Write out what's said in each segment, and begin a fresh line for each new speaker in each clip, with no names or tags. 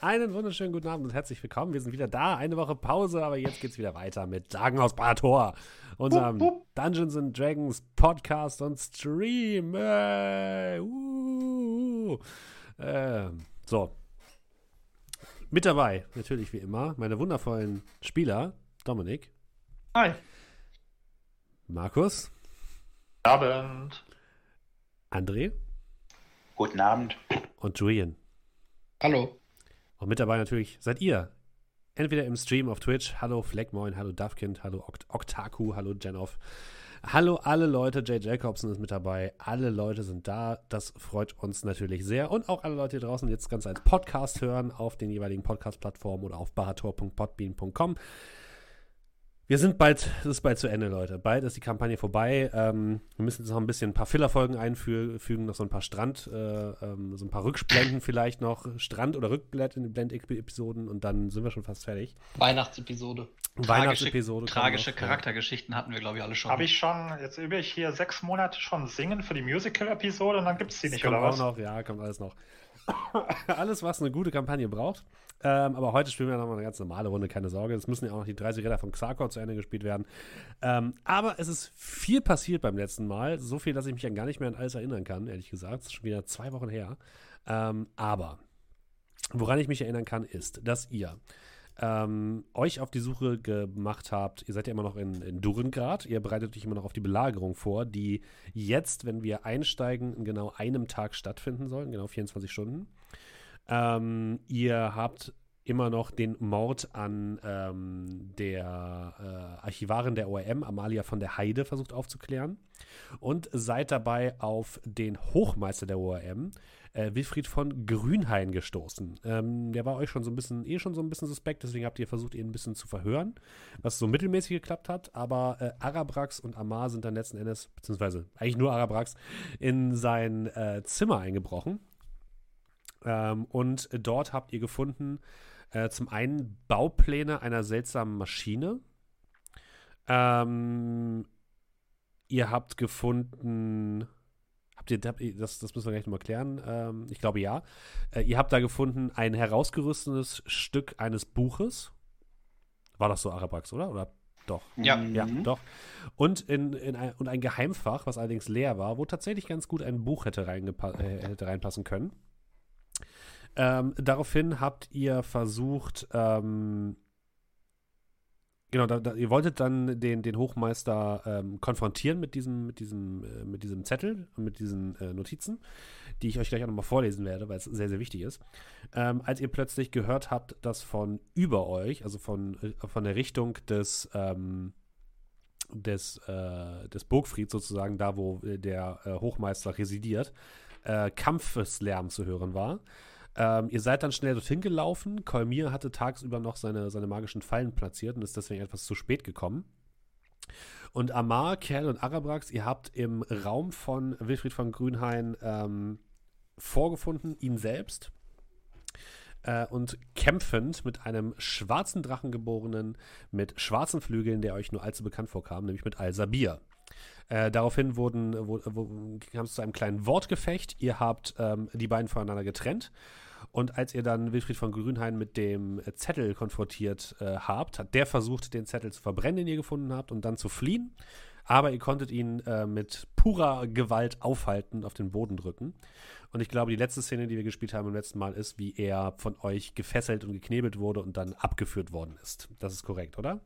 Einen wunderschönen guten Abend und herzlich willkommen. Wir sind wieder da. Eine Woche Pause, aber jetzt geht's wieder weiter mit Sagen aus Barator, unserem
Wupp, wupp.
Dungeons and Dragons Podcast und Stream. Äh, uh, äh, so. Mit dabei, natürlich wie immer, meine wundervollen Spieler, Dominik,
Hi.
Markus,
Abend.
André
Guten Abend.
und Julian.
Hallo.
Und mit dabei natürlich seid ihr. Entweder im Stream auf Twitch, hallo Fleckmoin, hallo Duffkind, hallo Okt Oktaku, hallo Jenoff. Hallo alle Leute, Jay Jacobson ist mit dabei. Alle Leute sind da. Das freut uns natürlich sehr. Und auch alle Leute hier draußen jetzt ganz als Podcast hören auf den jeweiligen Podcast-Plattformen oder auf barator.podbean.com. Wir sind bald, es ist bald zu Ende, Leute. Bald ist die Kampagne vorbei. Ähm, wir müssen jetzt noch ein bisschen ein paar Fillerfolgen einfügen, noch so ein paar Strand, äh, ähm, so ein paar Rückblenden vielleicht noch, Strand- oder Rückblend-Episoden und dann sind wir schon fast fertig.
Weihnachtsepisode.
Weihnachtepisode. kommt
Tragische
ja.
Charaktergeschichten hatten wir, glaube ich, alle schon.
Habe ich schon, jetzt übe ich hier sechs Monate schon singen für die Musical-Episode und dann gibt es die
Das
nicht,
kommt
oder
auch
was?
noch, ja, kommt alles noch. alles, was eine gute Kampagne braucht. Ähm, aber heute spielen wir nochmal eine ganz normale Runde, keine Sorge. Es müssen ja auch noch die 30 Räder von Xarkor zu Ende gespielt werden. Ähm, aber es ist viel passiert beim letzten Mal. So viel, dass ich mich dann gar nicht mehr an alles erinnern kann, ehrlich gesagt. Es ist schon wieder zwei Wochen her. Ähm, aber woran ich mich erinnern kann, ist, dass ihr ähm, euch auf die Suche gemacht habt. Ihr seid ja immer noch in, in Durengrad. Ihr bereitet euch immer noch auf die Belagerung vor, die jetzt, wenn wir einsteigen, in genau einem Tag stattfinden soll, in genau 24 Stunden. Ähm, ihr habt immer noch den Mord an ähm, der äh, Archivarin der ORM, Amalia von der Heide, versucht aufzuklären. Und seid dabei auf den Hochmeister der ORM, äh, Wilfried von Grünhain gestoßen. Ähm, der war euch schon so ein bisschen, eh schon so ein bisschen suspekt, deswegen habt ihr versucht, ihn ein bisschen zu verhören, was so mittelmäßig geklappt hat. Aber äh, Arabrax und Amar sind dann letzten Endes, beziehungsweise eigentlich nur Arabrax, in sein äh, Zimmer eingebrochen. Ähm, und dort habt ihr gefunden, äh, zum einen Baupläne einer seltsamen Maschine. Ähm, ihr habt gefunden. Habt ihr, habt ihr das, das müssen wir gleich nochmal klären. Ähm, ich glaube ja. Äh, ihr habt da gefunden ein herausgerüstetes Stück eines Buches. War das so Arabrax, oder? Oder doch?
Ja.
Ja, doch. Und, in, in ein, und ein Geheimfach, was allerdings leer war, wo tatsächlich ganz gut ein Buch hätte, äh, hätte reinpassen können. Ähm, daraufhin habt ihr versucht, ähm, genau, da, da, ihr wolltet dann den, den Hochmeister ähm, konfrontieren mit diesem, mit diesem, äh, mit diesem Zettel und mit diesen äh, Notizen, die ich euch gleich auch nochmal vorlesen werde, weil es sehr, sehr wichtig ist. Ähm, als ihr plötzlich gehört habt, dass von über euch, also von, äh, von der Richtung des, ähm, des, äh, des Burgfrieds sozusagen, da wo äh, der Hochmeister residiert, Kampfeslärm zu hören war. Ähm, ihr seid dann schnell dorthin gelaufen. Kolmir hatte tagsüber noch seine, seine magischen Fallen platziert und ist deswegen etwas zu spät gekommen. Und Amar, Kerl und Arabrax, ihr habt im Raum von Wilfried von Grünhain ähm, vorgefunden, ihn selbst. Äh, und kämpfend mit einem schwarzen Drachengeborenen mit schwarzen Flügeln, der euch nur allzu bekannt vorkam, nämlich mit Al-Sabir. Äh, daraufhin wurden, wo, wo, kam es zu einem kleinen Wortgefecht. Ihr habt ähm, die beiden voneinander getrennt. Und als ihr dann Wilfried von Grünhain mit dem äh, Zettel konfrontiert äh, habt, hat der versucht, den Zettel zu verbrennen, den ihr gefunden habt, und dann zu fliehen. Aber ihr konntet ihn äh, mit purer Gewalt aufhalten, auf den Boden drücken. Und ich glaube, die letzte Szene, die wir gespielt haben beim letzten Mal, ist, wie er von euch gefesselt und geknebelt wurde und dann abgeführt worden ist. Das ist korrekt, oder?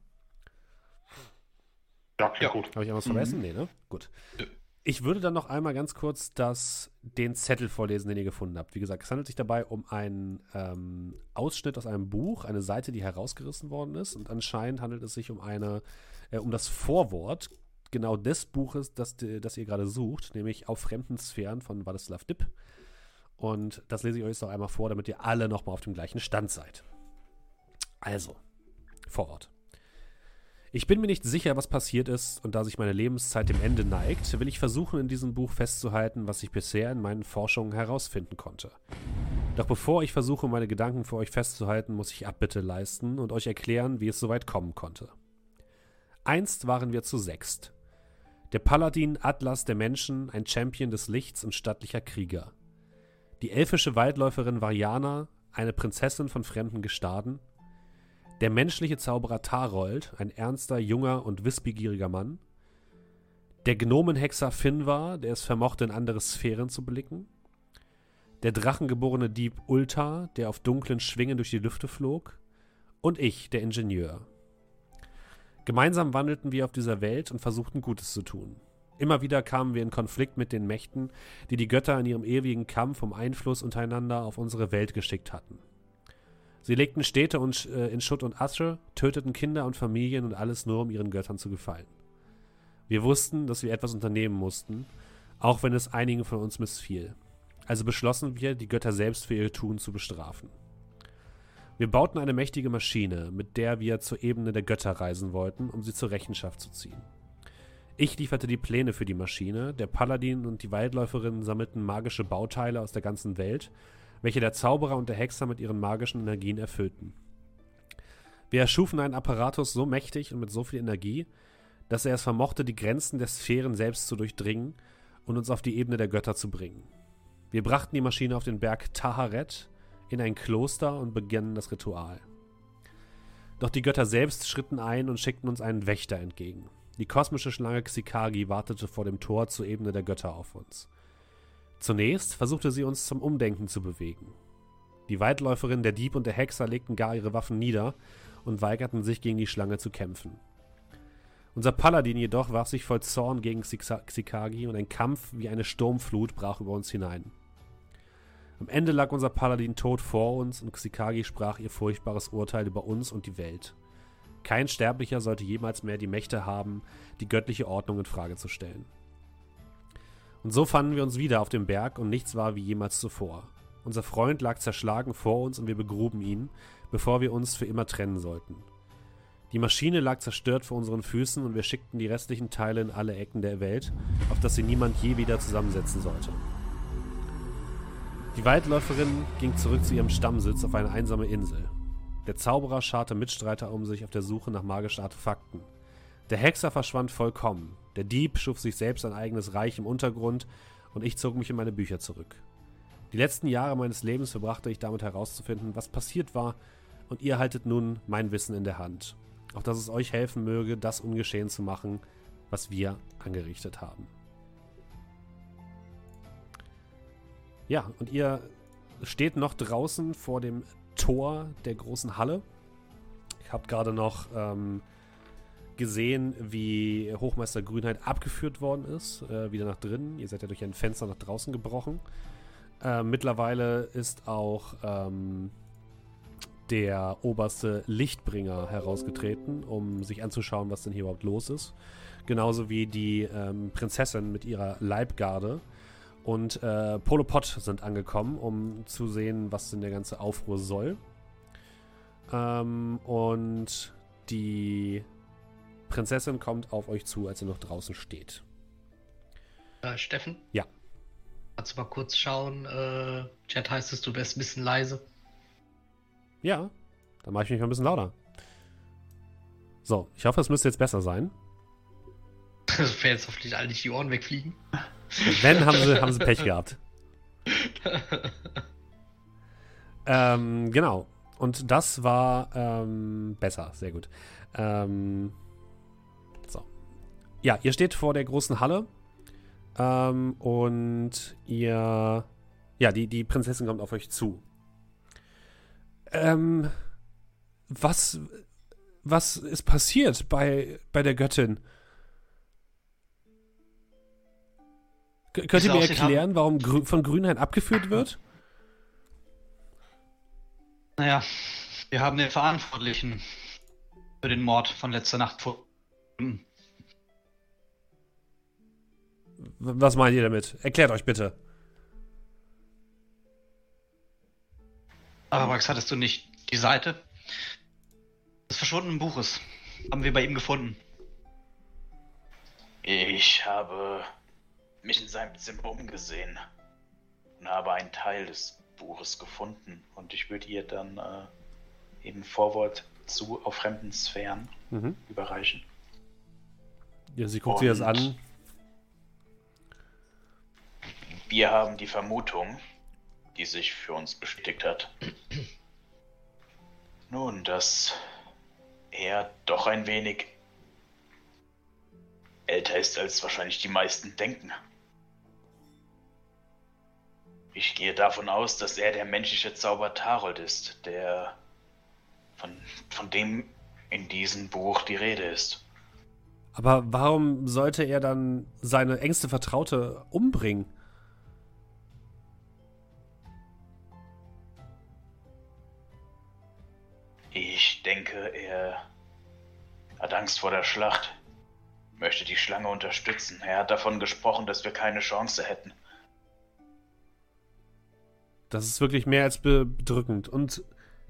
Ja,
Ja.
gut.
Habe ich irgendwas vergessen? Nee, ne? Gut. Ich würde dann noch einmal ganz kurz das, den Zettel vorlesen, den ihr gefunden habt. Wie gesagt, es handelt sich dabei um einen ähm, Ausschnitt aus einem Buch, eine Seite, die herausgerissen worden ist. Und anscheinend handelt es sich um eine, äh, um das Vorwort genau des Buches, das, das ihr gerade sucht, nämlich Auf fremden Sphären von Wladislav Dipp. Und das lese ich euch jetzt noch einmal vor, damit ihr alle nochmal auf dem gleichen Stand seid. Also, Vorwort. Ich bin mir nicht sicher, was passiert ist, und da sich meine Lebenszeit dem Ende neigt, will ich versuchen, in diesem Buch festzuhalten, was ich bisher in meinen Forschungen herausfinden konnte. Doch bevor ich versuche, meine Gedanken für euch festzuhalten, muss ich Abbitte leisten und euch erklären, wie es so weit kommen konnte. Einst waren wir zu sechst. Der Paladin Atlas der Menschen, ein Champion des Lichts und stattlicher Krieger. Die elfische Waldläuferin Variana, eine Prinzessin von fremden Gestaden, der menschliche Zauberer Tarold, ein ernster, junger und wissbegieriger Mann, der Gnomenhexer Finvar, der es vermochte, in andere Sphären zu blicken, der drachengeborene Dieb Ulta, der auf dunklen Schwingen durch die Lüfte flog, und ich, der Ingenieur. Gemeinsam wandelten wir auf dieser Welt und versuchten Gutes zu tun. Immer wieder kamen wir in Konflikt mit den Mächten, die die Götter in ihrem ewigen Kampf um Einfluss untereinander auf unsere Welt geschickt hatten. Sie legten Städte äh, in Schutt und Asche, töteten Kinder und Familien und alles nur, um ihren Göttern zu gefallen. Wir wussten, dass wir etwas unternehmen mussten, auch wenn es einigen von uns missfiel. Also beschlossen wir, die Götter selbst für ihr Tun zu bestrafen. Wir bauten eine mächtige Maschine, mit der wir zur Ebene der Götter reisen wollten, um sie zur Rechenschaft zu ziehen. Ich lieferte die Pläne für die Maschine, der Paladin und die Waldläuferin sammelten magische Bauteile aus der ganzen Welt, welche der Zauberer und der Hexer mit ihren magischen Energien erfüllten. Wir erschufen einen Apparatus so mächtig und mit so viel Energie, dass er es vermochte, die Grenzen der Sphären selbst zu durchdringen und uns auf die Ebene der Götter zu bringen. Wir brachten die Maschine auf den Berg Taharet in ein Kloster und begannen das Ritual. Doch die Götter selbst schritten ein und schickten uns einen Wächter entgegen. Die kosmische Schlange Xikagi wartete vor dem Tor zur Ebene der Götter auf uns. Zunächst versuchte sie uns zum Umdenken zu bewegen. Die Weitläuferin, der Dieb und der Hexer legten gar ihre Waffen nieder und weigerten sich gegen die Schlange zu kämpfen. Unser Paladin jedoch warf sich voll Zorn gegen Xikagi und ein Kampf wie eine Sturmflut brach über uns hinein. Am Ende lag unser Paladin tot vor uns und Xikagi sprach ihr furchtbares Urteil über uns und die Welt. Kein Sterblicher sollte jemals mehr die Mächte haben, die göttliche Ordnung in Frage zu stellen. Und so fanden wir uns wieder auf dem Berg und nichts war wie jemals zuvor. Unser Freund lag zerschlagen vor uns und wir begruben ihn, bevor wir uns für immer trennen sollten. Die Maschine lag zerstört vor unseren Füßen und wir schickten die restlichen Teile in alle Ecken der Welt, auf dass sie niemand je wieder zusammensetzen sollte. Die Waldläuferin ging zurück zu ihrem Stammsitz auf eine einsame Insel. Der Zauberer scharte Mitstreiter um sich auf der Suche nach magischen Artefakten. Der Hexer verschwand vollkommen. Der Dieb schuf sich selbst ein eigenes Reich im Untergrund und ich zog mich in meine Bücher zurück. Die letzten Jahre meines Lebens verbrachte ich damit herauszufinden, was passiert war, und ihr haltet nun mein Wissen in der Hand. Auch dass es euch helfen möge, das ungeschehen zu machen, was wir angerichtet haben. Ja, und ihr steht noch draußen vor dem Tor der großen Halle. Ich habe gerade noch ähm, gesehen, wie Hochmeister Grünheit abgeführt worden ist, äh, wieder nach drinnen. Ihr seid ja durch ein Fenster nach draußen gebrochen. Äh, mittlerweile ist auch ähm, der oberste Lichtbringer herausgetreten, um sich anzuschauen, was denn hier überhaupt los ist. Genauso wie die ähm, Prinzessin mit ihrer Leibgarde und äh, Polopod sind angekommen, um zu sehen, was denn der ganze Aufruhr soll. Ähm, und die Prinzessin kommt auf euch zu, als ihr noch draußen steht.
Äh, Steffen?
Ja.
Kannst du mal kurz schauen? Äh, Chat heißt es, du wärst ein bisschen leise.
Ja, dann mache ich mich mal ein bisschen lauter. So, ich hoffe, es müsste jetzt besser sein.
Werden jetzt hoffentlich alle nicht die Ohren wegfliegen.
Wenn, haben sie, haben sie Pech gehabt. ähm, genau. Und das war ähm, besser, sehr gut. Ähm. Ja, ihr steht vor der großen Halle ähm, und ihr. Ja, die, die Prinzessin kommt auf euch zu. Ähm, was, was ist passiert bei, bei der Göttin? K könnt ihr mir erklären, warum Grü von Grünheit abgeführt wird?
Naja, wir haben den Verantwortlichen für den Mord von letzter Nacht vor.
Was meint ihr damit? Erklärt euch bitte.
Aber Max, hattest du nicht die Seite des verschwundenen Buches? Haben wir bei ihm gefunden.
Ich habe mich in seinem Zimmer umgesehen und habe einen Teil des Buches gefunden und ich würde ihr dann äh, eben Vorwort zu auf fremden Sphären mhm. überreichen.
Ja, sie guckt und sich das an.
Wir haben die Vermutung, die sich für uns bestätigt hat. Nun, dass er doch ein wenig älter ist, als wahrscheinlich die meisten denken. Ich gehe davon aus, dass er der menschliche Zauber Tarold ist, der von, von dem in diesem Buch die Rede ist.
Aber warum sollte er dann seine engste Vertraute umbringen?
Ich denke, er hat Angst vor der Schlacht, möchte die Schlange unterstützen. Er hat davon gesprochen, dass wir keine Chance hätten.
Das ist wirklich mehr als bedrückend. Und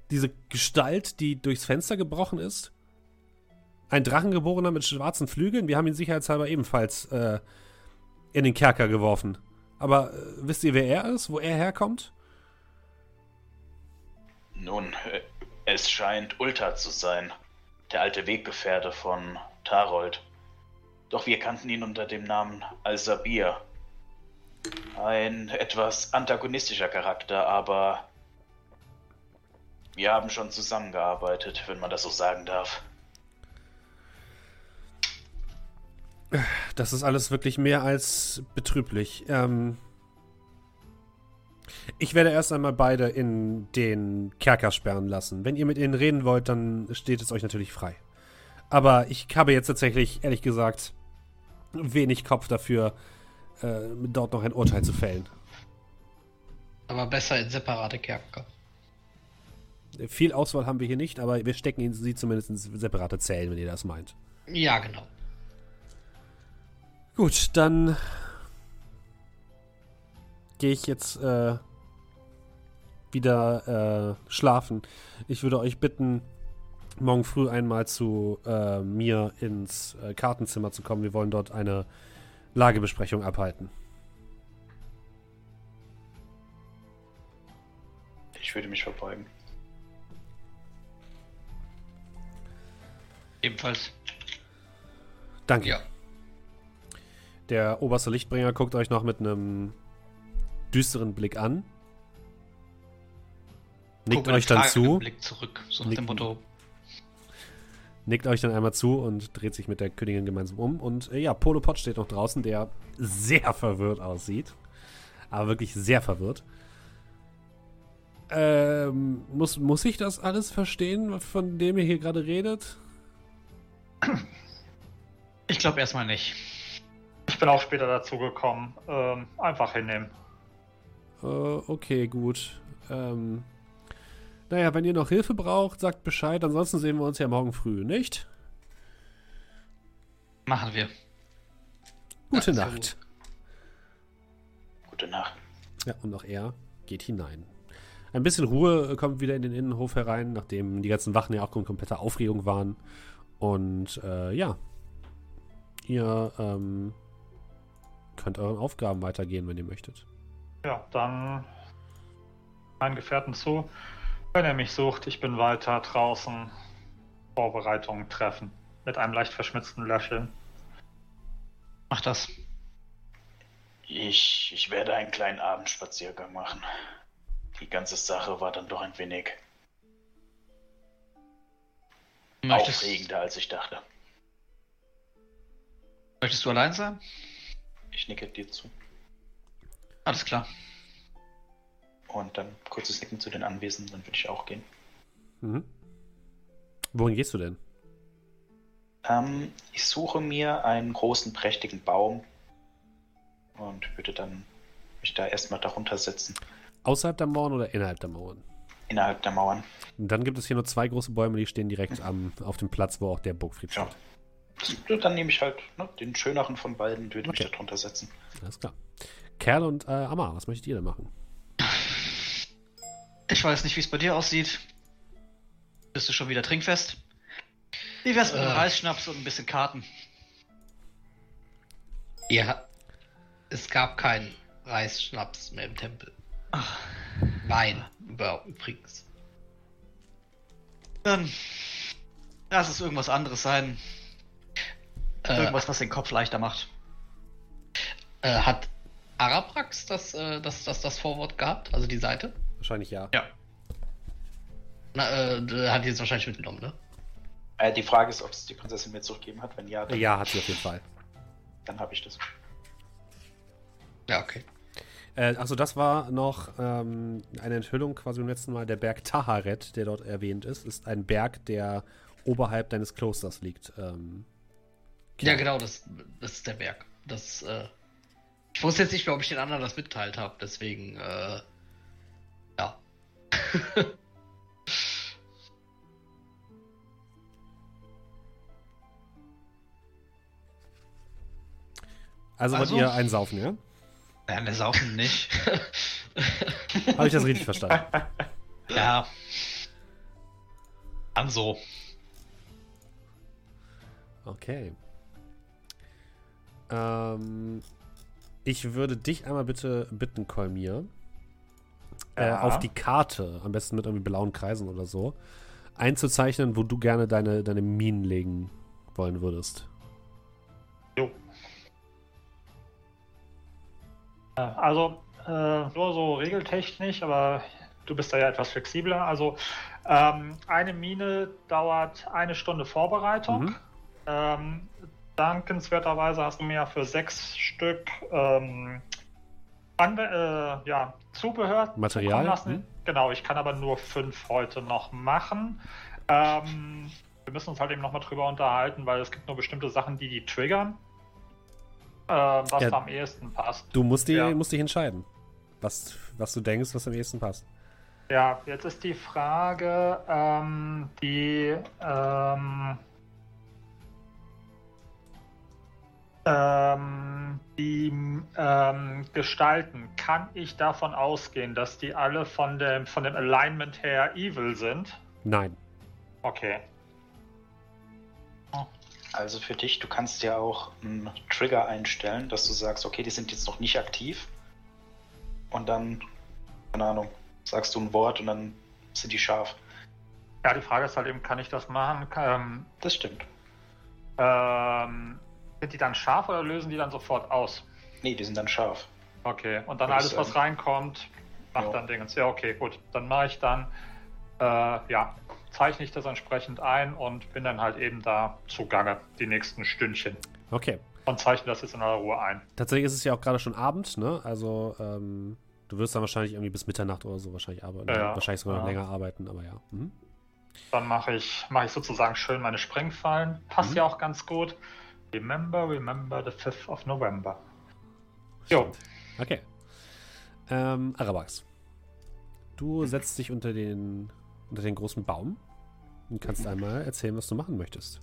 diese Gestalt, die durchs Fenster gebrochen ist, ein Drachengeborener mit schwarzen Flügeln, wir haben ihn sicherheitshalber ebenfalls äh, in den Kerker geworfen. Aber äh, wisst ihr, wer er ist, wo er herkommt?
Nun, äh, es scheint Ulta zu sein, der alte Weggefährte von Tarold. Doch wir kannten ihn unter dem Namen Al-Sabir. Ein etwas antagonistischer Charakter, aber wir haben schon zusammengearbeitet, wenn man das so sagen darf.
Das ist alles wirklich mehr als betrüblich. Ähm ich werde erst einmal beide in den Kerker sperren lassen. Wenn ihr mit ihnen reden wollt, dann steht es euch natürlich frei. Aber ich habe jetzt tatsächlich, ehrlich gesagt, wenig Kopf dafür, äh, dort noch ein Urteil zu fällen.
Aber besser in separate Kerker.
Viel Auswahl haben wir hier nicht, aber wir stecken sie zumindest in separate Zellen, wenn ihr das meint.
Ja, genau.
Gut, dann gehe ich jetzt äh, wieder äh, schlafen. Ich würde euch bitten, morgen früh einmal zu äh, mir ins äh, Kartenzimmer zu kommen. Wir wollen dort eine Lagebesprechung abhalten.
Ich würde mich verbeugen.
Ebenfalls.
Danke.
Ja.
Der oberste Lichtbringer guckt euch noch mit einem düsteren Blick an. Nickt
Guck
euch dann zu.
Blick zurück, so
Nickt-
dem Motto.
nickt euch dann einmal zu und dreht sich mit der Königin gemeinsam um. Und äh, ja, Polo Pot steht noch draußen, der sehr verwirrt aussieht. Aber wirklich sehr verwirrt. Ähm, muss, muss ich das alles verstehen, von dem ihr hier gerade redet?
Ich glaube erstmal nicht.
Ich bin auch später dazu gekommen. Ähm, einfach hinnehmen.
Äh, okay, gut. Ähm, naja, wenn ihr noch Hilfe braucht, sagt Bescheid. Ansonsten sehen wir uns ja morgen früh, nicht?
Machen wir.
Gute
Ja,
Nacht.
Gute Nacht.
Ja, und auch er geht hinein. Ein bisschen Ruhe kommt wieder in den Innenhof herein, nachdem die ganzen Wachen ja auch in kompletter Aufregung waren. Und äh, ja, ihr ähm, könnt euren Aufgaben weitergehen, wenn ihr möchtet.
Ja, dann meinen Gefährten zu. Wenn er mich sucht, ich bin weiter draußen. Vorbereitungen treffen. Mit einem leicht verschmitzten Lächeln.
Mach das.
Ich, ich werde einen kleinen Abendspaziergang machen. Die ganze Sache war dann doch ein wenig
Möchtest,
aufregender, als ich dachte.
möchtest du allein sein?
Ich nicke dir zu.
Alles klar.
Und dann kurzes Nicken zu den Anwesenden, dann würde ich auch gehen.
Mhm. Wohin gehst du denn?
Ähm, ich suche mir einen großen, prächtigen Baum und würde dann mich da erstmal darunter setzen.
Außerhalb der Mauern oder innerhalb der Mauern?
Innerhalb der Mauern.
Und dann gibt es hier nur zwei große Bäume, die stehen direkt am, auf dem Platz, wo auch der Burgfried
Ja.
steht.
Das, dann nehme ich halt ne, den schöneren von beiden und würde
Okay.
mich darunter setzen.
Alles klar. Kerl und äh, Amma, was möchtet ihr denn machen?
Ich weiß nicht, wie es bei dir aussieht. Bist du schon wieder trinkfest? Wie wär's mit einem
Äh.
Reisschnaps und ein bisschen Karten?
Ha- es gab keinen Reisschnaps mehr im Tempel.
Ach,
Wein übrigens.
dann lass es irgendwas anderes sein.
Äh,
Irgendwas, was den Kopf leichter macht.
äh, hat Araprax das, äh, das, das, das Vorwort gehabt? Also die Seite?
Wahrscheinlich ja.
Ja.
Na, äh, hat die jetzt wahrscheinlich mitgenommen, ne?
Äh, die Frage ist, ob es die Prinzessin mir zurückgegeben hat. Wenn ja, dann,
Ja, hat sie auf jeden Fall.
dann habe ich das.
Ja, okay.
Äh, achso, das war noch ähm, eine Enthüllung quasi beim letzten Mal. Der Berg Taharet, der dort erwähnt ist, ist ein Berg, der oberhalb deines Klosters liegt. Ähm,
Ja, genau, das, das ist der Berg. Das, äh, ich wusste jetzt nicht mehr, ob ich den anderen das mitteilt habe, deswegen, äh, ja.
Also,
Also?
wollt ihr einsaufen, ja?
Ja, wir saufen nicht.
Habe ich das richtig verstanden?
ja. Dann so.
Okay. Ähm, ich würde dich einmal bitte bitten, Kolmir, äh,
Ja.
auf die Karte, am besten mit irgendwie blauen Kreisen oder so, einzuzeichnen, wo du gerne deine, deine Minen legen wollen würdest.
Jo. Äh, Also, äh, nur so regeltechnisch, aber du bist da ja etwas flexibler. Also, ähm, eine Mine dauert eine Stunde Vorbereitung.
Mhm.
Ähm, dankenswerterweise hast du mir ja für sechs Stück ähm, Anwe äh, ja, Zubehör
Material,
lassen.
hm?
Genau, ich kann aber nur fünf heute noch machen. Ähm, wir müssen uns halt eben nochmal drüber unterhalten, weil es gibt nur bestimmte Sachen, die die triggern. Äh, was
Ja.
am ehesten passt.
Du musst, die,
Ja.
musst dich entscheiden, was, was du denkst, was am ehesten passt.
Ja, jetzt ist die Frage, ähm, die ähm, ähm, die ähm, Gestalten, kann ich davon ausgehen, dass die alle von dem, von dem Alignment her evil sind?
Nein.
Okay.
Also für dich, du kannst ja auch einen Trigger einstellen, dass du sagst, okay, die sind jetzt noch nicht aktiv. Und dann, keine Ahnung, sagst du ein Wort und dann sind die scharf.
Ja, die Frage ist halt eben, kann ich das machen? Ähm,
Das stimmt.
ähm, sind die dann scharf oder lösen die dann sofort aus?
Nee, die sind dann scharf.
Okay, und dann alles, was reinkommt, macht
Ja.
dann Dingens. Ja, okay, gut. Dann mache ich dann, äh, ja, zeichne ich das entsprechend ein und bin dann halt eben da zugange, die nächsten Stündchen.
Okay.
Und zeichne das jetzt in aller Ruhe ein.
Tatsächlich ist es ja auch gerade schon Abend, ne? Also, ähm, du wirst dann wahrscheinlich irgendwie bis Mitternacht oder so wahrscheinlich arbeiten.
Ja,
wahrscheinlich sogar noch
ja.
länger arbeiten, aber ja. Mhm.
Dann mache ich, mache ich sozusagen schön meine Sprengfallen. Passt
Mhm.
ja auch ganz gut. Remember, remember the 5th of November. Jo,
Okay. Ähm, Arabax. Du setzt dich unter den, unter den großen Baum und kannst einmal erzählen, was du machen möchtest.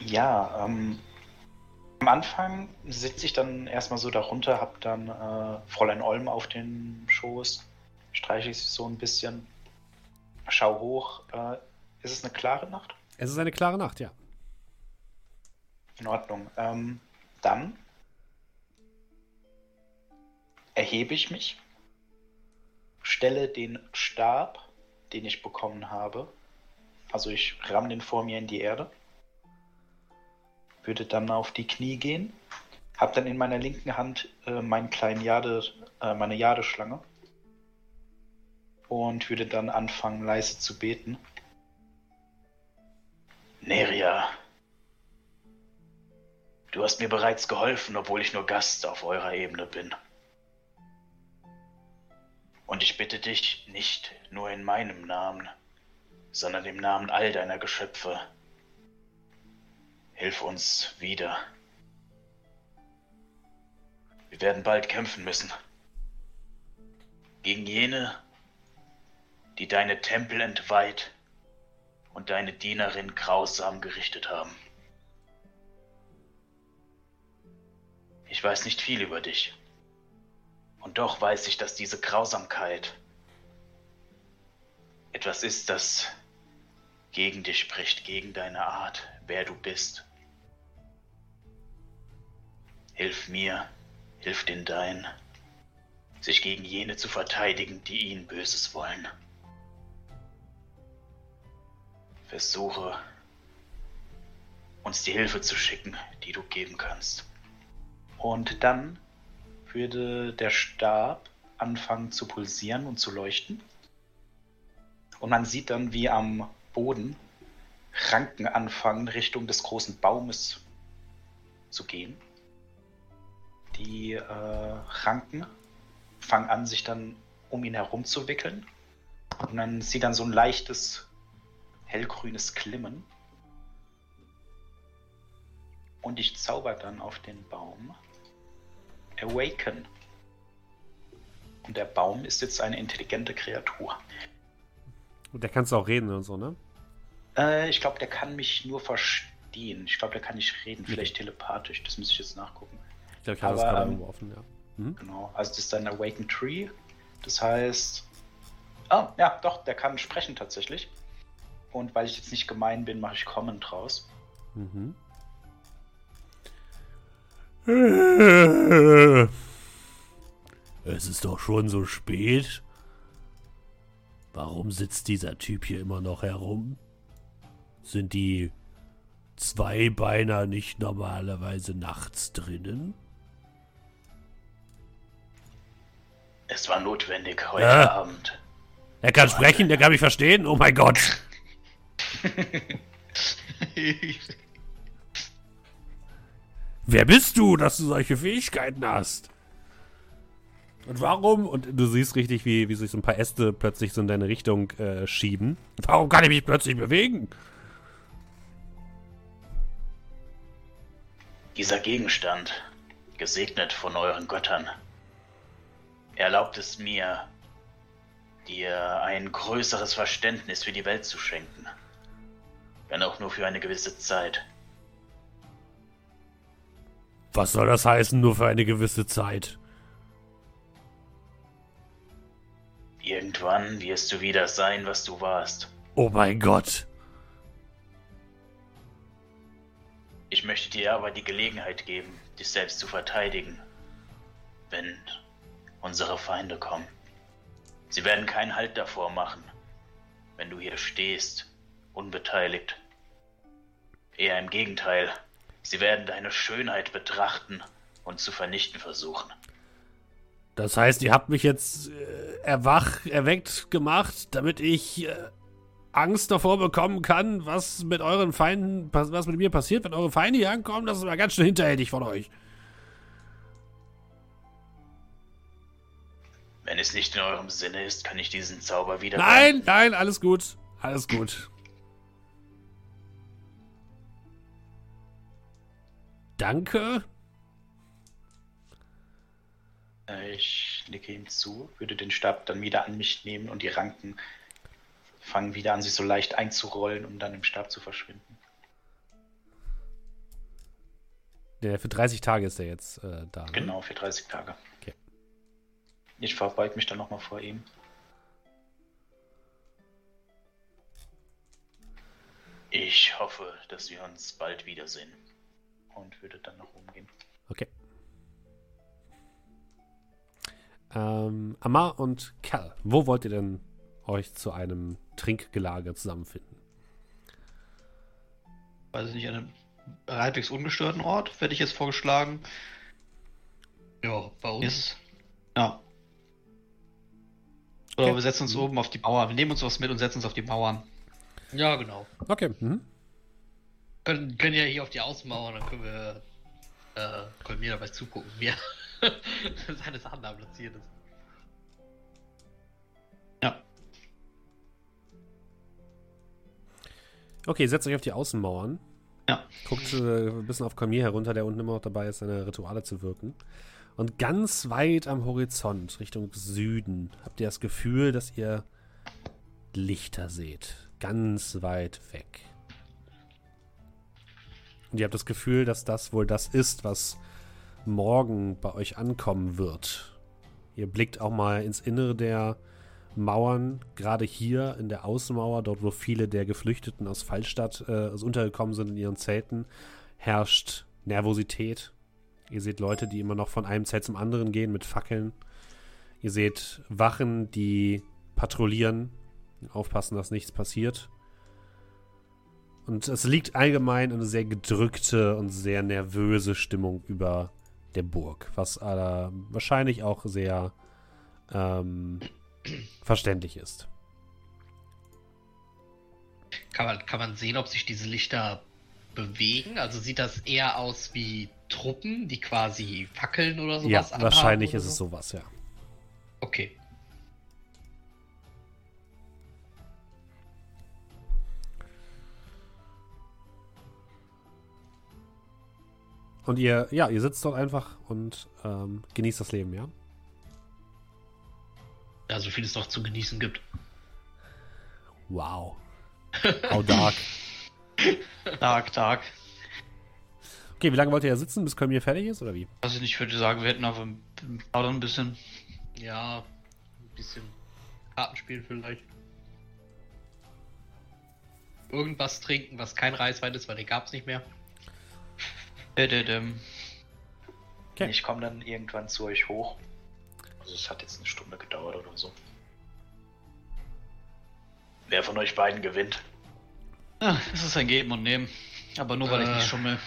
Ja, ähm, am Anfang sitze ich dann erstmal so darunter, hab dann äh, Fräulein Olm auf den Schoß, streiche ich sie so ein bisschen, schau hoch. Äh, ist es eine klare Nacht?
Es ist eine klare Nacht, ja.
In Ordnung. Ähm, dann erhebe ich mich, stelle den Stab, den ich bekommen habe, also ich ramm den vor mir in die Erde, würde dann auf die Knie gehen, habe dann in meiner linken Hand äh, meinen kleinen Jade, äh, meine Jadeschlange und würde dann anfangen leise zu beten. Neria, Du hast mir bereits geholfen, obwohl ich nur Gast auf eurer Ebene bin. Und ich bitte dich nicht nur in meinem Namen, sondern im Namen all deiner Geschöpfe. Hilf uns wieder. Wir werden bald kämpfen müssen. Gegen jene, die deine Tempel entweiht und deine Dienerin grausam gerichtet haben. Ich weiß nicht viel über dich. Und doch weiß ich, dass diese Grausamkeit etwas ist, das gegen dich spricht, gegen deine Art, wer du bist. Hilf mir, hilf den Deinen, sich gegen jene zu verteidigen, die ihnen Böses wollen. Versuche, uns die Hilfe zu schicken, die du geben kannst. Und dann würde der Stab anfangen zu pulsieren und zu leuchten. Und man sieht dann, wie am Boden Ranken anfangen, Richtung des großen Baumes zu gehen. Die äh, Ranken fangen an, sich dann um ihn herum zu wickeln. Und dann sieht dann so ein leichtes hellgrünes Glimmen. Und ich zauber dann auf den Baum Awaken. Und der Baum ist jetzt eine intelligente Kreatur.
Und der kannst du auch reden und so, ne?
Äh, ich glaube, der kann mich nur verstehen. Ich glaube, der kann nicht reden. Vielleicht telepathisch. Das muss ich jetzt nachgucken.
Ich glaube, ich habe das gerade
ähm,
irgendwo offen, ja. Mhm.
Genau. Also das ist ein Awaken Tree. Das heißt. Ah, ja, doch, der kann sprechen tatsächlich. Und weil ich jetzt nicht gemein bin, mache ich Common draus.
Mhm. Es ist doch schon so spät. Warum sitzt dieser Typ hier immer noch herum? Sind die Zweibeiner nicht normalerweise nachts drinnen?
Es war notwendig heute
Ja.
Abend.
Er kann sprechen, der kann mich verstehen. Oh mein Gott. Wer bist du, dass du solche Fähigkeiten hast? Und warum? Und du siehst richtig, wie, wie sich so ein paar Äste plötzlich so in deine Richtung äh, schieben. Warum kann ich mich plötzlich bewegen?
Dieser Gegenstand, gesegnet von euren Göttern, erlaubt es mir, dir ein größeres Verständnis für die Welt zu schenken. Wenn auch nur für eine gewisse Zeit.
Was soll das heißen, nur für eine gewisse Zeit?
Irgendwann wirst du wieder sein, was du warst.
Oh mein Gott.
Ich möchte dir aber die Gelegenheit geben, dich selbst zu verteidigen, wenn unsere Feinde kommen. Sie werden keinen Halt davor machen, wenn du hier stehst, unbeteiligt. Eher im Gegenteil, sie werden deine Schönheit betrachten und zu vernichten versuchen.
Das heißt, ihr habt mich jetzt äh, erwach, erweckt gemacht, damit ich äh, Angst davor bekommen kann, was mit euren Feinden, was mit mir passiert, wenn eure Feinde hier ankommen. Das ist mal ganz schön hinterhältig von euch.
Wenn es nicht in eurem Sinne ist, kann ich diesen Zauber wieder.
Nein, nein, alles gut. Alles gut. Danke.
Äh, Ich nicke ihm zu, würde den Stab dann wieder an mich nehmen und die Ranken fangen wieder an, sich so leicht einzurollen, um dann im Stab zu verschwinden.
Der für 30 Tage ist er jetzt äh, da. ne?
Genau, für 30 Tage.
Okay.
Ich verbeug mich dann nochmal vor ihm. Ich hoffe, dass wir uns bald wiedersehen. Und würde dann nach oben gehen.
Okay. Ähm, Amar und Cal, wo wollt ihr denn euch zu einem Trinkgelage zusammenfinden?
Weiß ich nicht, an einem halbwegs ungestörten Ort, hätte ich jetzt vorgeschlagen.
Ja, bei uns.
Ist, ja. Oder
Okay.
wir setzen uns oben auf die Mauer. Wir nehmen uns was mit und setzen uns auf die Mauern.
Ja, genau.
Okay. Mhm.
Können, können ja hier auf die Außenmauer, dann können wir, äh, können wir dabei zugucken, wie seine Sachen da platziert ist.
Ja.
Okay, setzt euch auf die Außenmauern.
Ja.
Guckt äh, ein bisschen auf Kolmir herunter, der unten immer noch dabei ist, seine Rituale zu wirken. Und ganz weit am Horizont, Richtung Süden, habt ihr das Gefühl, dass ihr Lichter seht. Ganz weit weg. Und ihr habt das Gefühl, dass das wohl das ist, was morgen bei euch ankommen wird. Ihr blickt auch mal ins Innere der Mauern, gerade hier in der Außenmauer, dort wo viele der Geflüchteten aus Fallstadt äh, also untergekommen sind in ihren Zelten, herrscht Nervosität. Ihr seht Leute, die immer noch von einem Zelt zum anderen gehen mit Fackeln. Ihr seht Wachen, die patrouillieren, aufpassen, dass nichts passiert. Und es liegt allgemein eine sehr gedrückte und sehr nervöse Stimmung über der Burg, was äh, wahrscheinlich auch sehr ähm, verständlich ist.
Kann man, kann man sehen, ob sich diese Lichter bewegen? Also sieht das eher aus wie Truppen, die quasi Fackeln oder sowas
Ja, wahrscheinlich ist es
so.
sowas, ja.
Okay.
Und ihr, ja, ihr sitzt dort einfach und ähm, genießt das Leben, ja?
Ja, so viel es noch zu genießen gibt.
Wow. How dark.
Tag, Tag.
Okay, wie lange wollt ihr ja sitzen, bis Kolmir fertig ist, oder wie?
Also ich würde sagen, wir hätten aber plaudern ein bisschen.
Ja, ein bisschen Kartenspiel vielleicht. Irgendwas trinken, was kein Reiswein ist, weil den gab es nicht mehr.
Okay.
Ich komme dann irgendwann zu euch hoch. Also es hat jetzt eine Stunde gedauert oder so. Wer von euch beiden gewinnt?
Ja, es ist ein Geben und Nehmen. Aber nur weil ich
Äh.
nicht schummel.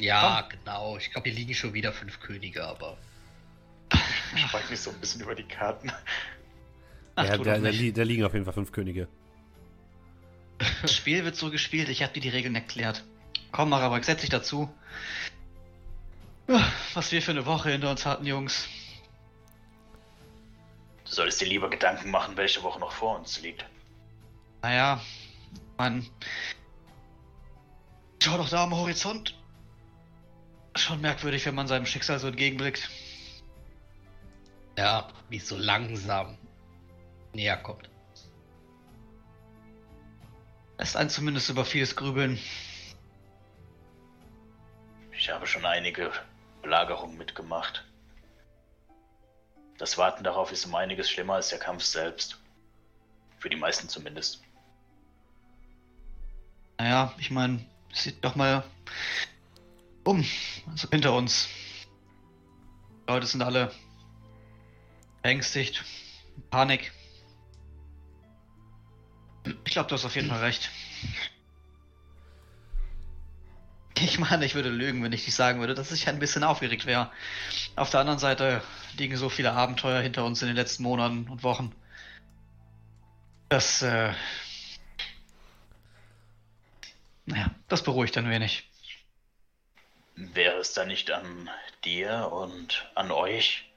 Ja, genau. Ich glaube, hier liegen schon wieder fünf Könige, aber.
Ich frage mich so ein bisschen über die Karten.
Ach,
ja, da, da, da liegen auf jeden Fall fünf Könige.
Das Spiel wird so gespielt, ich habe dir die Regeln erklärt. Komm, Marabak, setz dich dazu. Was wir für eine Woche hinter uns hatten, Jungs.
Du solltest dir lieber Gedanken machen, welche Woche noch vor uns liegt.
Naja, Mann. Schau doch da am Horizont. Schon merkwürdig, wenn man seinem Schicksal so entgegenblickt.
Ja, wie es so langsam näher kommt.
Lässt einen zumindest über vieles grübeln.
Ich habe schon einige Belagerungen mitgemacht. Das Warten darauf ist um einiges schlimmer als der Kampf selbst. Für die meisten zumindest.
Naja, ich meine, sieht doch mal um. Also hinter uns. Die Leute sind alle ängstigt. Panik. Ich glaube, du hast auf jeden Fall recht. Ich meine, ich würde lügen, wenn ich nicht sagen würde, dass ich ein bisschen aufgeregt wäre. Auf der anderen Seite liegen so viele Abenteuer hinter uns in den letzten Monaten und Wochen. Das, äh, naja, das beruhigt ein wenig.
Wäre es dann nicht an dir und an euch,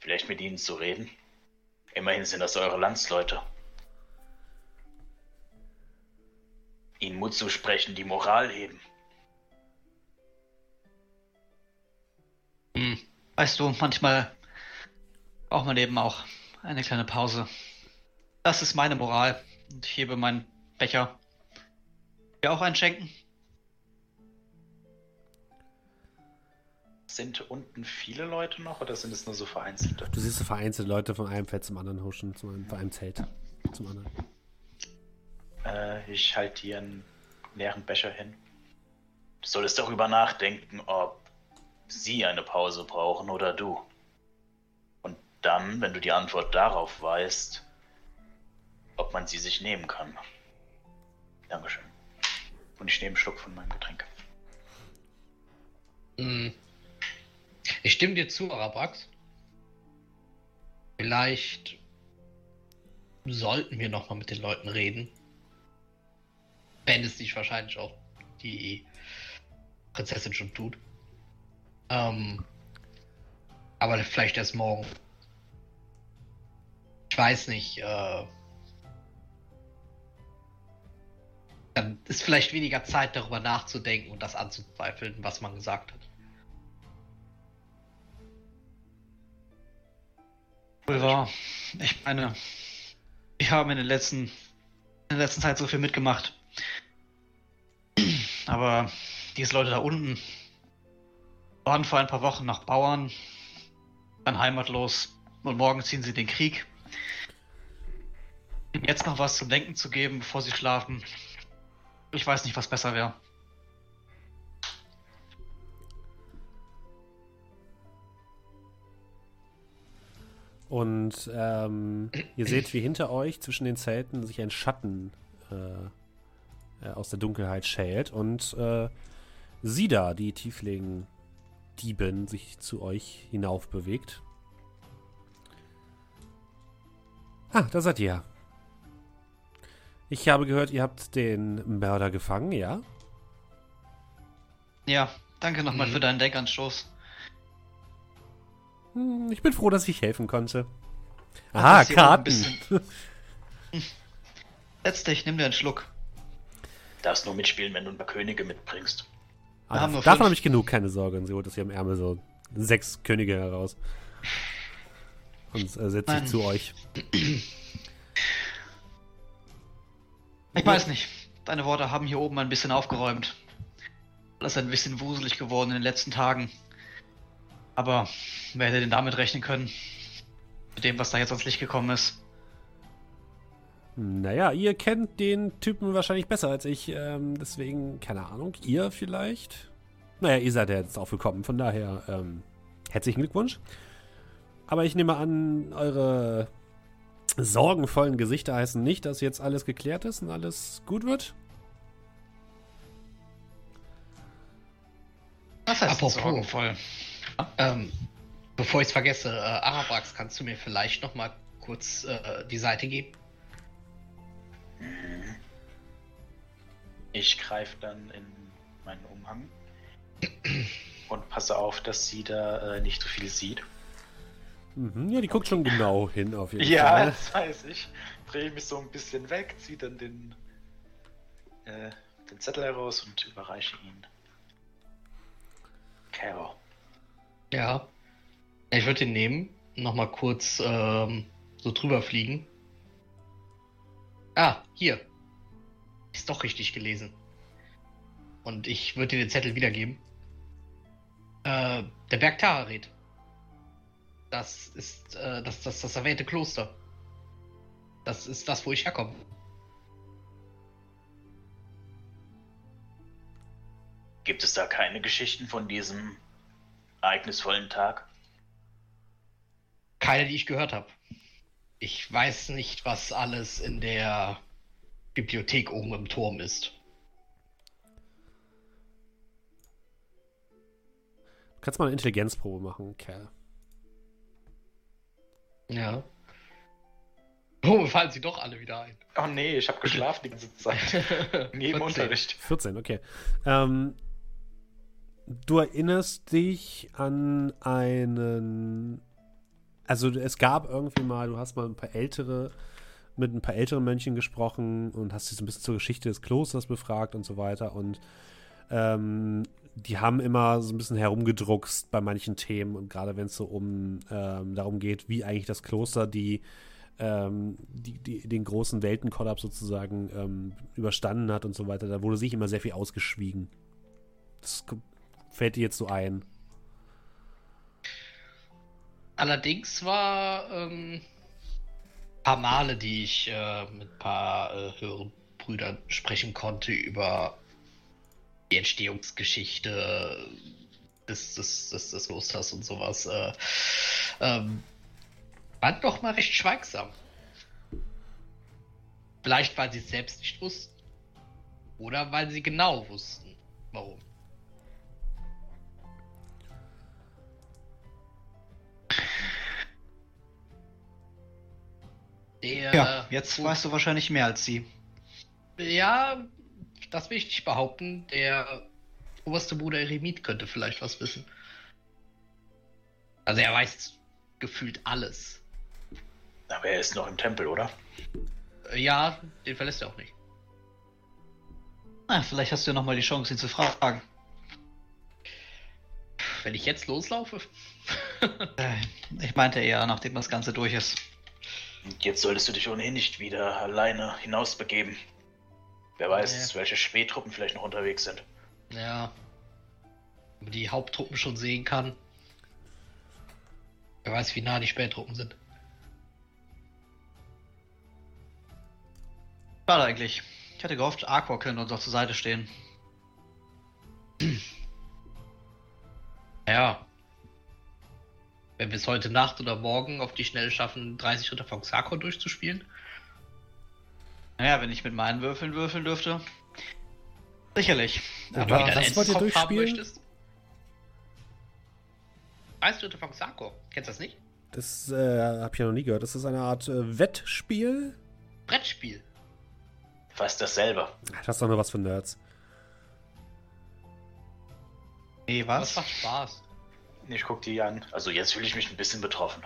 vielleicht mit ihnen zu reden? Immerhin sind das eure Landsleute. Mut zu sprechen, die Moral heben.
Hm. Weißt du, manchmal braucht man eben auch eine kleine Pause. Das ist meine Moral. Und ich hebe meinen Becher. Dir auch einschenken?
Sind unten viele Leute noch oder sind es nur so vereinzelte?
Du siehst so vereinzelte Leute von einem Feld zum anderen huschen, von einem Zelt zum anderen.
Äh, ich halte dir einen leeren Becher hin. Du solltest darüber nachdenken, ob sie eine Pause brauchen oder du. Und dann, wenn du die Antwort darauf weißt, ob man sie sich nehmen kann. Dankeschön. Und ich nehme einen Schluck von meinem Getränk.
Hm. Ich stimme dir zu, Arabrax. Vielleicht sollten wir nochmal mit den Leuten reden. Wenn es nicht wahrscheinlich auch die Prinzessin schon tut. Ähm, aber vielleicht erst morgen. Ich weiß nicht. Äh, dann ist vielleicht weniger Zeit darüber nachzudenken und das anzuzweifeln, was man gesagt hat.
Wohl wahr. Ich meine, wir haben in, den letzten, in der letzten Zeit so viel mitgemacht. Aber diese Leute da unten waren vor ein paar Wochen noch Bauern, dann heimatlos und morgen ziehen sie den Krieg. Jetzt noch was zum Denken zu geben, bevor sie schlafen. Ich weiß nicht, was besser wäre.
Und ähm, ihr seht, wie hinter euch zwischen den Zelten sich ein Schatten äh, äh, aus der Dunkelheit schält. Und äh, Sida, die Tiefling Diebin sich zu euch hinauf bewegt. Ah, da seid ihr. Ich habe gehört, ihr habt den Mörder gefangen, ja?
Ja, danke nochmal
Mhm.
für deinen Denkanstoß.
Hm, Ich bin froh, dass ich helfen konnte. Aha, Karten.
Setz dich, nimm dir einen Schluck.
Darfst nur mitspielen, wenn du ein paar Könige mitbringst.
Ah,
haben
davon habe ich genug, keine Sorge. Und sie holt aus ihrem Ärmel so sechs Könige heraus. Und äh, setzt sich zu euch.
Ich weiß nicht. Deine Worte haben hier oben ein bisschen aufgeräumt. Alles ein bisschen wuselig geworden in den letzten Tagen. Aber wer hätte denn damit rechnen können? Mit dem, was da jetzt ans Licht gekommen ist.
Naja, ihr kennt den Typen wahrscheinlich besser als ich. Ähm, deswegen, keine Ahnung, ihr vielleicht? Naja, ihr seid ja jetzt aufgekommen. Von daher, ähm, herzlichen Glückwunsch. Aber ich nehme an, eure sorgenvollen Gesichter heißen nicht, dass jetzt alles geklärt ist und alles gut wird.
Was heißt
Apropos.
sorgenvoll?
Ähm, bevor ich es vergesse, äh, Arabrax, kannst du mir vielleicht noch mal kurz äh, die Seite geben?
Ich greife dann in meinen Umhang und passe auf, dass sie da äh, nicht so viel sieht.
Mhm, ja, die guckt schon genau hin auf jeden
Ja,
Fall.
das weiß ich. Drehe mich so ein bisschen weg, ziehe dann den, äh, den Zettel heraus und überreiche ihn. Carol.
Ja. Ich würde den nehmen, noch mal kurz ähm, so drüber fliegen. Ah, hier. Ist doch richtig gelesen. Und ich würde dir den Zettel wiedergeben. Äh, der Berg Tararet. Das ist äh, das, das, das erwähnte Kloster. Das ist das, wo ich herkomme.
Gibt es da keine Geschichten von diesem ereignisvollen Tag?
Keine, die ich gehört habe. Ich weiß nicht, was alles in der Bibliothek oben im Turm ist.
Du kannst mal eine Intelligenzprobe machen, Kerl.
Ja. Oh, mir fallen sie doch alle wieder ein.
Oh nee, ich habe geschlafen die ganze Zeit.
14.
Unterricht.
14, okay. Ähm, du erinnerst dich an einen. Also es gab irgendwie mal, du hast mal ein paar ältere, mit ein paar älteren Mönchen gesprochen und hast dich so ein bisschen zur Geschichte des Klosters befragt und so weiter. Und ähm, die haben immer so ein bisschen herumgedruckst bei manchen Themen und gerade wenn es so um ähm, darum geht, wie eigentlich das Kloster die ähm, die, die, den großen Weltenkollaps sozusagen ähm, überstanden hat und so weiter, da wurde sich immer sehr viel ausgeschwiegen. Das fällt dir jetzt so ein.
Allerdings war ähm, paar Male, die ich äh, mit ein paar äh, höheren Brüdern sprechen konnte über die Entstehungsgeschichte des, des, des, des Klosters und sowas, äh, ähm, waren doch mal recht schweigsam. Vielleicht, weil sie es selbst nicht wussten. Oder weil sie genau wussten, warum. Der,
Ja, jetzt weißt du wahrscheinlich mehr als sie.
Ja, das will ich nicht behaupten. Der oberste Bruder Eremit könnte vielleicht was wissen. Also er weiß gefühlt alles.
Aber er ist noch im Tempel, oder?
Ja, den verlässt er auch nicht.
Na, vielleicht hast du ja nochmal die Chance, ihn zu fragen.
Wenn ich jetzt loslaufe?
Äh, Ich meinte eher, nachdem das Ganze durch ist.
Und jetzt solltest du dich ohnehin nicht wieder alleine hinausbegeben. Wer weiß,
Nee.
welche Spähtruppen vielleicht noch unterwegs sind.
Ja. Wenn man die Haupttruppen schon sehen kann. Wer weiß, wie nah die Spättruppen sind.
Schade eigentlich. Ich hatte gehofft, Arcor könnte uns auch zur Seite stehen.
Ja. Wenn wir es heute Nacht oder morgen auf die Schnelle schaffen, 30 Ritter von Xarkon durchzuspielen.
Naja, wenn ich mit meinen Würfeln würfeln dürfte. Sicherlich.
Aber
du wieder
was
einen
wollt ihr durchspielen?
möchtest. Weißt du von Xarko? Kennst du das nicht?
Das äh, habe ich ja noch nie gehört. Das ist eine Art äh, Wettspiel.
Brettspiel.
Fast dasselbe.
Das ist doch nur was für Nerds.
Nee,
Das
was?
macht Spaß.
Ich guck die an. Also jetzt fühle ich mich ein bisschen betroffen.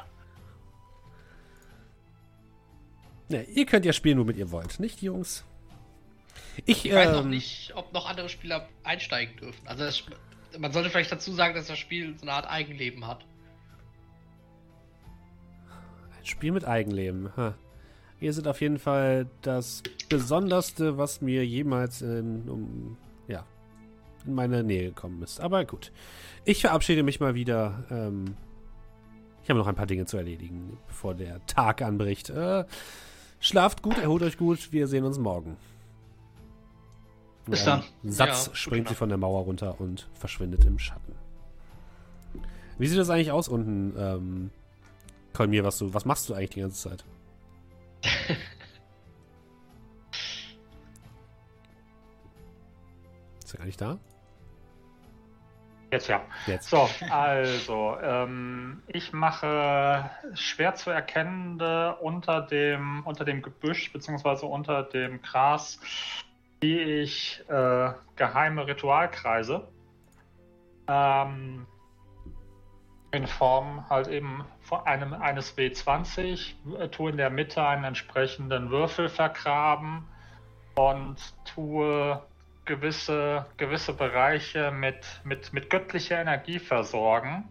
Ne, ihr könnt ja spielen, womit ihr wollt, nicht, Jungs? Ich,
Ich weiß noch
ähm,
nicht, ob noch andere Spieler einsteigen dürfen. Also das, man sollte vielleicht dazu sagen, dass das Spiel so eine Art Eigenleben hat.
Ein Spiel mit Eigenleben. Ha. Ihr seid auf jeden Fall das Besonderste, was mir jemals in, um, ja, in meine Nähe gekommen ist. Aber gut. Ich verabschiede mich mal wieder. Ähm, ich habe noch ein paar Dinge zu erledigen, bevor der Tag anbricht. Äh, schlaft gut, erholt euch gut. Wir sehen uns morgen.
Bis dann.
Satz
Ja,
springt sie von der Mauer runter und verschwindet im Schatten. Wie sieht das eigentlich aus unten, ähm, Kolmir, was du, was machst du eigentlich die ganze Zeit? Ist er gar nicht da?
Jetzt ja.
Jetzt.
So, also, ähm, ich mache schwer zu erkennende unter dem, unter dem Gebüsch beziehungsweise unter dem Gras, die ich äh, geheime Ritualkreise. Ähm, in Form halt eben von einem, eines W20, äh, tue in der Mitte einen entsprechenden Würfel vergraben und tue gewisse, gewisse Bereiche mit, mit, mit göttlicher Energie versorgen,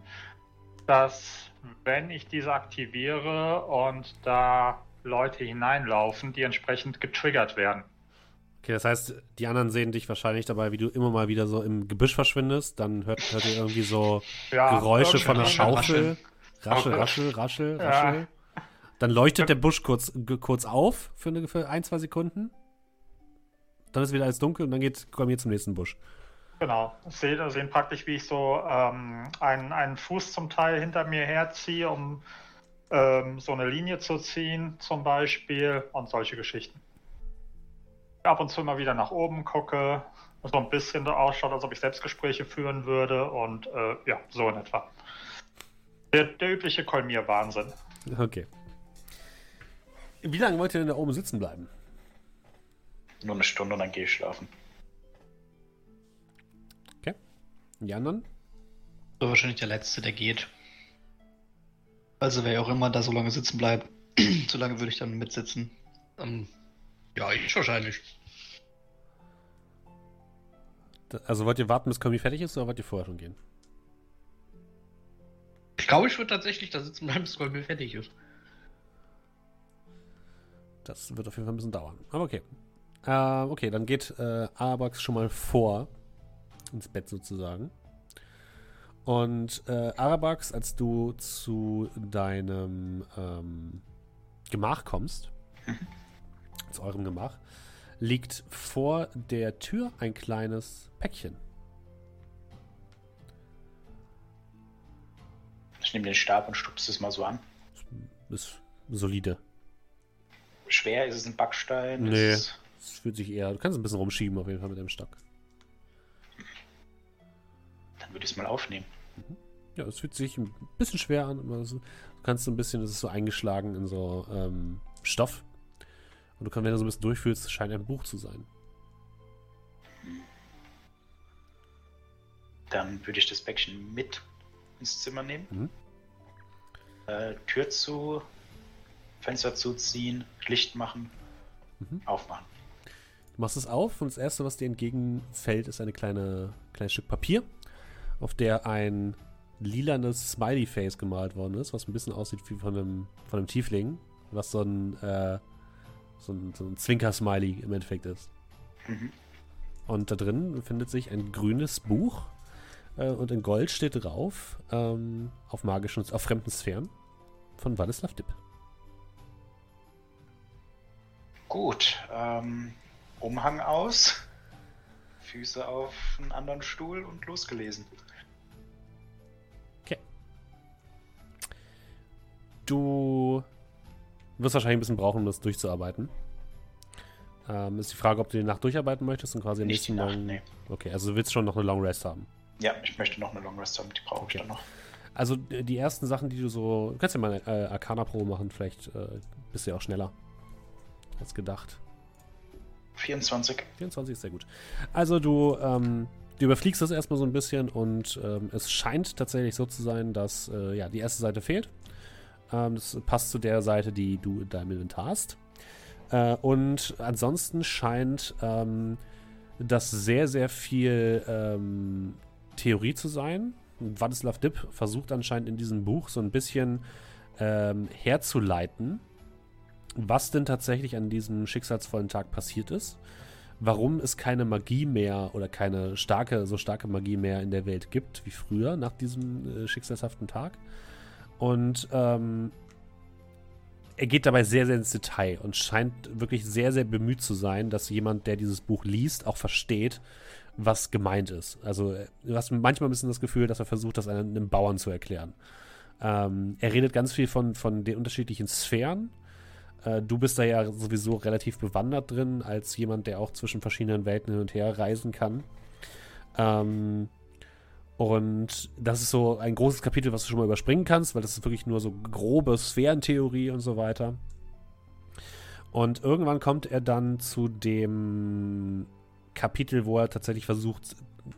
dass wenn ich diese aktiviere und da Leute hineinlaufen, die entsprechend getriggert werden.
Okay, das heißt, die anderen sehen dich wahrscheinlich dabei, wie du immer mal wieder so im Gebüsch verschwindest. Dann hört, hört ihr irgendwie so
Ja,
Geräusche von der Schaufel. Raschel,
Okay.
raschel, raschel,
Ja.
raschel. Dann leuchtet der Busch kurz, kurz auf für, eine, für ein, zwei Sekunden. Dann ist wieder alles dunkel und dann geht kommen wir zum nächsten Busch.
Genau. Sehen, sehen praktisch, wie ich so ähm, einen, einen Fuß zum Teil hinter mir herziehe, um ähm, so eine Linie zu ziehen, zum Beispiel, und solche Geschichten. Ab und zu mal wieder nach oben gucke, so ein bisschen so ausschaut, als ob ich Selbstgespräche führen würde und äh, ja, so in etwa. Der, der übliche Kolmir-Wahnsinn.
Okay. Wie lange wollt ihr denn da oben sitzen bleiben?
Nur eine Stunde und dann gehe ich schlafen.
Die anderen?
So wahrscheinlich der Letzte, der geht. Also wer auch immer da so lange sitzen bleibt, so lange würde ich dann mitsitzen.
Ähm, ja, ich wahrscheinlich.
Also wollt ihr warten, bis Kommi fertig ist oder wollt ihr vorher schon gehen?
Ich glaube, ich würde tatsächlich da sitzen bleiben, bis Goldmill fertig ist.
Das wird auf jeden Fall ein bisschen dauern. Aber okay. Äh, okay, dann geht äh, Arabax schon mal vor. Ins Bett sozusagen. Und äh, Arabax, als du zu deinem ähm, Gemach kommst, zu eurem Gemach, liegt vor der Tür ein kleines Päckchen.
Ich nehme den Stab und stupse es mal so an.
Ist solide.
Schwer ist es ein Backstein.
Nee.
Ist es-
fühlt sich eher. Du kannst ein bisschen rumschieben auf jeden Fall mit dem Stock.
Dann würde ich es mal aufnehmen.
Ja, es fühlt sich ein bisschen schwer an. Du kannst so ein bisschen, es ist so eingeschlagen in so ähm, Stoff. Und du kannst, wenn du so ein bisschen durchfühlst, scheint ein Buch zu sein.
Dann würde ich das Päckchen mit ins Zimmer nehmen.
Mhm.
Äh, Tür zu, Fenster zuziehen, Licht machen,
Mhm.
aufmachen.
Machst es auf und das erste, was dir entgegenfällt, ist eine kleine kleines Stück Papier, auf der ein lilanes Smiley-Face gemalt worden ist, was ein bisschen aussieht wie von einem, von einem Tiefling, was so ein, äh, so ein, so ein Zwinker-Smiley im Endeffekt ist.
Mhm.
Und da drin befindet sich ein grünes Buch äh, und in Gold steht drauf, ähm, auf magischen, auf fremden Sphären von Wladislav Dipp.
Gut, ähm, Umhang aus, Füße auf einen anderen Stuhl und losgelesen.
Okay. Du wirst wahrscheinlich ein bisschen brauchen, um das durchzuarbeiten. Ähm, ist die Frage, ob du die Nacht durcharbeiten möchtest und quasi am nächsten
Nacht,
Morgen.
nee.
Okay, also du willst schon noch eine Long Rest haben.
Ja, ich möchte noch eine Long Rest haben, die brauche
Okay.
ich dann noch.
Also die ersten Sachen, die du so. Du kannst ja mal eine äh, Arcana-Pro machen, vielleicht äh, bist du ja auch schneller als gedacht.
24.
24 ist sehr gut. Also du, ähm, du überfliegst das erstmal so ein bisschen und ähm, es scheint tatsächlich so zu sein, dass äh, ja, die erste Seite fehlt. Ähm, das passt zu der Seite, die du in deinem Inventar hast. Äh, und ansonsten scheint ähm, das sehr, sehr viel ähm, Theorie zu sein. Wadislav Dipp versucht anscheinend in diesem Buch so ein bisschen ähm, herzuleiten, was denn tatsächlich an diesem schicksalsvollen Tag passiert ist, warum es keine Magie mehr oder keine starke, so starke Magie mehr in der Welt gibt wie früher nach diesem äh, schicksalshaften Tag. Und ähm, er geht dabei sehr, sehr ins Detail und scheint wirklich sehr, sehr bemüht zu sein, dass jemand, der dieses Buch liest, auch versteht, was gemeint ist. Also du hast manchmal ein bisschen das Gefühl, dass er versucht, das einem, einem Bauern zu erklären. Ähm, er redet ganz viel von, von den unterschiedlichen Sphären äh, du bist da ja sowieso relativ bewandert drin, als jemand, der auch zwischen verschiedenen Welten hin und her reisen kann. Ähm, und das ist so ein großes Kapitel, was du schon mal überspringen kannst, weil das ist wirklich nur so grobe Sphärentheorie und so weiter. Und irgendwann kommt er dann zu dem Kapitel, wo er tatsächlich versucht,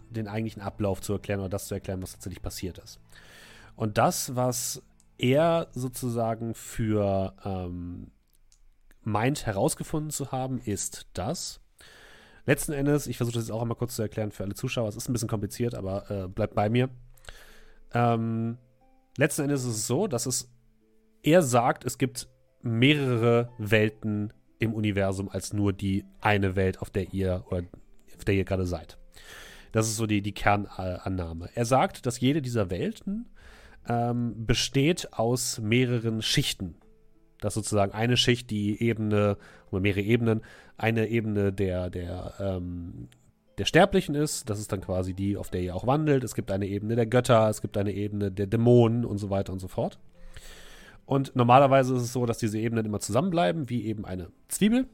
den eigentlichen Ablauf zu erklären oder das zu erklären, was tatsächlich passiert ist. Und das, was er sozusagen für ähm, meint herausgefunden zu haben, ist, dass letzten Endes, ich versuche das jetzt auch einmal kurz zu erklären für alle Zuschauer, es ist ein bisschen kompliziert, aber äh, bleibt bei mir. Ähm, letzten Endes ist es so, dass es, er sagt, es gibt mehrere Welten im Universum als nur die eine Welt, auf der ihr oder auf der ihr gerade seid. Das ist so die, die Kernannahme. Er sagt, dass jede dieser Welten ähm, besteht aus mehreren Schichten dass sozusagen eine Schicht die Ebene, oder mehrere Ebenen, eine Ebene der, der, ähm, der Sterblichen ist. Das ist dann quasi die, auf der ihr auch wandelt. Es gibt eine Ebene der Götter, es gibt eine Ebene der Dämonen und so weiter und so fort. Und normalerweise ist es so, dass diese Ebenen immer zusammenbleiben, wie eben eine Zwiebel.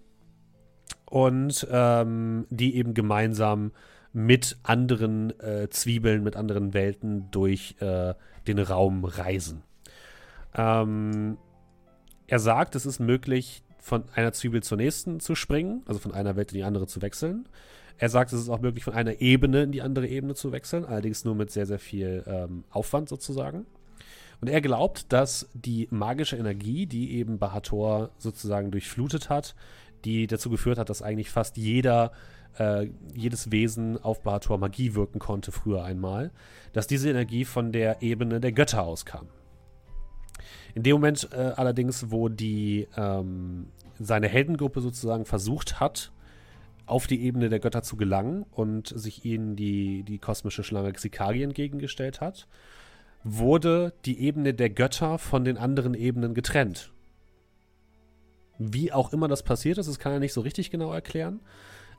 Und ähm, die eben gemeinsam mit anderen äh, Zwiebeln, mit anderen Welten durch äh, den Raum reisen. Ähm, er sagt, es ist möglich, von einer Zwiebel zur nächsten zu springen, also von einer Welt in die andere zu wechseln. Er sagt, es ist auch möglich, von einer Ebene in die andere Ebene zu wechseln, allerdings nur mit sehr, sehr viel ähm, Aufwand sozusagen. Und er glaubt, dass die magische Energie, die eben Bahator sozusagen durchflutet hat, die dazu geführt hat, dass eigentlich fast jeder, äh, jedes Wesen auf Bahator Magie wirken konnte früher einmal, dass diese Energie von der Ebene der Götter auskam. In dem Moment äh, allerdings, wo die ähm, seine Heldengruppe sozusagen versucht hat, auf die Ebene der Götter zu gelangen und sich ihnen die, die kosmische Schlange Xikari entgegengestellt hat, wurde die Ebene der Götter von den anderen Ebenen getrennt. Wie auch immer das passiert ist, das kann er nicht so richtig genau erklären,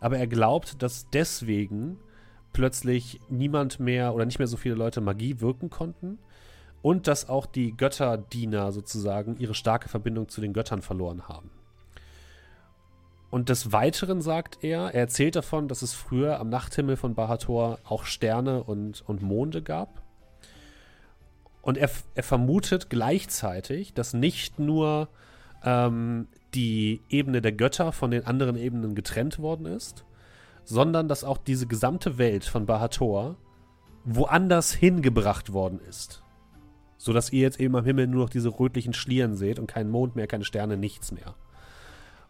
aber er glaubt, dass deswegen plötzlich niemand mehr oder nicht mehr so viele Leute Magie wirken konnten und dass auch die Götterdiener sozusagen ihre starke Verbindung zu den Göttern verloren haben. Und des Weiteren sagt er, er erzählt davon, dass es früher am Nachthimmel von Bahator auch Sterne und, und Monde gab. Und er, er vermutet gleichzeitig, dass nicht nur ähm, die Ebene der Götter von den anderen Ebenen getrennt worden ist, sondern dass auch diese gesamte Welt von Bahator woanders hingebracht worden ist. So dass ihr jetzt eben am Himmel nur noch diese rötlichen Schlieren seht und keinen Mond mehr, keine Sterne, nichts mehr.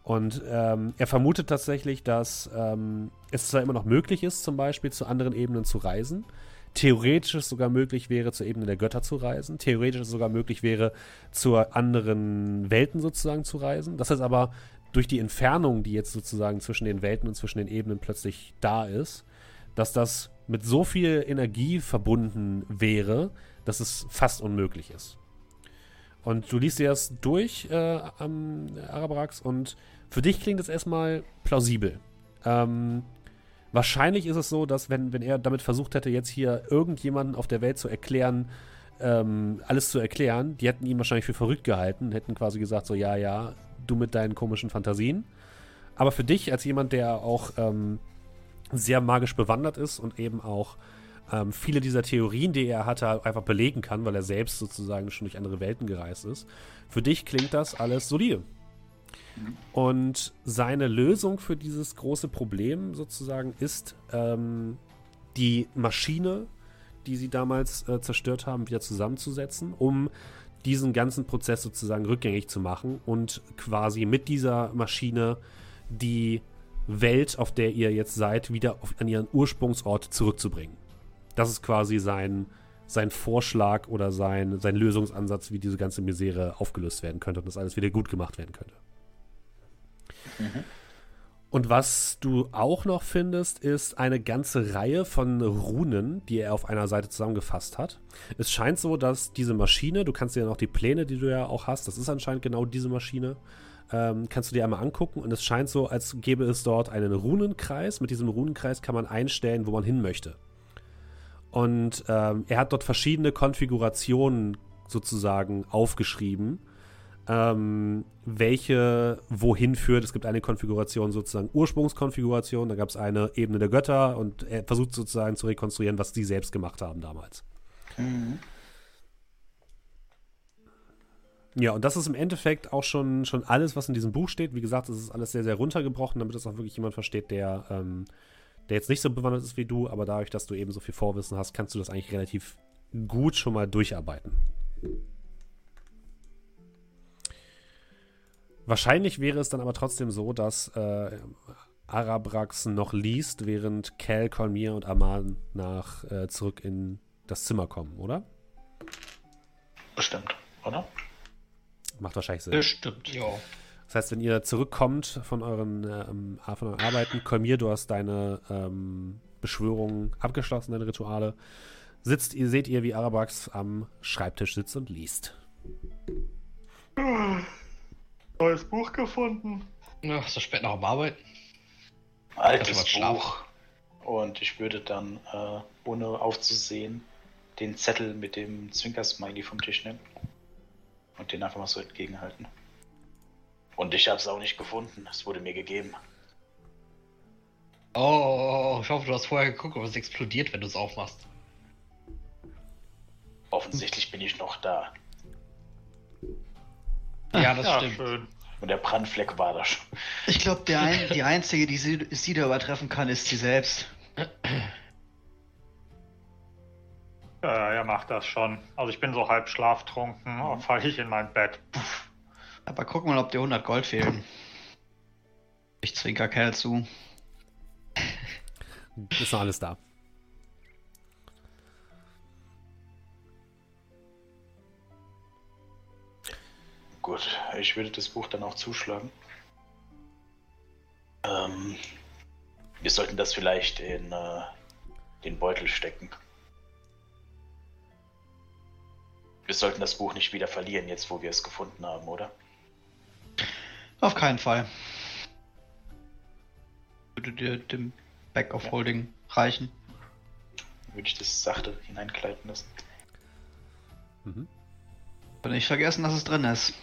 Und ähm, er vermutet tatsächlich, dass ähm, es zwar immer noch möglich ist, zum Beispiel zu anderen Ebenen zu reisen. Theoretisch es sogar möglich wäre, zur Ebene der Götter zu reisen. Theoretisch es sogar möglich wäre, zu anderen Welten sozusagen zu reisen. Das heißt aber, durch die Entfernung, die jetzt sozusagen zwischen den Welten und zwischen den Ebenen plötzlich da ist, dass das mit so viel Energie verbunden wäre, dass es fast unmöglich ist. Und du liest dir das durch äh, am Arabrax und für dich klingt es erstmal plausibel. Ähm, wahrscheinlich ist es so, dass wenn, wenn er damit versucht hätte, jetzt hier irgendjemanden auf der Welt zu erklären, ähm, alles zu erklären, die hätten ihn wahrscheinlich für verrückt gehalten, hätten quasi gesagt, so ja, ja, du mit deinen komischen Fantasien. Aber für dich als jemand, der auch ähm, sehr magisch bewandert ist und eben auch ähm, viele dieser Theorien, die er hatte, einfach belegen kann, weil er selbst sozusagen schon durch andere Welten gereist ist. Für dich klingt das alles solide. Und seine Lösung für dieses große Problem sozusagen ist, ähm, die Maschine, die sie damals äh, zerstört haben, wieder zusammenzusetzen, um diesen ganzen Prozess sozusagen rückgängig zu machen und quasi mit dieser Maschine die Welt, auf der ihr jetzt seid, wieder auf, an ihren Ursprungsort zurückzubringen. Das ist quasi sein, sein Vorschlag oder sein, sein Lösungsansatz, wie diese ganze Misere aufgelöst werden könnte und das alles wieder gut gemacht werden könnte. Mhm. Und was du auch noch findest, ist eine ganze Reihe von Runen, die er auf einer Seite zusammengefasst hat. Es scheint so, dass diese Maschine, du kannst dir ja noch die Pläne, die du ja auch hast, das ist anscheinend genau diese Maschine, ähm, kannst du dir einmal angucken und es scheint so, als gäbe es dort einen Runenkreis. Mit diesem Runenkreis kann man einstellen, wo man hin möchte. Und ähm, er hat dort verschiedene Konfigurationen sozusagen aufgeschrieben ähm, welche wohin führt. Es gibt eine Konfiguration sozusagen Ursprungskonfiguration, da gab es eine Ebene der Götter und er versucht sozusagen zu rekonstruieren, was sie selbst gemacht haben damals. Mhm. Ja, und das ist im Endeffekt auch schon, schon alles, was in diesem Buch steht. Wie gesagt, es ist alles sehr, sehr runtergebrochen, damit es auch wirklich jemand versteht, der, ähm, der jetzt nicht so bewandert ist wie du, aber dadurch, dass du eben so viel Vorwissen hast, kannst du das eigentlich relativ gut schon mal durcharbeiten. Wahrscheinlich wäre es dann aber trotzdem so, dass äh, Arabrax noch liest, während Cal, Colmir und Aman nach äh, zurück in das Zimmer kommen, oder?
Bestimmt, oder?
Macht wahrscheinlich Sinn.
Bestimmt, ja.
Das heißt, wenn ihr zurückkommt von euren, ähm, von euren Arbeiten, Colmir, du hast deine ähm, Beschwörung abgeschlossen, deine Rituale, sitzt ihr, seht ihr, wie Arabrax am Schreibtisch sitzt und liest.
Neues Buch gefunden.
Ja, so spät noch am Arbeiten.
Altes Buch. Und ich würde dann, äh, ohne aufzusehen, den Zettel mit dem Zwinker-Smiley vom Tisch nehmen. Und den einfach mal so entgegenhalten. Und ich habe es auch nicht gefunden. Es wurde mir gegeben.
Oh, ich hoffe, du hast vorher geguckt, ob es explodiert, wenn du es aufmachst.
Offensichtlich bin ich noch da.
Ja, das ja, stimmt. Schön.
Und der Brandfleck war da schon.
Ich glaube, ein, die einzige, die sie, sie da übertreffen kann, ist sie selbst.
Ja, er macht das schon. Also ich bin so halb schlaftrunken, mhm. falle ich in mein Bett. Puff.
Aber guck mal, ob dir 100 Gold fehlen. Ich zwinker Kerl zu.
Ist noch alles da.
Gut, ich würde das Buch dann auch zuschlagen. Ähm, wir sollten das vielleicht in äh, den Beutel stecken. Wir sollten das Buch nicht wieder verlieren, jetzt wo wir es gefunden haben, oder?
Auf keinen Fall. Würde dir dem Back of ja. Holding reichen?
Würde ich das sachte hineinkleiden lassen.
Mhm. Und nicht vergessen, dass es drin ist.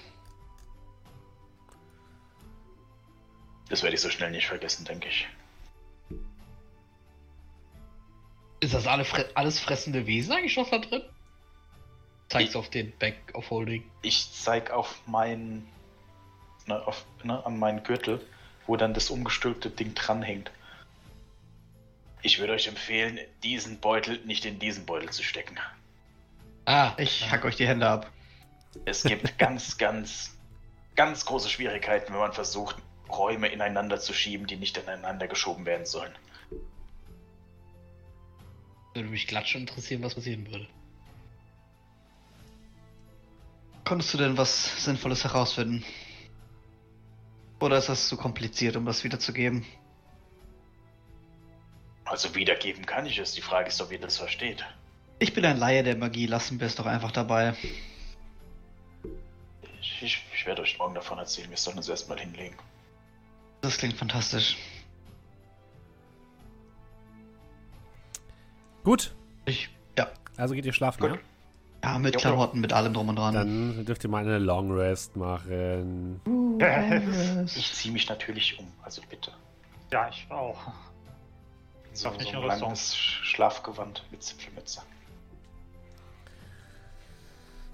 Das werde ich so schnell nicht vergessen, denke ich.
Ist das alle fre alles fressende Wesen eigentlich noch da drin? Zeig's auf den Back of Holding.
Ich zeig auf meinen. Ne, auf, ne, an meinen Gürtel, wo dann das umgestülpte Ding dranhängt. Ich würde euch empfehlen, diesen Beutel nicht in diesen Beutel zu stecken.
Ah, ich hack euch die Hände ab.
Es gibt ganz, ganz, ganz große Schwierigkeiten, wenn man versucht, Räume ineinander zu schieben, die nicht ineinander geschoben werden sollen.
Würde mich glatt schon interessieren, was passieren würde.
Konntest du denn was Sinnvolles herausfinden? Oder ist das zu kompliziert, um das wiederzugeben?
Also wiedergeben kann ich es. Die Frage ist, ob ihr das versteht.
Ich bin ein Laie der Magie. Lassen wir es doch einfach dabei.
Ich, ich, ich werde euch morgen davon erzählen. Wir sollen uns erstmal hinlegen.
Das klingt fantastisch.
Gut.
Ich, ja.
Also geht ihr schlafen, Gut. ja?
Ja, mit Klamotten, mit allem drum und dran.
Dann dürft ihr mal eine Long Rest machen.
Long Rest. Ich ziehe mich natürlich um, also bitte.
Ja, ich auch.
So, so ein langes Schlafgewand mit Zipfelmütze.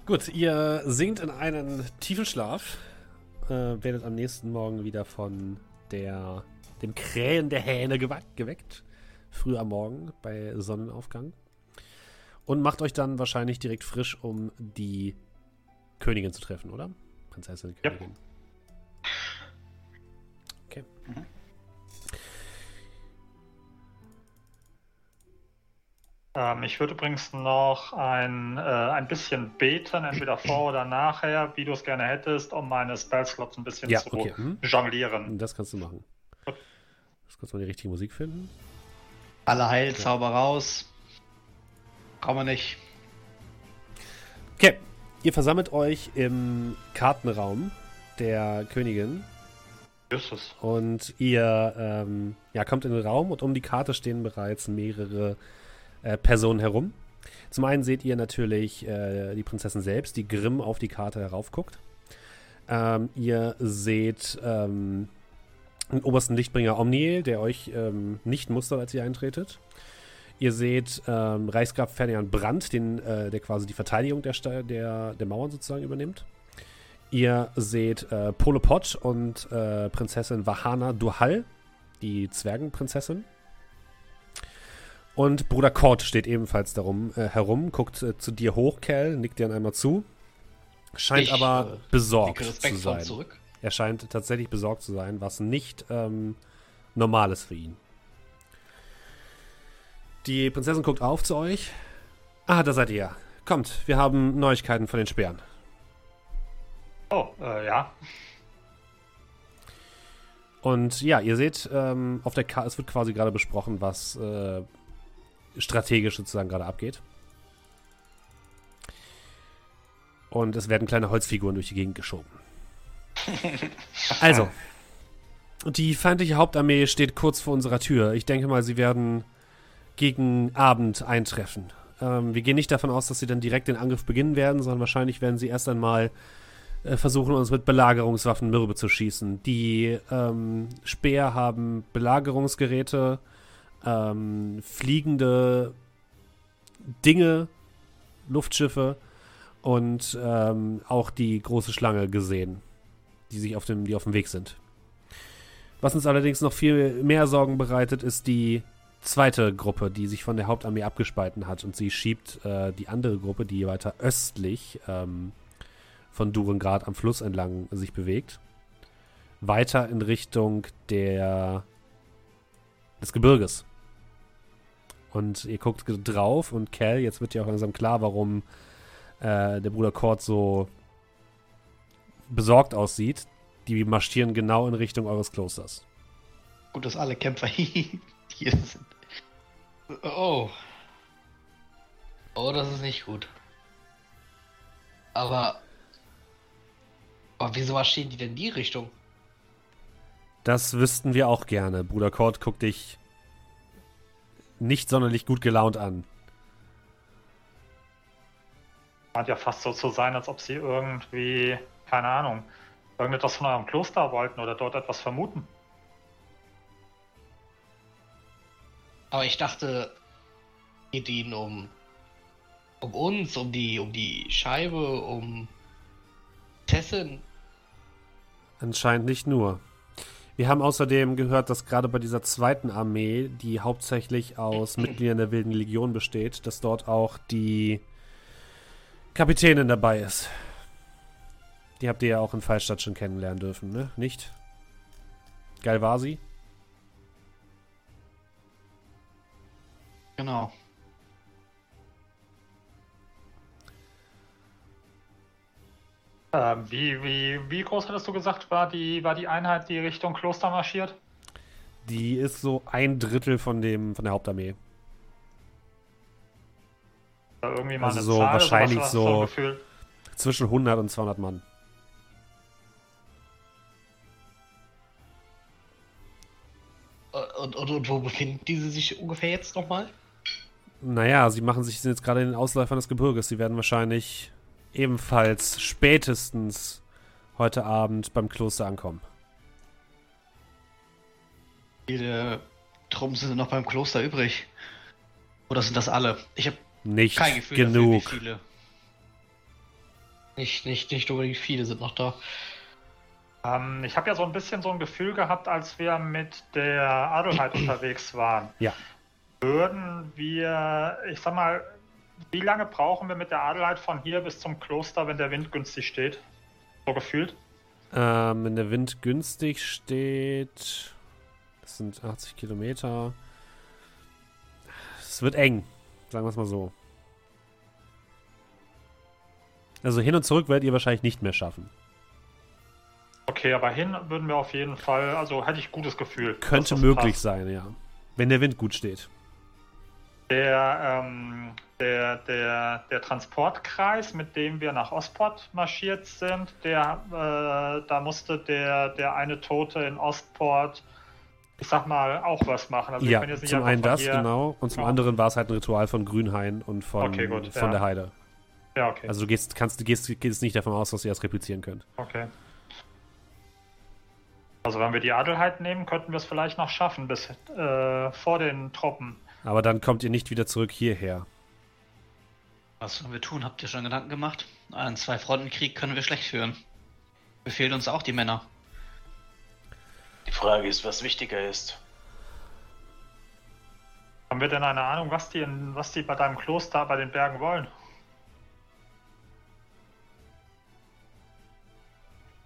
Gut, ihr sinkt in einen tiefen Schlaf, äh, werdet am nächsten Morgen wieder von der, dem Krähen der Hähne geweckt. Früh am Morgen bei Sonnenaufgang. Und macht euch dann wahrscheinlich direkt frisch, um die Königin zu treffen, oder? Prinzessin,
Ja.
Königin. Okay.
Mhm.
Ähm, ich würde übrigens noch ein, äh, ein bisschen beten, entweder vor oder nachher, wie du es gerne hättest, um meine Spellslots ein bisschen
Ja,
zu
okay. Mhm.
jonglieren.
Das kannst du machen.
Gut.
Lass kurz mal die richtige Musik finden.
Alle Heilzauber raus. Brauchen wir nicht.
Okay, ihr versammelt euch im Kartenraum der Königin
Justus.
und ihr ähm, ja, kommt in den Raum und um die Karte stehen bereits mehrere äh, Personen herum. Zum einen seht ihr natürlich äh, die Prinzessin selbst, die grimm auf die Karte heraufguckt. Ähm, ihr seht ähm, den obersten Lichtbringer Omniel, der euch ähm, nicht mustert, als ihr eintretet. Ihr seht ähm, Reichsgraf Ferdinand Brandt, den, äh, der quasi die Verteidigung der, der, der Mauern sozusagen übernimmt. Ihr seht äh, Polo Pot und äh, Prinzessin Vahana Duhal, die Zwergenprinzessin. Und Bruder Kort steht ebenfalls darum äh, herum, guckt äh, zu dir hoch, Cal, nickt dir dann einmal zu. Scheint
Ich,
aber
äh,
besorgt zu sein.
zurück.
Er scheint tatsächlich besorgt zu sein, was nicht ähm, normal ist für ihn. Die Prinzessin guckt auf zu euch. Ah, da seid ihr. Kommt, wir haben Neuigkeiten von den Speeren.
Oh, äh, ja.
Und ja, ihr seht, ähm, auf der Karte, es wird quasi gerade besprochen, was äh, strategisch sozusagen gerade abgeht. Und es werden kleine Holzfiguren durch die Gegend geschoben. Also, die feindliche Hauptarmee steht kurz vor unserer Tür. Ich denke mal, sie werden gegen Abend eintreffen. Ähm, wir gehen nicht davon aus, dass sie dann direkt den Angriff beginnen werden, sondern wahrscheinlich werden sie erst einmal äh, versuchen, uns mit Belagerungswaffen mürbe zu schießen. Die ähm, Speer haben Belagerungsgeräte, ähm, fliegende Dinge, Luftschiffe und ähm, auch die große Schlange gesehen, die sich auf dem, die auf dem Weg sind. Was uns allerdings noch viel mehr Sorgen bereitet, ist die zweite Gruppe, die sich von der Hauptarmee abgespalten hat und sie schiebt äh, die andere Gruppe, die weiter östlich ähm, von Durengrad am Fluss entlang sich bewegt, weiter in Richtung der des Gebirges. Und ihr guckt drauf und Cal, jetzt wird ja auch langsam klar, warum äh, der Bruder Kort so besorgt aussieht. Die marschieren genau in Richtung eures Klosters.
Gut, dass alle Kämpfer hier sind.
Oh. Oh, das ist nicht gut. Aber. Aber wieso marschieren die denn in die Richtung?
Das wüssten wir auch gerne. Bruder Kort guckt dich nicht sonderlich gut gelaunt an.
Scheint ja fast so zu sein, als ob sie irgendwie, keine Ahnung, irgendetwas von eurem Kloster wollten oder dort etwas vermuten.
Aber ich dachte, geht ihnen um. Um uns, um die, um die Scheibe, um Tessin.
Anscheinend nicht nur. Wir haben außerdem gehört, dass gerade bei dieser zweiten Armee, die hauptsächlich aus Mitgliedern der Wilden Legion besteht, dass dort auch die Kapitänin dabei ist. Die habt ihr ja auch in Fallstadt schon kennenlernen dürfen, ne? Nicht? Geil war sie?
Genau.
Ähm, wie, wie, wie groß hattest du gesagt, war die, war die Einheit, die Richtung Kloster marschiert?
Die ist so ein Drittel von dem von der Hauptarmee.
Oder irgendwie mal
Also
eine
so
Zahl,
wahrscheinlich so-
ein Gefühl.
Zwischen 100 und 200 Mann.
Äh, Und, und, und wo befinden diese sich ungefähr jetzt nochmal?
Naja, sie machen sich sind jetzt gerade in den Ausläufern des Gebirges. Sie werden wahrscheinlich ebenfalls spätestens heute Abend beim Kloster ankommen.
Viele Truppen sind noch beim Kloster übrig? Oder sind das alle? Ich habe
Nicht
kein Gefühl
genug.
dafür, wie viele.
Nicht, nicht, nicht unbedingt viele sind noch da.
Ähm, ich habe ja so ein bisschen so ein Gefühl gehabt, als wir mit der Adelheid unterwegs waren.
Ja.
Würden wir, ich sag mal, wie lange brauchen wir mit der Adelheid von hier bis zum Kloster, wenn der Wind günstig steht? So gefühlt?
Ähm, wenn der Wind günstig steht, das sind 80 Kilometer. Es wird eng, sagen wir es mal so. Also hin und zurück werdet ihr wahrscheinlich nicht mehr schaffen.
Okay, aber hin würden wir auf jeden Fall, also hätte ich gutes Gefühl.
Könnte möglich
passt.
sein, ja. Wenn der Wind gut steht.
Der, ähm, der, der, der Transportkreis, mit dem wir nach Ostport marschiert sind, der, äh, da musste der, der eine Tote in Ostport, ich sag mal, auch was machen. Also
ja,
können jetzt nicht
zum einen das,
hier-
genau. Und zum
Ja.
anderen war es halt ein Ritual von Grünhain und von,
Okay, gut,
von
ja.
der Heide.
Ja, okay.
Also du gehst, kannst, du gehst, gehst nicht davon aus, dass ihr das replizieren könnt.
okay. Also wenn wir die Adelheid nehmen, könnten wir es vielleicht noch schaffen, bis äh, vor den Truppen.
Aber dann kommt ihr nicht wieder zurück hierher.
Was sollen wir tun? Habt ihr schon Gedanken gemacht? Einen Zwei-Fronten-Krieg können wir schlecht führen. Befehlen uns auch die Männer.
Die Frage ist, was wichtiger ist.
Haben wir denn eine Ahnung, was die, in, was die bei deinem Kloster bei den Bergen wollen?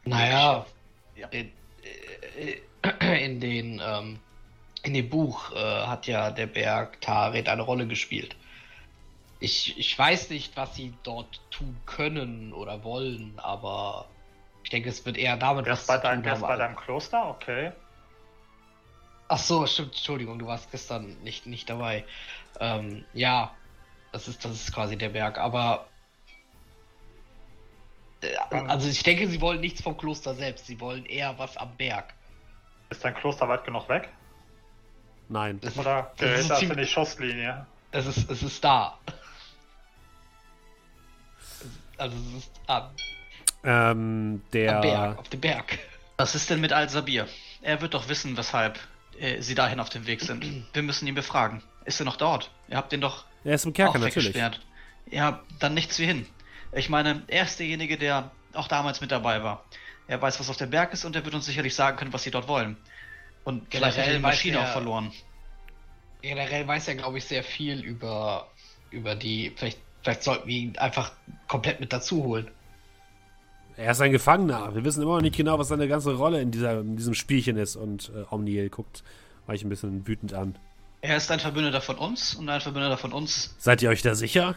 Naja,
Ja.
in, äh, in, den, ähm, in dem Buch äh, hat ja der Berg Taret eine Rolle gespielt. Ich, ich weiß nicht, was sie dort tun können oder wollen, aber ich denke, es wird eher damit
ist bei, dein, bei deinem Kloster? Okay.
Ach so, stimmt, Entschuldigung, du warst gestern nicht, nicht dabei. Ähm, ja, das ist, das ist quasi der Berg, aber. Äh, Also ich denke, sie wollen nichts vom Kloster selbst, sie wollen eher was am Berg.
Ist dein Kloster weit genug weg?
Nein.
Das ist,
Oder
ist,
das in
ziemlich,
die Schusslinie?
es ist, es ist da. Also es ist am,
Ähm, der.
am Berg, auf dem Berg.
Was ist denn mit Al-Sabir? Er wird doch wissen, weshalb äh, sie dahin auf dem Weg sind. Wir müssen ihn befragen. Ist er noch dort? Ihr habt ihn doch
Er ist im Kerker,
auch
natürlich.
Ja, dann nichts wie hin. Ich meine, er ist derjenige, der auch damals mit dabei war. Er weiß, was auf dem Berg ist und er wird uns sicherlich sagen können, was sie dort wollen. Und er
Generell
die
weiß
Maschine
er-
auch verloren.
Generell weiß er, glaube ich, sehr viel über, über die. Vielleicht, vielleicht sollten wir ihn einfach komplett mit dazu holen.
Er ist ein Gefangener. Wir wissen immer noch nicht genau, was seine ganze Rolle in, dieser, in diesem Spielchen ist. Und äh, Omniel guckt euch ein bisschen wütend an.
Er ist ein Verbündeter von uns und ein Verbündeter von uns.
Seid ihr euch da sicher?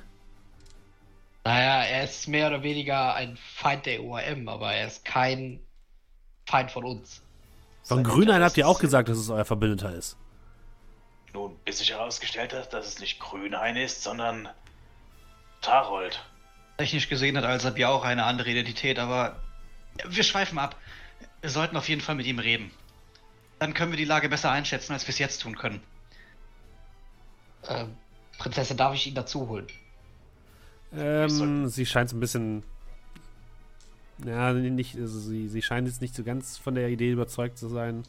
Naja, er ist mehr oder weniger ein Feind der ORM, aber er ist kein Feind von uns.
Von Grünhain habt ihr auch gesagt, dass es euer Verbündeter ist.
Nun, bis sich herausgestellt hat, dass es nicht Grünhain ist, sondern Tarold.
Technisch gesehen hat Al-Sabir auch eine andere Identität, aber wir schweifen ab. Wir sollten auf jeden Fall mit ihm reden. Dann können wir die Lage besser einschätzen, als wir es jetzt tun können.
Ähm, Prinzessin, darf ich ihn dazu holen?
Ähm, sie scheint so ein bisschen. Ja, nicht, also sie, sie scheint jetzt nicht so ganz von der Idee überzeugt zu sein.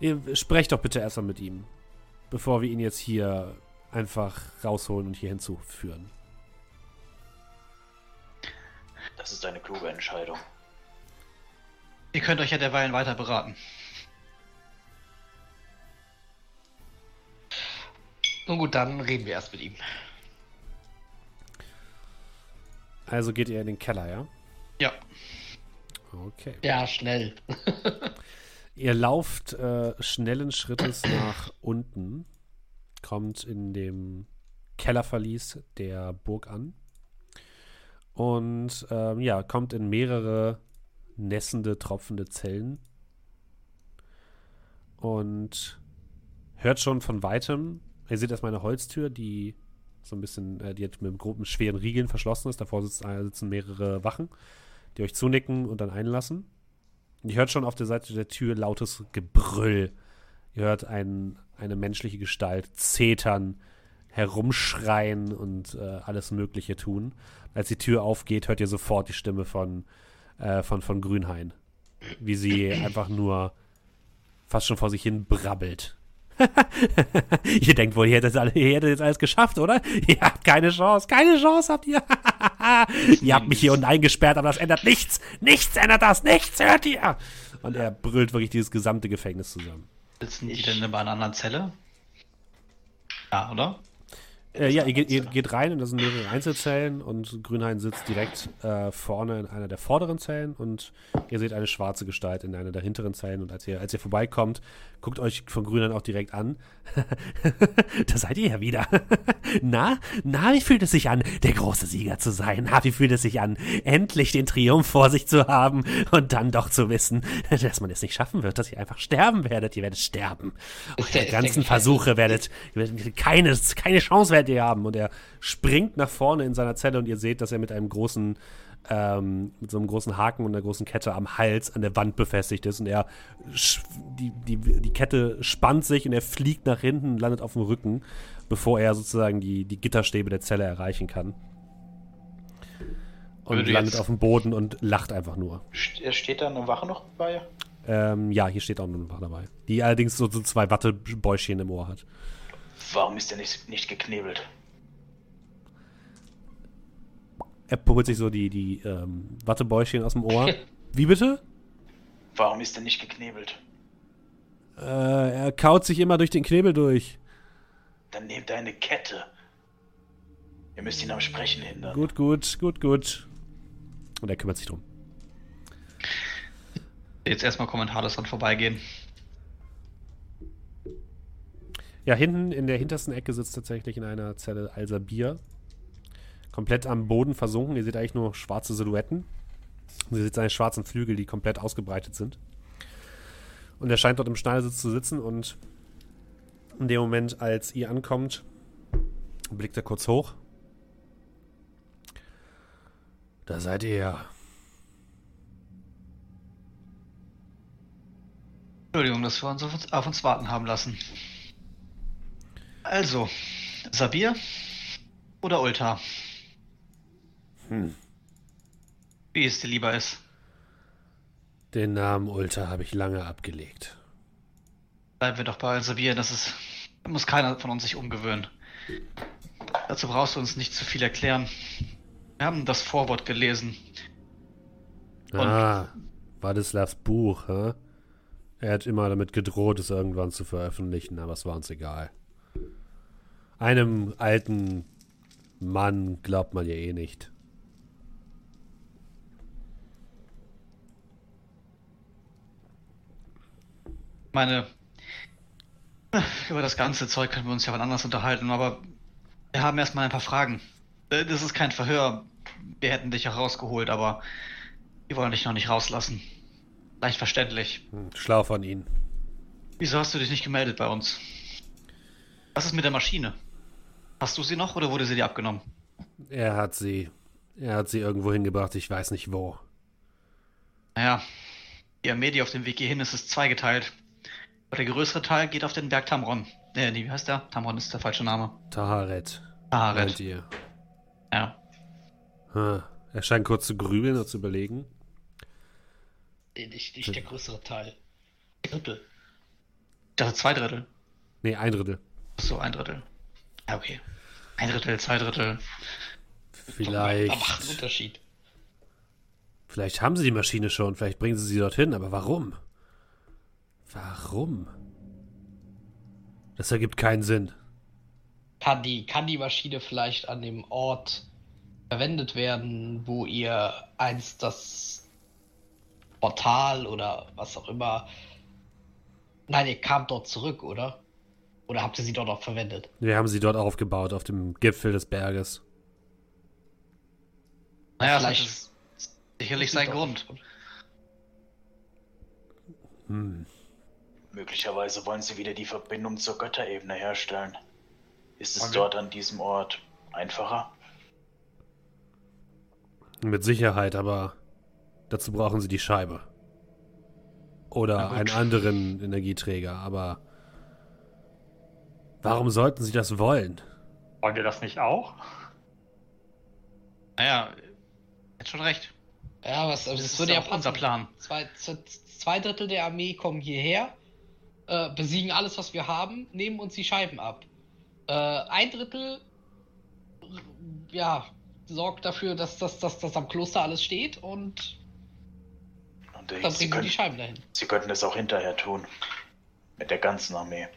Ihr sprecht doch bitte erstmal mit ihm, bevor wir ihn jetzt hier einfach rausholen und hier hinzuführen.
Das ist eine kluge Entscheidung.
Ihr könnt euch ja derweilen weiter beraten.
Nun gut, dann reden wir erst mit ihm.
Also geht ihr in den Keller, ja?
Ja.
Okay.
Ja, schnell.
Ihr lauft äh, schnellen Schrittes nach unten, kommt in dem Kellerverlies der Burg an und ähm, ja, kommt in mehrere nässende, tropfende Zellen und hört schon von weitem, ihr seht erstmal eine Holztür, die so ein bisschen, äh, die jetzt mit groben, schweren Riegeln verschlossen ist. Davor äh, sitzen mehrere Wachen, die euch zunicken und dann einlassen. Und ihr hört schon auf der Seite der Tür lautes Gebrüll. Ihr hört ein, eine menschliche Gestalt zetern, herumschreien und äh, alles Mögliche tun. Als die Tür aufgeht, hört ihr sofort die Stimme von, äh, von, von Grünhain. Wie sie einfach nur fast schon vor sich hin brabbelt. ihr denkt wohl, ihr hättet, alle, ihr hättet jetzt alles geschafft, oder? Ihr habt keine Chance. Keine Chance habt ihr. ihr habt mich hier unten eingesperrt, aber das ändert nichts. Nichts ändert das. Nichts hört ihr. Und er brüllt wirklich dieses gesamte Gefängnis zusammen.
Sitzen die denn in einer anderen Zelle? Ja, oder?
Äh, ja, ihr geht, ihr geht rein und das sind mehrere Einzelzellen und Grünhain sitzt direkt äh, vorne in einer der vorderen Zellen und ihr seht eine schwarze Gestalt in einer der hinteren Zellen und als ihr, als ihr vorbeikommt, guckt euch von Grünhain auch direkt an. da seid ihr ja wieder. na, na, wie fühlt es sich an, der große Sieger zu sein? Na, wie fühlt es sich an, endlich den Triumph vor sich zu haben und dann doch zu wissen, dass man es nicht schaffen wird, dass ihr einfach sterben werdet. Ihr werdet sterben.
Ist der-
Eure ganzen Versuche werdet, werdet keine, keine Chance werdet ihr haben. Und er springt nach vorne in seiner Zelle und ihr seht, dass er mit einem großen, ähm, mit so einem großen Haken und einer großen Kette am Hals an der Wand befestigt ist. Und er, die, die, die Kette spannt sich und er fliegt nach hinten und landet auf dem Rücken, bevor er sozusagen die, die Gitterstäbe der Zelle erreichen kann. Und landet auf dem Boden und lacht einfach nur.
St- Steht da eine Wache noch bei?
Ähm, ja, hier steht auch noch eine Wache dabei. Die allerdings so, so zwei Wattebäuschen im Ohr hat.
Warum ist er nicht, nicht geknebelt?
Er holt sich so die, die ähm, Wattebäuschen aus dem Ohr. Wie bitte?
Warum ist er nicht geknebelt?
Äh, er kaut sich immer durch den Knebel durch.
Dann nehmt eine Kette. Ihr müsst ihn am Sprechen hindern.
Gut, gut, gut, gut. Und er kümmert sich drum.
Jetzt erstmal kommentarlos dran vorbeigehen.
Ja, hinten in der hintersten Ecke sitzt tatsächlich in einer Zelle Al-Sabir. Komplett am Boden versunken. Ihr seht eigentlich nur schwarze Silhouetten. Und ihr seht seine schwarzen Flügel, die komplett ausgebreitet sind. Und er scheint dort im Schneidersitz zu sitzen und in dem Moment, als ihr ankommt, blickt er kurz hoch. Da seid ihr ja.
Entschuldigung, dass wir uns auf uns, auf uns warten haben lassen. Also, Sabir oder Ulta?
Hm.
Wie es dir lieber ist.
Den Namen Ulta habe ich lange abgelegt.
Bleiben wir doch bei Sabir, das ist. Da muss keiner von uns sich umgewöhnen. Dazu brauchst du uns nicht zu viel erklären. Wir haben das Vorwort gelesen. Und-
Ah, Wadislavs Buch, hä? Er hat immer damit gedroht, es irgendwann zu veröffentlichen, aber es war uns egal. Einem alten Mann glaubt man ja eh nicht.
Meine, über das ganze Zeug können wir uns ja wann anders unterhalten, aber wir haben erstmal ein paar Fragen. Äh, Das ist kein Verhör. Wir hätten dich auch rausgeholt, aber wir wollen dich noch nicht rauslassen. Leicht verständlich.
Hm, Schlau von Ihnen.
Wieso hast du dich nicht gemeldet bei uns? Was ist mit der Maschine? Hast du sie noch oder wurde sie dir abgenommen?
Er hat sie. Er hat sie irgendwo hingebracht, ich weiß nicht wo.
Naja, die Armee, die auf dem Weg hierhin ist, ist zweigeteilt. Aber der größere Teil geht auf den Berg Tamron. Äh, nee, wie heißt der? Tamron ist der falsche Name.
Taharet.
Taharet.
ihr?
Ja.
Hm. Er scheint kurz zu grübeln und zu überlegen.
Nicht, nicht der größere Teil. Drittel.
Ich dachte zwei Drittel.
Nee, ein Drittel.
So, ein Drittel. Ja, okay. Ein Drittel, zwei Drittel.
Vielleicht.
Da macht einen Unterschied.
Vielleicht haben sie die Maschine schon, vielleicht bringen sie sie dorthin, aber warum? Warum? Das ergibt keinen Sinn.
Kann die, kann die Maschine vielleicht an dem Ort verwendet werden, wo ihr einst das Portal oder was auch immer. Nein, ihr kamt dort zurück, oder? Oder habt ihr sie dort auch verwendet?
Wir haben sie dort aufgebaut, auf dem Gipfel des Berges.
Naja,
Vielleicht-
vielleicht ist sicherlich sein Grund.
Hm.
Möglicherweise wollen sie wieder die Verbindung zur Götterebene herstellen. Ist es
Okay.
dort an diesem Ort einfacher?
Mit Sicherheit, aber dazu brauchen sie die Scheibe. Oder einen anderen Energieträger, aber warum sollten sie das wollen?
Wollen wir das nicht auch?
Naja, hat schon recht.
Ja, was, also
Das
das
ist
würde ja
auch unser. Plan.
Zwei, zwei Drittel der Armee kommen hierher äh, besiegen alles, was wir haben, nehmen uns die Scheiben ab. Äh, ein Drittel, ja, sorgt dafür, dass das dass, dass am Kloster alles steht und
Und
dann
Sie,
bringen wir die Scheiben dahin.
Sie könnten es auch hinterher tun. Mit der ganzen Armee.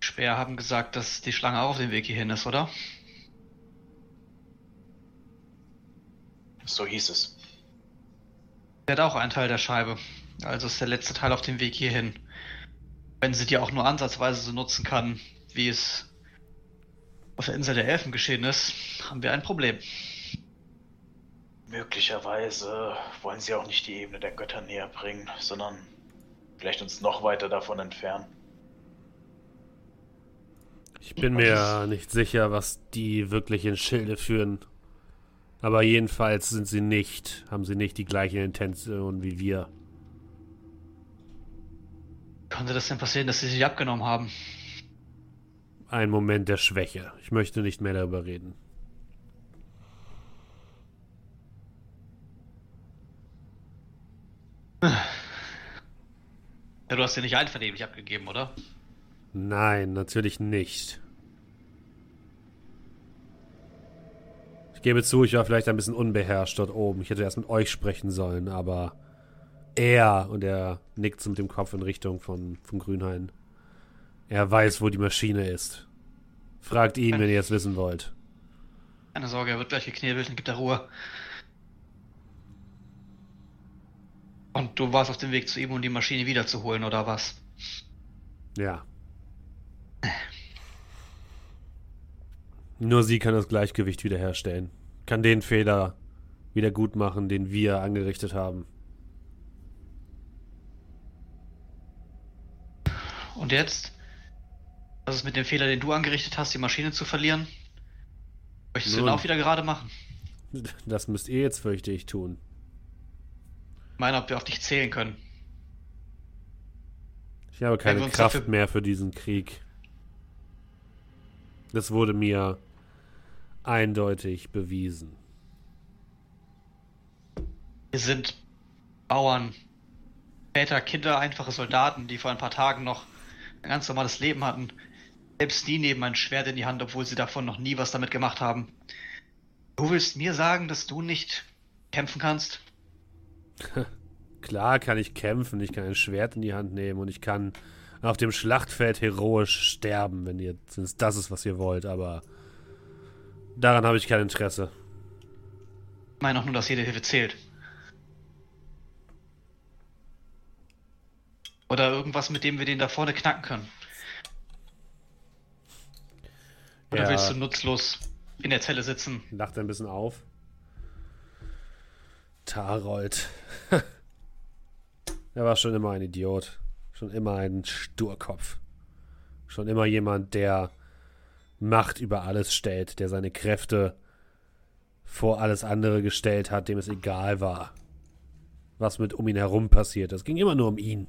Speer haben gesagt, dass die Schlange auch auf dem Weg hierhin ist, oder?
So hieß es.
Der hat auch einen Teil der Scheibe. Also ist der letzte Teil auf dem Weg hierhin. Wenn sie die auch nur ansatzweise so nutzen kann, wie es auf der Insel der Elfen geschehen ist, haben wir ein Problem.
Möglicherweise wollen sie auch nicht die Ebene der Götter näher bringen, sondern vielleicht uns noch weiter davon entfernen.
Ich bin mir nicht sicher, was die wirklich in Schilde führen. Aber jedenfalls sind sie nicht, haben sie nicht die gleiche Intention wie wir.
Konnte das denn passieren, dass sie sich abgenommen haben?
Ein Moment der Schwäche. Ich möchte nicht mehr darüber reden.
Ja, du hast sie nicht einvernehmlich abgegeben, oder?
Nein, natürlich nicht. Ich gebe zu, ich war vielleicht ein bisschen unbeherrscht dort oben. Ich hätte erst mit euch sprechen sollen, aber er, und er nickt mit dem Kopf in Richtung von, von Grünhain. Er weiß, wo die Maschine ist. Fragt ihn, wenn ihr es wissen wollt.
Keine Sorge, er wird gleich geknebelt und gibt er Ruhe. Und du warst auf dem Weg zu ihm, um die Maschine wiederzuholen, oder was?
Ja. Nur sie kann das Gleichgewicht wiederherstellen. Kann den Fehler wieder gut machen, den wir angerichtet haben.
Und jetzt? Was ist mit dem Fehler, den du angerichtet hast, die Maschine zu verlieren? Möchtest du
Nun.
den auch wieder gerade machen?
Das müsst ihr jetzt, fürchte ich, tun.
Ich meine, ob wir auf dich zählen können.
Ich habe keine Kraft
dafür-
mehr für diesen Krieg. Das wurde mir eindeutig bewiesen.
Wir sind Bauern, Väter, Kinder, einfache Soldaten, die vor ein paar Tagen noch ein ganz normales Leben hatten. Selbst die nehmen ein Schwert in die Hand, obwohl sie davon noch nie was damit gemacht haben. Du willst mir sagen, dass du nicht kämpfen kannst?
Klar kann ich kämpfen, ich kann ein Schwert in die Hand nehmen und ich kann auf dem Schlachtfeld heroisch sterben, wenn ihr das ist, was ihr wollt, aber daran habe ich kein Interesse.
Ich meine auch nur, dass jede Hilfe zählt. Oder irgendwas, mit dem wir den da vorne knacken können. Oder
Ja.
willst du nutzlos in der Zelle sitzen?
Lacht ein bisschen auf. Tarold. er war schon immer ein Idiot. Schon immer ein Sturkopf. Schon immer jemand, der Macht über alles stellt, der seine Kräfte vor alles andere gestellt hat, dem es egal war, was mit um ihn herum passiert. Es ging immer nur um ihn.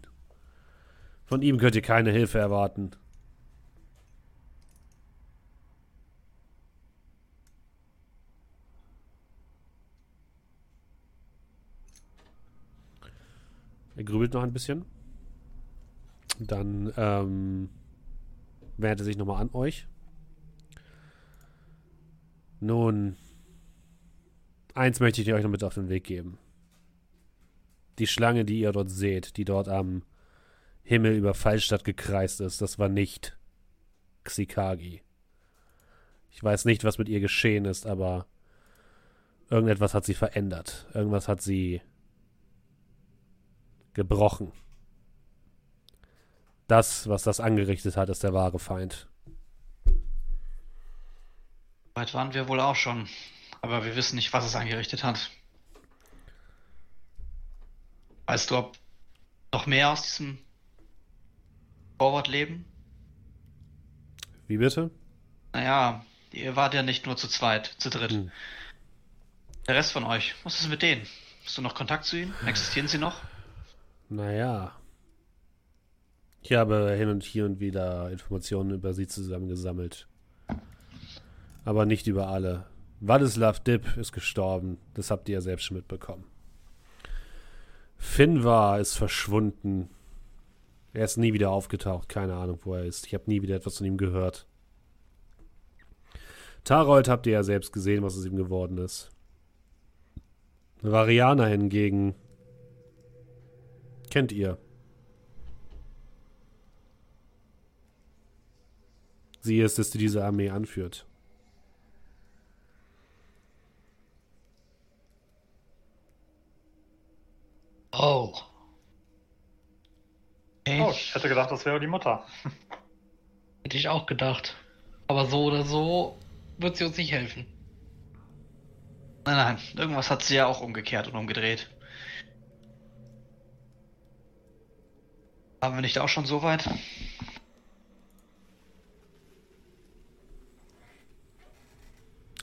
Von ihm könnt ihr keine Hilfe erwarten. Er grübelt noch ein bisschen. Dann ähm, wendet er sich nochmal an euch. Nun, eins möchte ich euch noch mit auf den Weg geben. Die Schlange, die ihr dort seht, die dort am Himmel über Fallstadt gekreist ist, das war nicht Xikagi. Ich weiß nicht, was mit ihr geschehen ist, aber irgendetwas hat sie verändert. Irgendwas hat sie gebrochen. Das, was das angerichtet hat, ist der wahre Feind.
Weit waren wir wohl auch schon. Aber wir wissen nicht, was es angerichtet hat. Weißt du, ob noch mehr aus diesem Vorwort leben?
Wie bitte?
Naja, ihr wart ja nicht nur zu zweit, zu dritt.
Hm.
Der Rest von euch, was ist mit denen? Hast du noch Kontakt zu ihnen? Existieren sie noch?
Naja. Ich habe hin und hier und wieder Informationen über sie zusammengesammelt. Aber nicht über alle. Wladislav Dipp ist gestorben. Das habt ihr ja selbst schon mitbekommen. Finvar ist verschwunden. Er ist nie wieder aufgetaucht. Keine Ahnung, wo er ist. Ich habe nie wieder etwas von ihm gehört. Tarold habt ihr ja selbst gesehen, was aus ihm geworden ist. Variana hingegen kennt ihr. Sie ist es, die diese Armee anführt.
Oh. Okay.
Oh, ich hätte gedacht, das wäre die Mutter.
Hätte ich auch gedacht. Aber so oder so wird sie uns nicht helfen.
Nein, nein, irgendwas hat sie ja auch umgekehrt und umgedreht. Haben wir nicht auch schon so weit?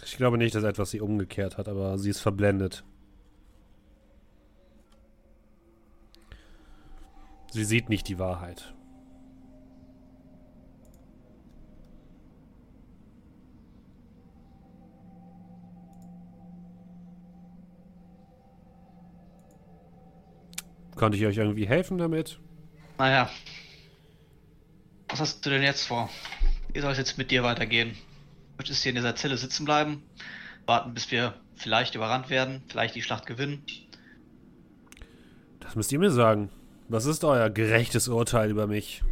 Ich glaube nicht, dass etwas sie umgekehrt hat, aber sie ist verblendet. Sie sieht nicht die Wahrheit. Konnte ich euch irgendwie helfen damit?
Naja. Was hast du denn jetzt vor? Wie soll es jetzt mit dir weitergehen? Möchtest du hier in dieser Zelle sitzen bleiben? Warten, bis wir vielleicht überrannt werden, vielleicht die Schlacht gewinnen?
Das müsst ihr mir sagen. Was ist euer gerechtes Urteil über mich?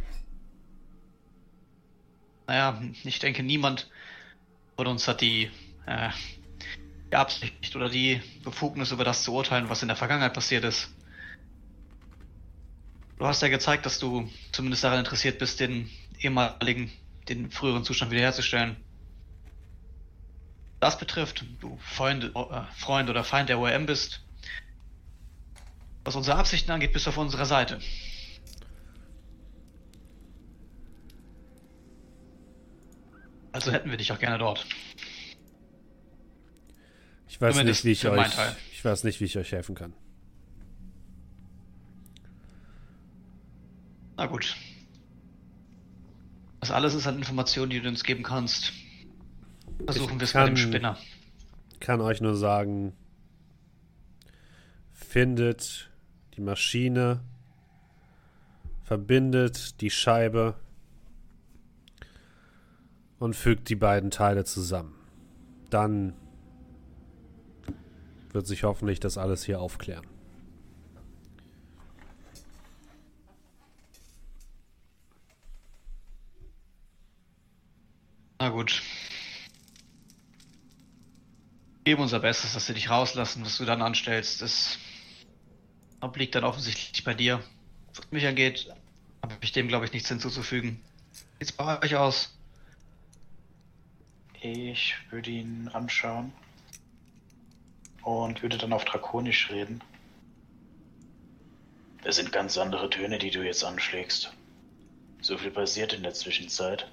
Naja, ich denke, niemand von uns hat die, äh, die Absicht oder die Befugnis, über das zu urteilen, was in der Vergangenheit passiert ist. Du hast ja gezeigt, dass du zumindest daran interessiert bist, den ehemaligen, den früheren Zustand wiederherzustellen. Das betrifft, du Freund, äh, Freund oder Feind der ORM bist. Was unsere Absichten angeht, bist du auf unserer Seite. Also hätten wir dich auch gerne dort.
Ich weiß
Zumindest
nicht, wie ich euch. Ich weiß nicht, wie ich euch helfen kann.
Na gut. Das alles ist an Informationen, die du uns geben kannst. Versuchen wir es bei dem Spinner.
kann euch nur sagen, findet die Maschine, verbindet die Scheibe und fügt die beiden Teile zusammen. Dann wird sich hoffentlich das alles hier aufklären.
Na gut. Geben unser Bestes, dass sie dich rauslassen, was du dann anstellst. Das obliegt dann offensichtlich bei dir. Was mich angeht, habe ich dem, glaube ich, nichts hinzuzufügen. Wie sieht's bei euch aus?
Ich würde ihn anschauen und würde dann auf Drakonisch reden. Das sind ganz andere Töne, die du jetzt anschlägst. So viel passiert in der Zwischenzeit.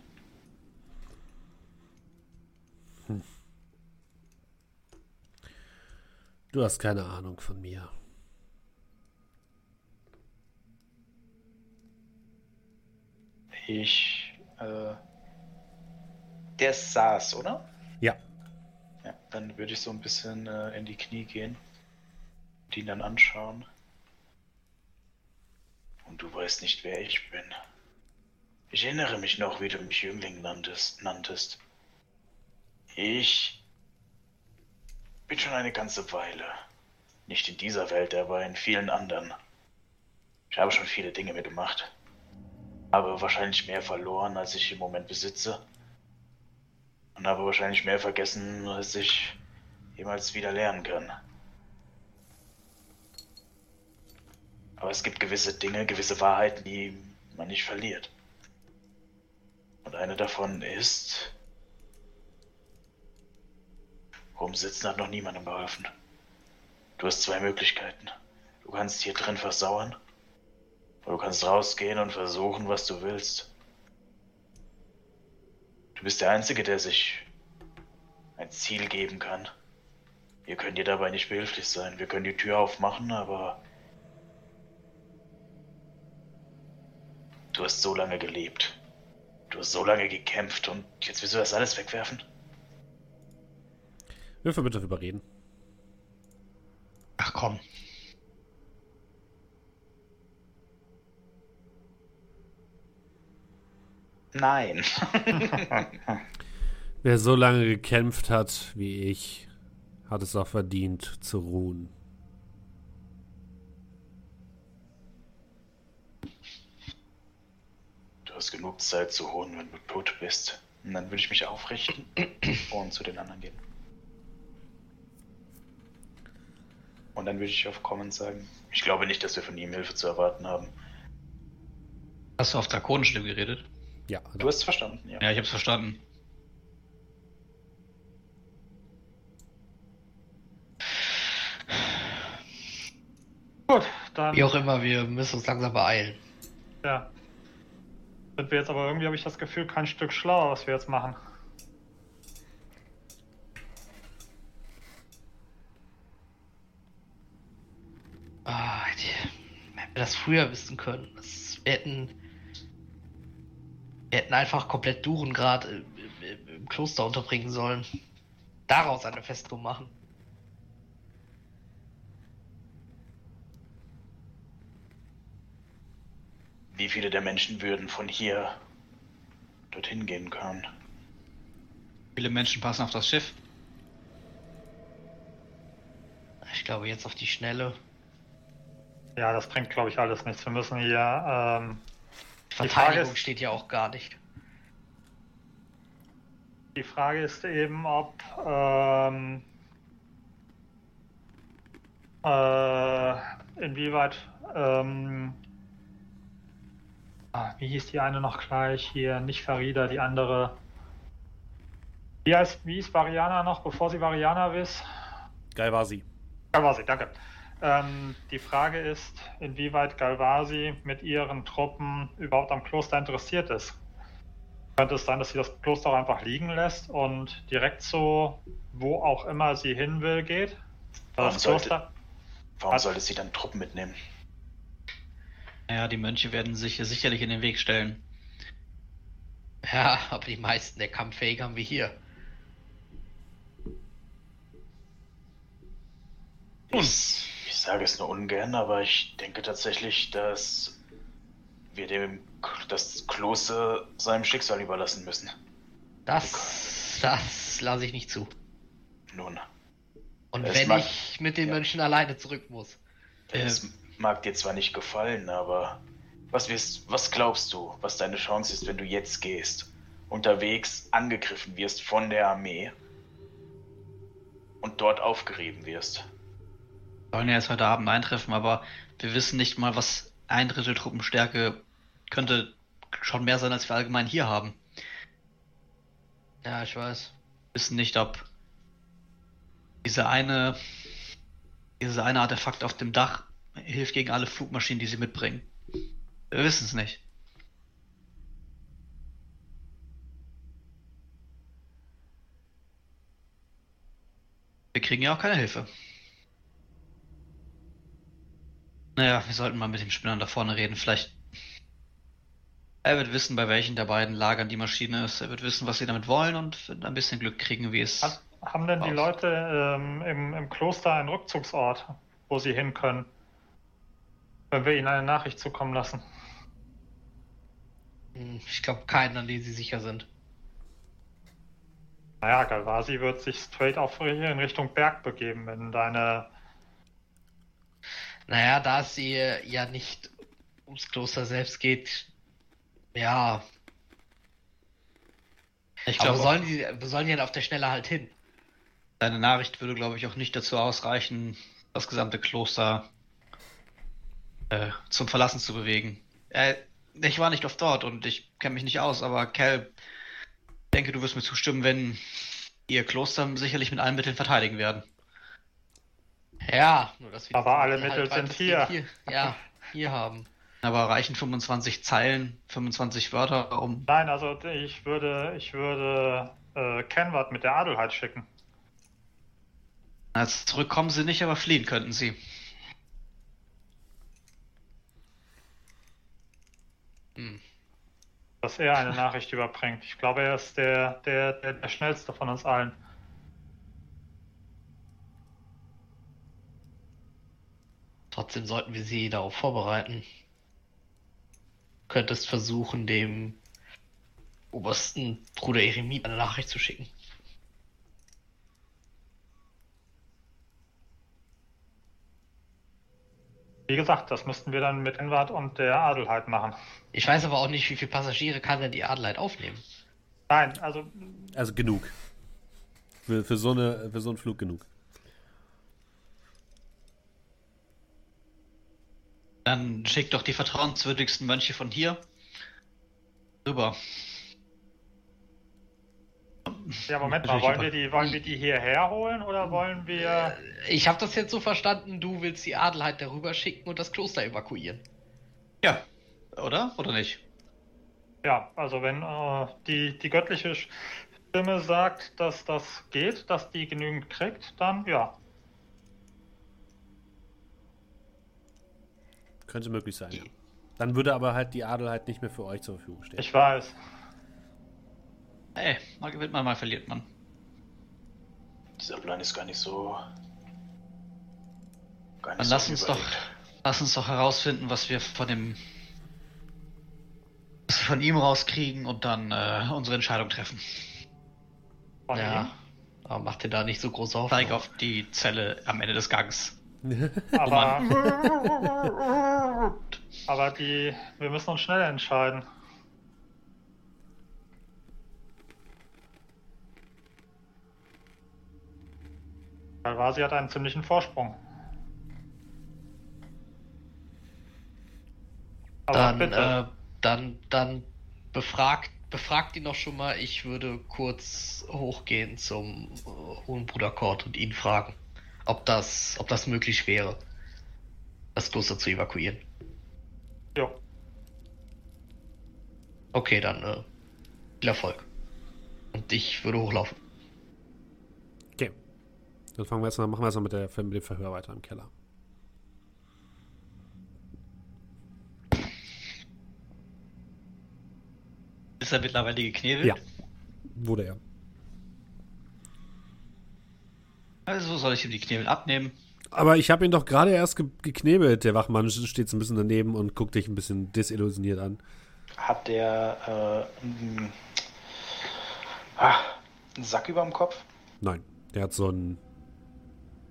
Du hast keine Ahnung von mir.
Ich, äh, der saß, oder?
Ja,
Ja, dann würde ich so ein bisschen äh, in die Knie gehen und ihn dann anschauen. Und du weißt nicht, wer ich bin. Ich erinnere mich noch, wie du mich Jüngling nanntest. nanntest. Ich bin schon eine ganze Weile. Nicht in dieser Welt, aber in vielen anderen. Ich habe schon viele Dinge mitgemacht. Habe wahrscheinlich mehr verloren, als ich im Moment besitze. Und habe wahrscheinlich mehr vergessen, als ich jemals wieder lernen kann. Aber es gibt gewisse Dinge, gewisse Wahrheiten, die man nicht verliert. Und eine davon ist, rumsitzen hat noch niemandem geholfen. Du hast zwei Möglichkeiten. Du kannst hier drin versauern, du kannst rausgehen und versuchen, was du willst. Du bist der Einzige, der sich ein Ziel geben kann. Wir können dir dabei nicht behilflich sein. Wir können die Tür aufmachen, aber du hast so lange gelebt. Du hast so lange gekämpft und jetzt willst du das alles wegwerfen?
Würfel bitte überreden.
Ach komm.
Nein.
Wer so lange gekämpft hat wie ich, hat es auch verdient zu ruhen.
Du hast genug Zeit zu ruhen, wenn du tot bist. Und dann würde ich mich aufrichten und zu den anderen gehen. Und dann würde ich auf Common sagen, ich glaube nicht, dass wir von ihm Hilfe zu erwarten haben.
Hast du auf Drakonenstimme geredet?
Ja,
Du hast es verstanden, ja.
Ja, ich hab's verstanden.
Gut, dann.
Wie auch immer, wir müssen uns langsam beeilen.
Ja. Sind wir jetzt aber irgendwie, habe ich das Gefühl, kein Stück schlauer, was wir jetzt machen.
Ah, wenn wir das früher wissen können. Das, wir hätten. Wir hätten einfach komplett Durengrad im, im, im Kloster unterbringen sollen. Daraus eine Festung machen.
Wie viele der Menschen würden von hier dorthin gehen können?
Viele Menschen passen auf das Schiff.
Ich glaube, jetzt auf die Schnelle.
Ja, das bringt, glaube ich, alles nichts. Wir müssen hier. Ähm,
Verteidigung
ist-
steht ja auch gar nicht.
die Frage ist eben, ob. Ähm, äh, inwieweit. Ähm, ah, wie hieß die eine noch gleich? Hier, nicht Farida, die andere. Wie heißt, wie hieß Variana noch, bevor sie Variana ist?
Galvasi.
Galvasi, danke. Ähm, die Frage ist, inwieweit Galvasi mit ihren Truppen überhaupt am Kloster interessiert ist. Könnte es sein, dass sie das Kloster auch einfach liegen lässt und direkt so, wo auch immer sie hin will, geht?
Warum
Das
sollte-
Kloster,
Warum
Hat-
sollte sie dann Truppen mitnehmen?
Ja, die Mönche werden sich hier sicherlich in den Weg stellen.
Ja, aber die meisten der Kampffähigen haben wir hier.
Ich sage es nur ungern, aber ich denke tatsächlich, dass wir dem das Kloster seinem Schicksal überlassen müssen.
Das, das lasse ich nicht zu.
Nun,
Und wenn
mag-
ich mit den
ja.
Mönchen alleine zurück muss.
es mag dir zwar nicht gefallen, aber was, wirst, was glaubst du, was deine Chance ist, wenn du jetzt gehst, unterwegs angegriffen wirst von der Armee und dort aufgerieben wirst?
Sollen ja jetzt heute Abend eintreffen, aber wir wissen nicht mal, was ein Drittel Truppenstärke könnte schon mehr sein, als wir allgemein hier haben.
Ja, ich weiß.
wissen nicht, ob diese eine, diese eine Artefakt auf dem Dach hilft gegen alle Flugmaschinen, die sie mitbringen. Wir wissen es nicht. Wir kriegen ja auch keine Hilfe. Naja, wir sollten mal mit dem Spinnern da vorne reden. Vielleicht. Er wird wissen, bei welchen der beiden Lagern die Maschine ist. Er wird wissen, was sie damit wollen und wird ein bisschen Glück kriegen, wie es.
Hat, haben denn die
Aus.
Leute ähm, im, im Kloster einen Rückzugsort, wo sie hin können? Wenn wir ihnen eine Nachricht zukommen lassen.
Hm, Ich glaube keinen, an den sie sicher sind.
Naja, Galvasi wird sich straight auf in Richtung Berg begeben, wenn deine.
Naja, da es ihr ja nicht ums Kloster selbst geht, ja.
Ich glaube,
wo sollen die, wo sollen die denn auf der Schnelle halt hin?
deine Nachricht würde, glaube ich, auch nicht dazu ausreichen, das gesamte Kloster äh, zum Verlassen zu bewegen. Äh, ich war nicht oft dort und ich kenne mich nicht aus, aber Cal, ich denke, du wirst mir zustimmen, wenn ihr Kloster sicherlich mit allen Mitteln verteidigen werden.
Ja, nur dass wir
Aber alle
halt
Mittel sind
weitestgehend
hier.
Ja, hier haben.
Aber reichen 25 Zeilen, 25 Wörter, um.
Nein, also ich würde, ich würde äh, Kenward mit der Adelheid schicken.
Also zurückkommen sie nicht, aber fliehen könnten sie.
Hm.
dass er eine Nachricht überbringt. Ich glaube, er ist der, der, der, der schnellste von uns allen.
Trotzdem sollten wir sie darauf vorbereiten. Du könntest versuchen, dem Obersten Bruder Eremit eine Nachricht zu schicken.
Wie gesagt, das müssten wir dann mit Enwart und der Adelheid machen.
Ich weiß aber auch nicht, wie viele Passagiere kann denn die Adelheid aufnehmen.
Nein, also
Also genug. Für, für, so eine, für so einen Flug genug.
Dann schick doch die vertrauenswürdigsten Mönche von hier rüber.
Ja, Moment mal, wollen wir, die, wollen wir die hierher holen oder wollen wir.
Ich habe das jetzt so verstanden, du willst die Adelheid darüber schicken und das Kloster evakuieren.
Ja, oder? Oder nicht?
Ja, also wenn äh, die, die göttliche Stimme sagt, dass das geht, dass die genügend kriegt, dann ja.
Könnte möglich sein, ja. Dann würde aber halt die Adelheid nicht mehr für euch zur Verfügung stehen.
Ich weiß.
Ey, mal gewinnt man, mal verliert man.
Dieser Plan ist gar nicht so. Gar nicht
Dann
so
lass uns doch, lass uns doch herausfinden, was wir von dem, was wir von ihm rauskriegen und dann äh, unsere Entscheidung treffen.
Von
ja.
ihm.
Aber mach dir da nicht so große Hoffnung.
Zeig auf die Zelle am Ende des Gangs.
Aber. aber die. Wir müssen uns schnell entscheiden. Galvasi hat einen ziemlichen Vorsprung. Aber
Dann,
bitte.
äh, dann, dann befragt, befragt ihn doch schon mal. Ich würde kurz hochgehen zum äh, Hohen Bruder Kort und ihn fragen, ob das, ob das möglich wäre, das Kloster zu evakuieren.
jo.
Okay, dann äh, viel Erfolg. Und ich würde hochlaufen.
Okay. Dann fangen wir jetzt mal, machen wir jetzt mal mit, der, mit dem Verhör weiter im Keller.
Ist er mittlerweile geknebelt?
Ja. Wurde er.
Also soll ich ihm die Knebel abnehmen?
Aber ich habe ihn doch gerade erst ge geknebelt. Der Wachmann steht so ein bisschen daneben und guckt dich ein bisschen desillusioniert an.
Hat der äh, einen, ah, einen Sack über dem Kopf?
Nein, der hat so, ein,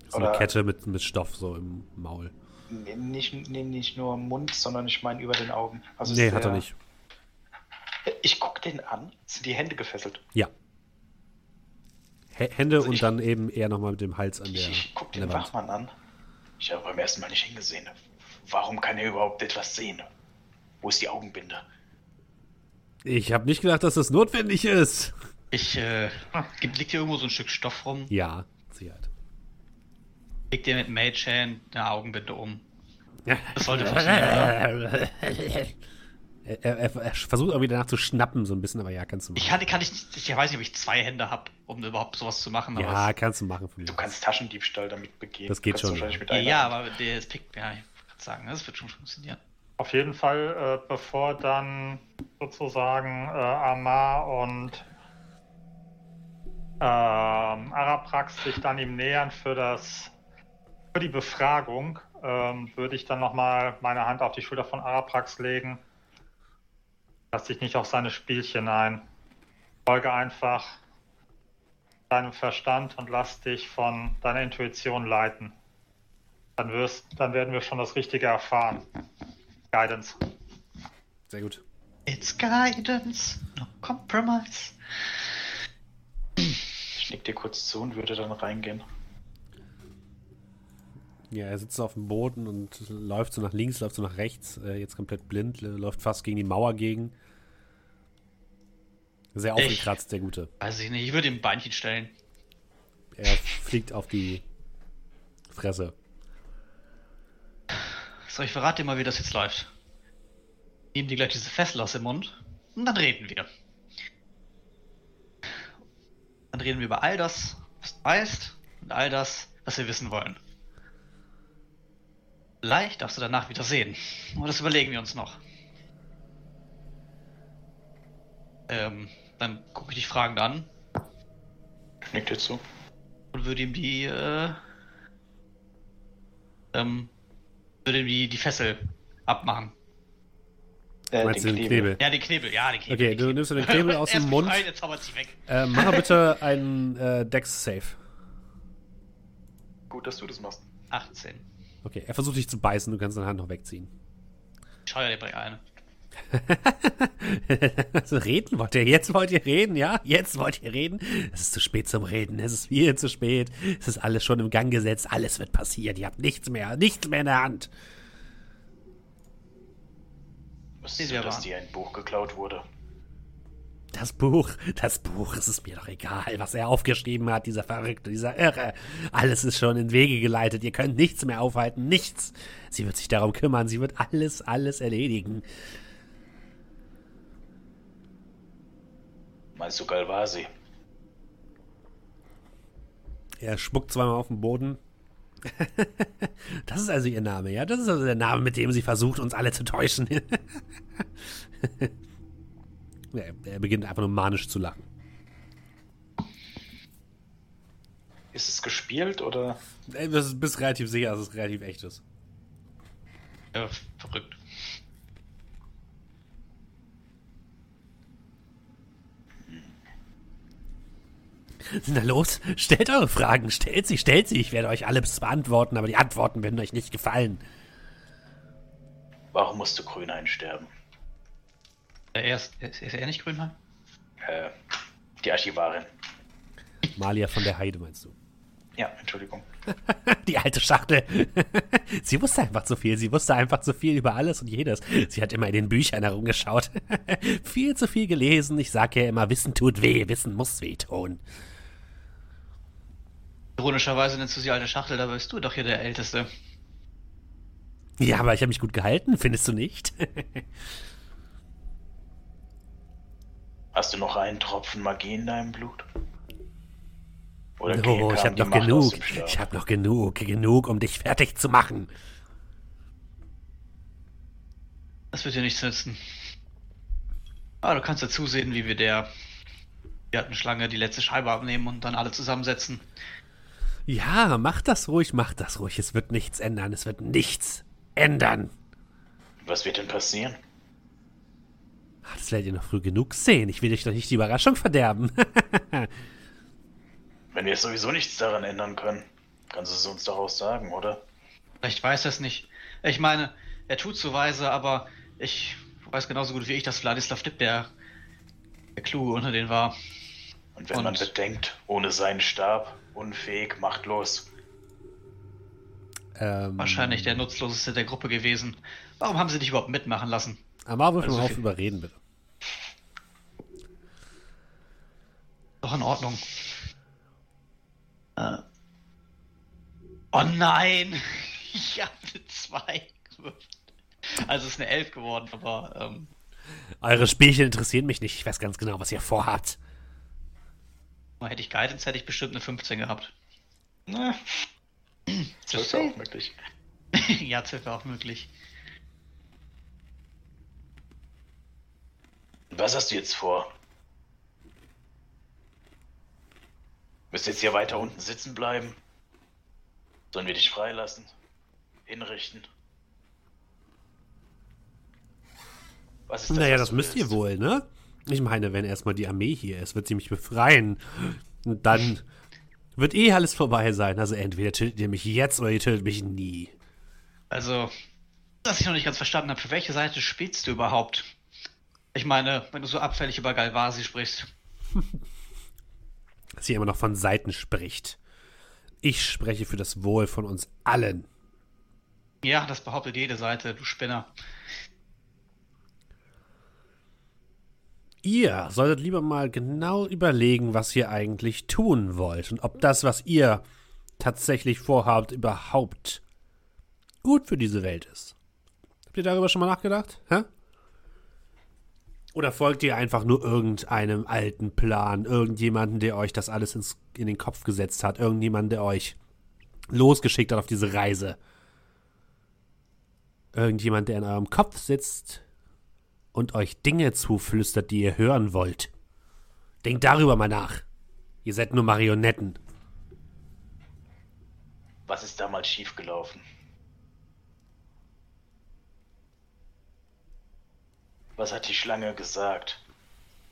so eine Kette mit, mit Stoff so im Maul.
Nee, Nicht, nee, nicht nur im Mund, sondern ich meine über den Augen. Also
nee,
ist
hat er
der-
nicht.
Ich guck den an. Sind die Hände gefesselt?
Ja. H Hände
Also
und
ich-
dann eben eher nochmal mit dem Hals an der,
Ich, ich guck
an
den. Wachmann an. Ich habe beim ersten Mal nicht hingesehen. Warum kann er überhaupt etwas sehen? Wo ist die Augenbinde?
Ich habe nicht gedacht, dass das notwendig ist.
Ich, äh, gibt, liegt hier irgendwo so ein Stück Stoff rum?
Ja, Sicherheit.
Legt dir mit Mage Hand eine Augenbinde um.
Ja.
Das sollte funktionieren, oder?
Er, er, er versucht auch wieder nachzuschnappen, so ein bisschen, aber ja, kannst du machen.
Ich kann, kann ich, nicht- ich weiß nicht, ob ich zwei Hände habe, um überhaupt sowas zu machen. Aber
ja, kannst du machen. Von mir
Du
aus.
kannst Taschendiebstahl damit begehen.
Das geht schon,
Wahrscheinlich
ja.
mit
ja,
einer
ja,
Hand.
aber der ist pickt, ja, ich kann sagen, das wird schon funktionieren.
Auf jeden Fall, äh, bevor dann sozusagen äh, Amar und ähm, Araprax sich dann ihm nähern für das für die Befragung, ähm, würde ich dann nochmal meine Hand auf die Schulter von Araprax legen. Lass dich nicht auf seine Spielchen ein. Folge einfach deinem Verstand und lass dich von deiner Intuition leiten. Dann, wirst, dann werden wir schon das Richtige erfahren. Guidance.
Sehr gut.
It's guidance, no compromise.
Ich nick dir kurz zu und würde dann reingehen.
Ja, er sitzt auf dem Boden und läuft so nach links, läuft so nach rechts, äh, jetzt komplett blind, äh, läuft fast gegen die Mauer gegen. Sehr
Ich-
aufgekratzt, der Gute.
Weiß ich nicht, ich würde ihm ein Beinchen stellen.
Er fliegt auf die Fresse.
So, ich verrate dir mal, wie das jetzt läuft. Nehmen dir gleich diese Fessel aus dem Mund und dann reden wir. Dann reden wir über all das, was du weißt und all das, was wir wissen wollen. Vielleicht darfst du danach wieder sehen. Aber das überlegen wir uns noch. Ähm, dann gucke ich dich fragend an
Ich nick dir zu.
und würde ihm die, äh, ähm, würde ihm die, die Fessel abmachen.
Äh,
Meinst du den Knebel?
Ja, die Knebel, ja, die Knebel.
Okay, du
Knebel.
nimmst du den Knebel aus dem Mund.
befreien, Jetzt zaubert sie weg.
Äh, mach mal bitte einen äh, Dex-Save.
Gut, dass du das machst.
18.
Okay, er versucht dich zu beißen, du kannst deine Hand noch wegziehen.
Scheuer dir bei eine.
also reden wollt ihr? Jetzt wollt ihr reden, ja? Jetzt wollt ihr reden? Es ist zu spät zum Reden. Es ist viel zu spät. Es ist alles schon im Gang gesetzt. Alles wird passieren. Ihr habt nichts mehr. Nichts mehr in der Hand.
Wusstest du, dass dir ein Buch geklaut wurde?
Das Buch, das Buch, es ist mir doch egal, was er aufgeschrieben hat, dieser Verrückte, dieser Irre. Alles ist schon in Wege geleitet. Ihr könnt nichts mehr aufhalten. Nichts. Sie wird sich darum kümmern. Sie wird alles, alles erledigen.
Meinst du Galvasi?
Er spuckt zweimal auf den Boden. Das ist also ihr Name, ja? Das ist also der Name, mit dem sie versucht, uns alle zu täuschen. Ja, er beginnt einfach nur manisch zu lachen.
Ist es gespielt oder?
Ey, Du bist relativ sicher, dass es relativ echt ist.
Ja, verrückt.
Na los, stellt eure Fragen, stellt sie, stellt sie. Ich werde euch alles beantworten, aber die Antworten werden euch nicht gefallen.
Warum musste Grünhain sterben?
Äh, Er ist, ist, ist er nicht Grünheim?
Äh, die Archivarin.
Malia von der Heide, meinst du?
Ja, Entschuldigung.
Die alte Schachtel. sie wusste einfach zu viel. Sie wusste einfach zu viel über alles und jedes. Sie hat immer in den Büchern herumgeschaut. viel zu viel gelesen. Ich sage ja immer, Wissen tut weh, Wissen muss weh tun.
Ironischerweise nennst du sie alte Schachtel, da bist du doch hier der Älteste.
Ja, aber ich habe mich gut gehalten, findest du nicht?
Hast du noch einen Tropfen Magie in deinem Blut? Oder
oh, ich habe noch
Macht
genug. Ich habe noch genug, genug, um dich fertig zu machen.
Das wird dir nichts nützen. Aber du kannst ja zusehen, wie wir der Schlange die letzte Scheibe abnehmen und dann alle zusammensetzen.
Ja, mach das ruhig, mach das ruhig. Es wird nichts ändern. Es wird nichts ändern.
Was wird denn passieren?
Ah, Das werdet ihr noch früh genug sehen. Ich will euch doch nicht die Überraschung verderben.
Wenn wir sowieso nichts daran ändern können, kannst du es uns doch auch sagen, oder?
Vielleicht weiß er es nicht. Ich meine, er tut so weise, aber ich weiß genauso gut wie ich, dass Vladislav Lipp der, der Kluge unter denen war.
Und wenn
Und-
man bedenkt, ohne seinen Stab, unfähig, machtlos,
ähm,
Wahrscheinlich der nutzloseste der Gruppe gewesen. Warum haben sie dich überhaupt mitmachen lassen?
Amar, wirf
Also
mal auf überreden, bitte.
Doch in Ordnung. Äh. Oh nein! Ich habe eine 2 gewürfelt. Also es ist eine 11 geworden, aber ähm,
Eure Spielchen interessieren mich nicht. Ich weiß ganz genau, was ihr vorhabt.
hätte ich Guidance, hätte ich bestimmt eine 15 gehabt.
na, das ist ja auch möglich.
ja, 12 wäre auch möglich.
Was hast du jetzt vor? Müsst jetzt hier weiter unten sitzen bleiben? Sollen wir dich freilassen? Hinrichten? Was ist
naja,
was
das müsst ihr wohl, ne? Ich meine, wenn erstmal die Armee hier ist, wird sie mich befreien. Und dann wird eh alles vorbei sein. Also entweder tötet ihr mich jetzt oder ihr tötet mich nie.
Also, was ich noch nicht ganz verstanden habe, für welche Seite spielst du überhaupt? Ich meine, wenn du so abfällig über Galvasi sprichst.
Dass ihr immer noch von Seiten spricht. Ich spreche für das Wohl von uns allen.
Ja, das behauptet jede Seite, du Spinner.
Ihr solltet lieber mal genau überlegen, was ihr eigentlich tun wollt und ob das, was ihr tatsächlich vorhabt, überhaupt gut für diese Welt ist. Habt ihr darüber schon mal nachgedacht? Hä? Oder folgt ihr einfach nur irgendeinem alten Plan, irgendjemanden, der euch das alles ins, in den Kopf gesetzt hat, irgendjemanden, der euch losgeschickt hat auf diese Reise? Irgendjemand, der in eurem Kopf sitzt und euch Dinge zuflüstert, die ihr hören wollt. Denkt darüber mal nach. Ihr seid nur Marionetten.
Was ist damals schiefgelaufen? Was hat die Schlange gesagt?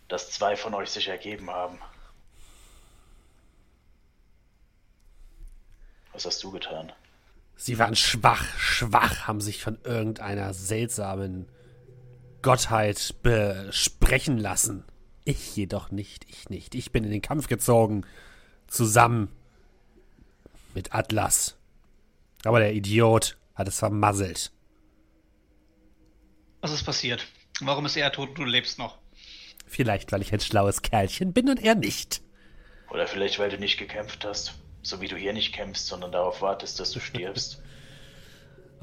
Dass zwei von euch sich ergeben haben. Was hast du getan?
Sie waren schwach, schwach, haben sich von irgendeiner seltsamen Gottheit besprechen lassen. Ich jedoch nicht, ich nicht. Ich bin in den Kampf gezogen, zusammen mit Atlas. Aber der Idiot hat es vermasselt.
Was ist passiert? Warum ist er tot und du lebst noch?
Vielleicht, weil ich ein schlaues Kerlchen bin und er nicht.
Oder vielleicht, weil du nicht gekämpft hast. So wie du hier nicht kämpfst, sondern darauf wartest, dass du stirbst.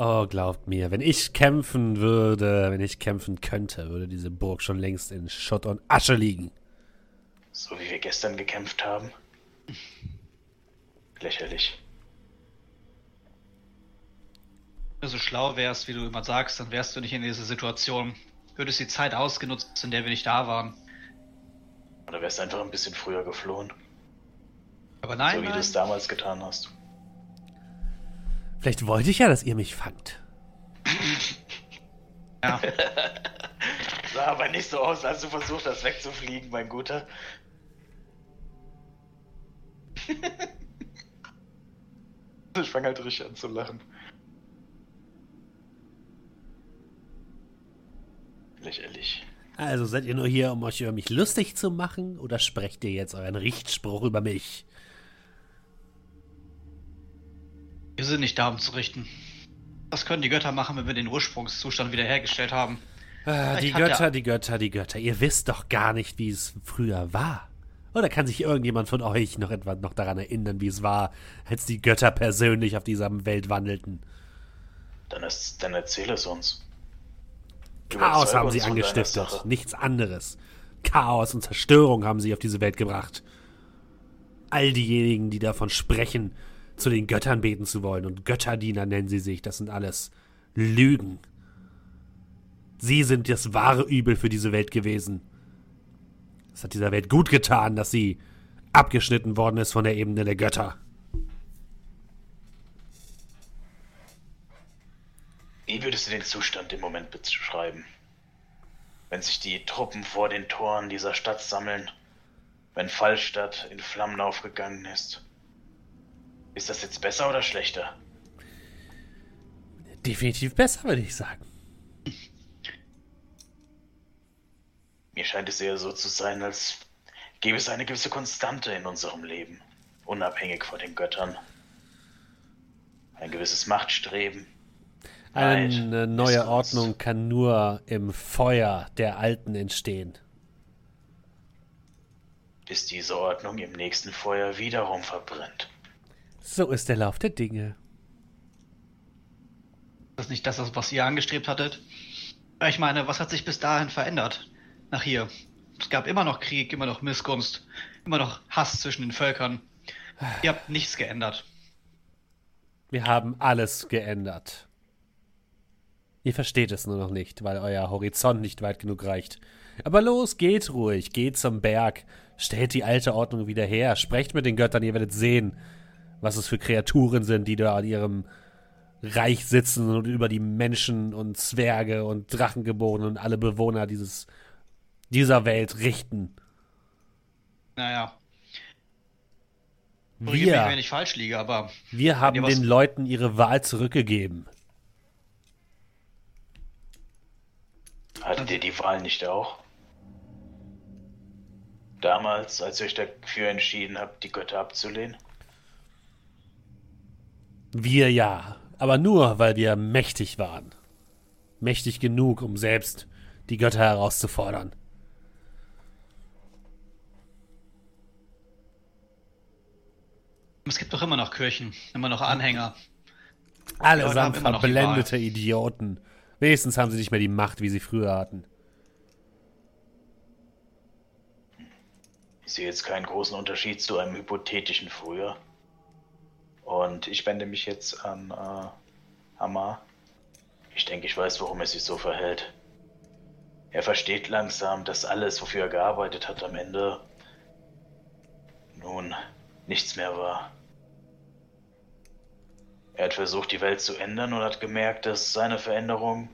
Oh, glaubt mir, wenn ich kämpfen würde, wenn ich kämpfen könnte, würde diese Burg schon längst in Schutt und Asche liegen.
So wie wir gestern gekämpft haben. Lächerlich.
Wenn du so schlau wärst, wie du immer sagst, dann wärst du nicht in dieser Situation. Würdest die Zeit ausgenutzt, in der wir nicht da waren.
Oder wärst einfach ein bisschen früher geflohen.
Aber nein,
so wie du es damals getan hast.
Vielleicht wollte ich ja, dass ihr mich fangt.
Ja.
Sah aber nicht so aus, als du versucht hast wegzufliegen, mein Guter. ich fange halt richtig an zu lachen. Lächerlich.
Also seid ihr nur hier, um euch über mich lustig zu machen, oder sprecht ihr jetzt euren Richtspruch über mich?
Wir sind nicht da, um zu richten. Was können die Götter machen, wenn wir den Ursprungszustand wiederhergestellt haben?
Ah, die Götter,
er-
die Götter, die Götter. Ihr wisst doch gar nicht, wie es früher war. Oder kann sich irgendjemand von euch noch etwa noch daran erinnern, wie es war, als die Götter persönlich auf dieser Welt wandelten?
Dann, ist, dann erzähl es uns.
Chaos haben sie angestiftet, nichts anderes. Chaos und Zerstörung haben sie auf diese Welt gebracht. All diejenigen, die davon sprechen, zu den Göttern beten zu wollen, und Götterdiener nennen sie sich, das sind alles Lügen. Sie sind das wahre Übel für diese Welt gewesen. Es hat dieser Welt gut getan, dass sie abgeschnitten worden ist von der Ebene der Götter.
Wie würdest du den Zustand im Moment beschreiben? Wenn sich die Truppen vor den Toren dieser Stadt sammeln, wenn Fallstadt in Flammen aufgegangen ist. Ist das jetzt besser oder schlechter?
Definitiv besser, würde ich sagen.
Mir scheint es eher so zu sein, als gäbe es eine gewisse Konstante in unserem Leben, unabhängig von den Göttern. Ein gewisses Machtstreben.
Eine neue. Ordnung kann nur im Feuer der Alten entstehen.
bis diese Ordnung im nächsten Feuer wiederum verbrennt.
So ist der Lauf der Dinge.
Ist das nicht das, was ihr angestrebt hattet? Ich meine, was hat sich bis dahin verändert? Nach hier. Es gab immer noch Krieg, immer noch Missgunst, immer noch Hass zwischen den Völkern. Ihr habt nichts geändert.
Wir haben alles geändert. Ihr versteht es nur noch nicht, weil euer Horizont nicht weit genug reicht. Aber los, geht ruhig, geht zum Berg, stellt die alte Ordnung wieder her, sprecht mit den Göttern, ihr werdet sehen, was es für Kreaturen sind, die da an ihrem Reich sitzen und über die Menschen und Zwerge und Drachengeborenen und alle Bewohner dieses, dieser Welt richten.
Naja, korrigiert mich, wenn
Wir,
ich falsch liege, aber
wir haben den Leuten ihre Wahl zurückgegeben.
Hattet ihr die Wahl nicht auch? Damals, als ihr euch dafür entschieden habt, die Götter abzulehnen?
Wir ja, aber nur, weil wir mächtig waren. Mächtig genug, um selbst die Götter herauszufordern.
es gibt doch immer noch Kirchen, immer noch Anhänger.
Allesamt verblendete Idioten. Wenigstens haben sie nicht mehr die Macht, wie sie früher hatten.
Ich sehe jetzt keinen großen Unterschied zu einem hypothetischen früher. Und ich wende mich jetzt an äh, Hammer. Ich denke, ich weiß, warum er sich so verhält. Er versteht langsam, dass alles, wofür er gearbeitet hat, am Ende nun nichts mehr war. Er hat versucht, die Welt zu ändern und hat gemerkt, dass seine Veränderung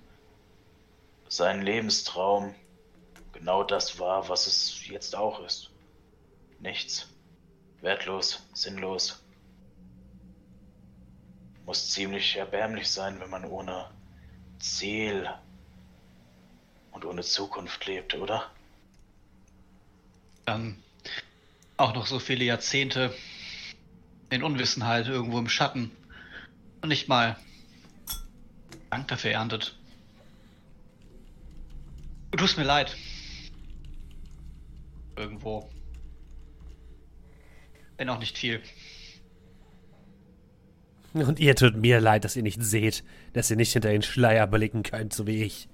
sein Lebenstraum genau das war, was es jetzt auch ist. Nichts. Wertlos, sinnlos. Muss ziemlich erbärmlich sein, wenn man ohne Ziel und ohne Zukunft lebt, oder?
Dann auch noch so viele Jahrzehnte in Unwissenheit irgendwo im Schatten und nicht mal Dank dafür erntet. Du tust mir leid. Irgendwo. Wenn auch nicht viel.
Und ihr tut mir leid, dass ihr nicht seht, dass ihr nicht hinter den Schleier blicken könnt, so wie ich.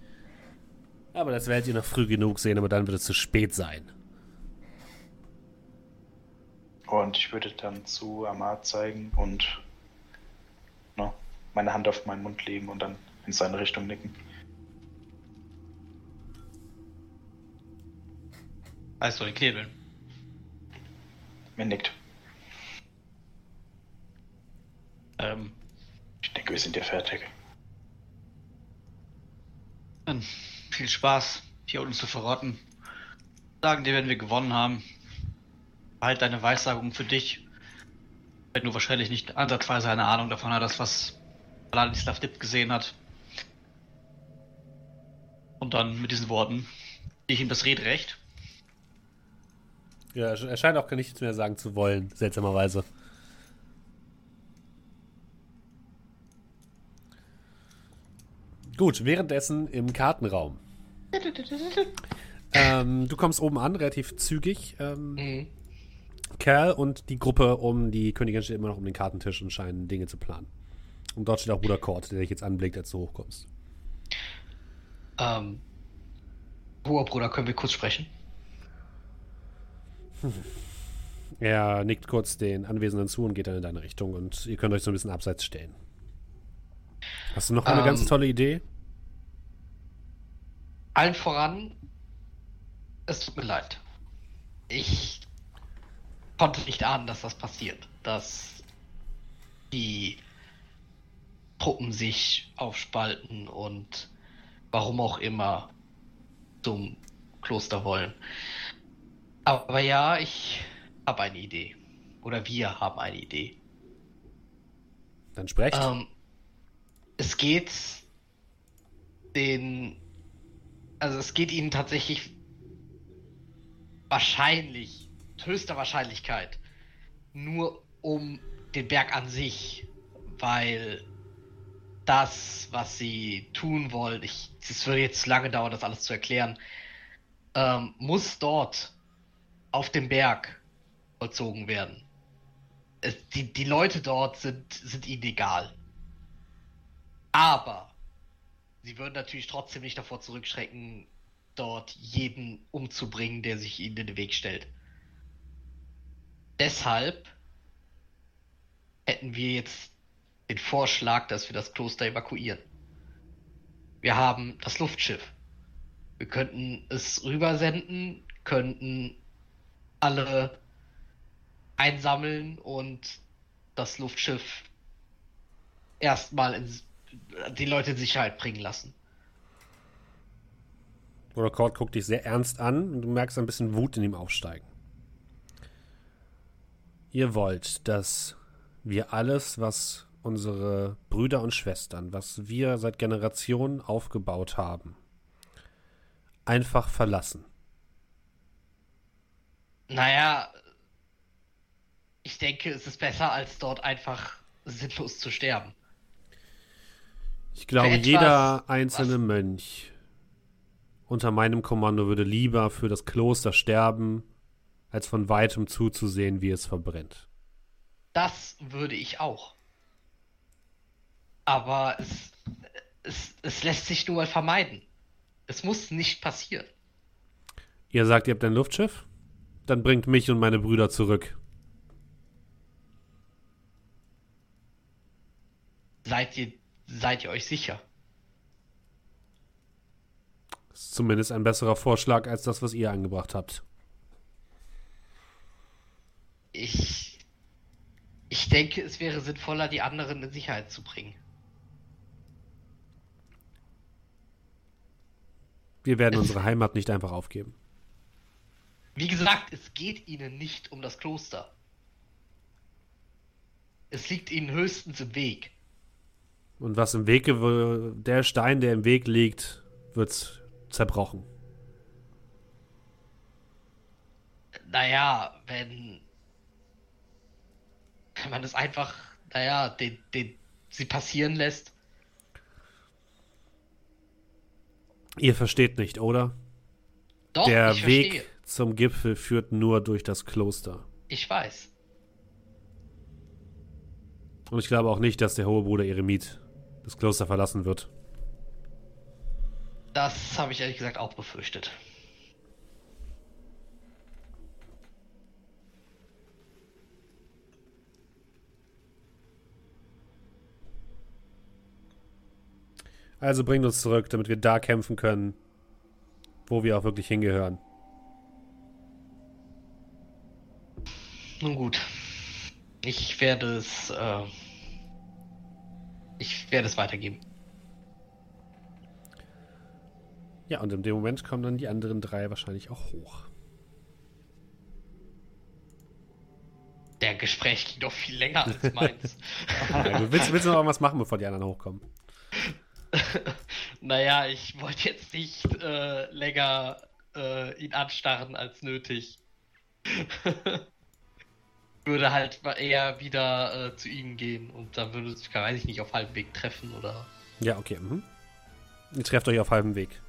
Aber das werdet ihr noch früh genug sehen, aber dann wird es zu spät sein.
Und ich würde dann zu Amar zeigen und meine Hand auf meinen Mund legen und dann in seine Richtung nicken.
Du, den Knebeln.
Mir nickt.
Ähm,
Ich denke, wir sind ja fertig.
dann viel Spaß, hier unten zu verrotten. Sagen dir, wenn wir gewonnen haben. Halt deine Weissagung für dich. Wenn du wahrscheinlich nicht ansatzweise eine Ahnung davon hattest, was Ladislav Dip gesehen hat. Und dann mit diesen Worten, gehe ich ihm das Red recht.
Ja, er scheint auch gar nichts mehr sagen zu wollen, seltsamerweise. Gut, währenddessen im Kartenraum. ähm, du kommst oben an, relativ zügig. Ähm,
Mhm.
Kerl und die Gruppe um die Königin steht immer noch um den Kartentisch und scheinen Dinge zu planen. Und dort steht auch Bruder Kort, der dich jetzt anblickt, als du hochkommst.
Ähm, hoher Bruder, können wir kurz sprechen?
Er nickt kurz den Anwesenden zu und geht dann in deine Richtung und ihr könnt euch so ein bisschen abseits stellen. Hast du noch eine
Ähm,
ganz tolle Idee?
Allen voran, es tut mir leid. Ich konnte nicht ahnen, dass das passiert. Dass die Truppen sich aufspalten und warum auch immer zum Kloster wollen. Aber ja, ich habe eine Idee. Oder wir haben eine Idee.
Dann sprecht.
Ähm, es geht den. Also es geht ihnen tatsächlich wahrscheinlich, mit höchster Wahrscheinlichkeit, nur um den Berg an sich, weil das, was sie tun wollen, ich, es würde jetzt lange dauern, das alles zu erklären, ähm, muss dort auf dem Berg vollzogen werden. Es, die, die Leute dort sind, sind ihnen egal. Aber sie würden natürlich trotzdem nicht davor zurückschrecken, dort jeden umzubringen, der sich ihnen in den Weg stellt. Deshalb hätten wir jetzt den Vorschlag, dass wir das Kloster evakuieren. Wir haben das Luftschiff. Wir könnten es rübersenden, könnten alle einsammeln und das Luftschiff erstmal die Leute in Sicherheit bringen lassen.
Kort guckt dich sehr ernst an und du merkst ein bisschen Wut in ihm aufsteigen. Ihr wollt, dass wir alles, was unsere Brüder und Schwestern, was wir seit Generationen aufgebaut haben, einfach verlassen.
Naja, ich denke, es ist besser, als dort einfach sinnlos zu sterben.
Ich glaube,
etwas,
jeder einzelne
was-
Mönch unter meinem Kommando würde lieber für das Kloster sterben, als von weitem zuzusehen, wie es verbrennt.
Das würde ich auch. Aber es, es, es lässt sich nun mal vermeiden. Es muss nicht passieren.
Ihr sagt, ihr habt ein Luftschiff? Dann bringt mich und meine Brüder zurück.
Seid ihr, seid ihr euch sicher?
Das ist zumindest ein besserer Vorschlag als das, was ihr angebracht habt.
Ich, ich denke, es wäre sinnvoller, die anderen in Sicherheit zu bringen.
Wir werden unsere Heimat nicht einfach aufgeben.
Wie gesagt, es geht ihnen nicht um das Kloster. Es liegt ihnen höchstens im Weg.
Und was im Weg, der Stein, der im Weg liegt, wird zerbrochen.
Naja, wenn. Wenn man es einfach, naja, den, den, sie passieren lässt.
Ihr versteht nicht, oder?
Doch,
der
ich
Weg
verstehe.
zum Gipfel führt nur durch das Kloster.
Ich weiß.
Und ich glaube auch nicht, dass der hohe Bruder Eremit das Kloster verlassen wird.
Das habe ich ehrlich gesagt auch befürchtet.
Also bringt uns zurück, damit wir da kämpfen können, wo wir auch wirklich hingehören.
Nun gut. Ich werde es. Äh, ich werde es weitergeben.
Ja, und in dem Moment kommen dann die anderen drei wahrscheinlich auch hoch.
Der Gespräch ging doch viel länger als meins.
Ja, du willst, willst du noch irgendwas machen, bevor die anderen hochkommen?
naja, ich wollte jetzt nicht äh, länger äh, ihn anstarren als nötig. würde halt eher wieder äh, zu ihnen gehen und dann würde es, weiß ich nicht, auf halbem Weg treffen oder.
Ja, okay. Mhm. Ihr trefft euch auf halbem Weg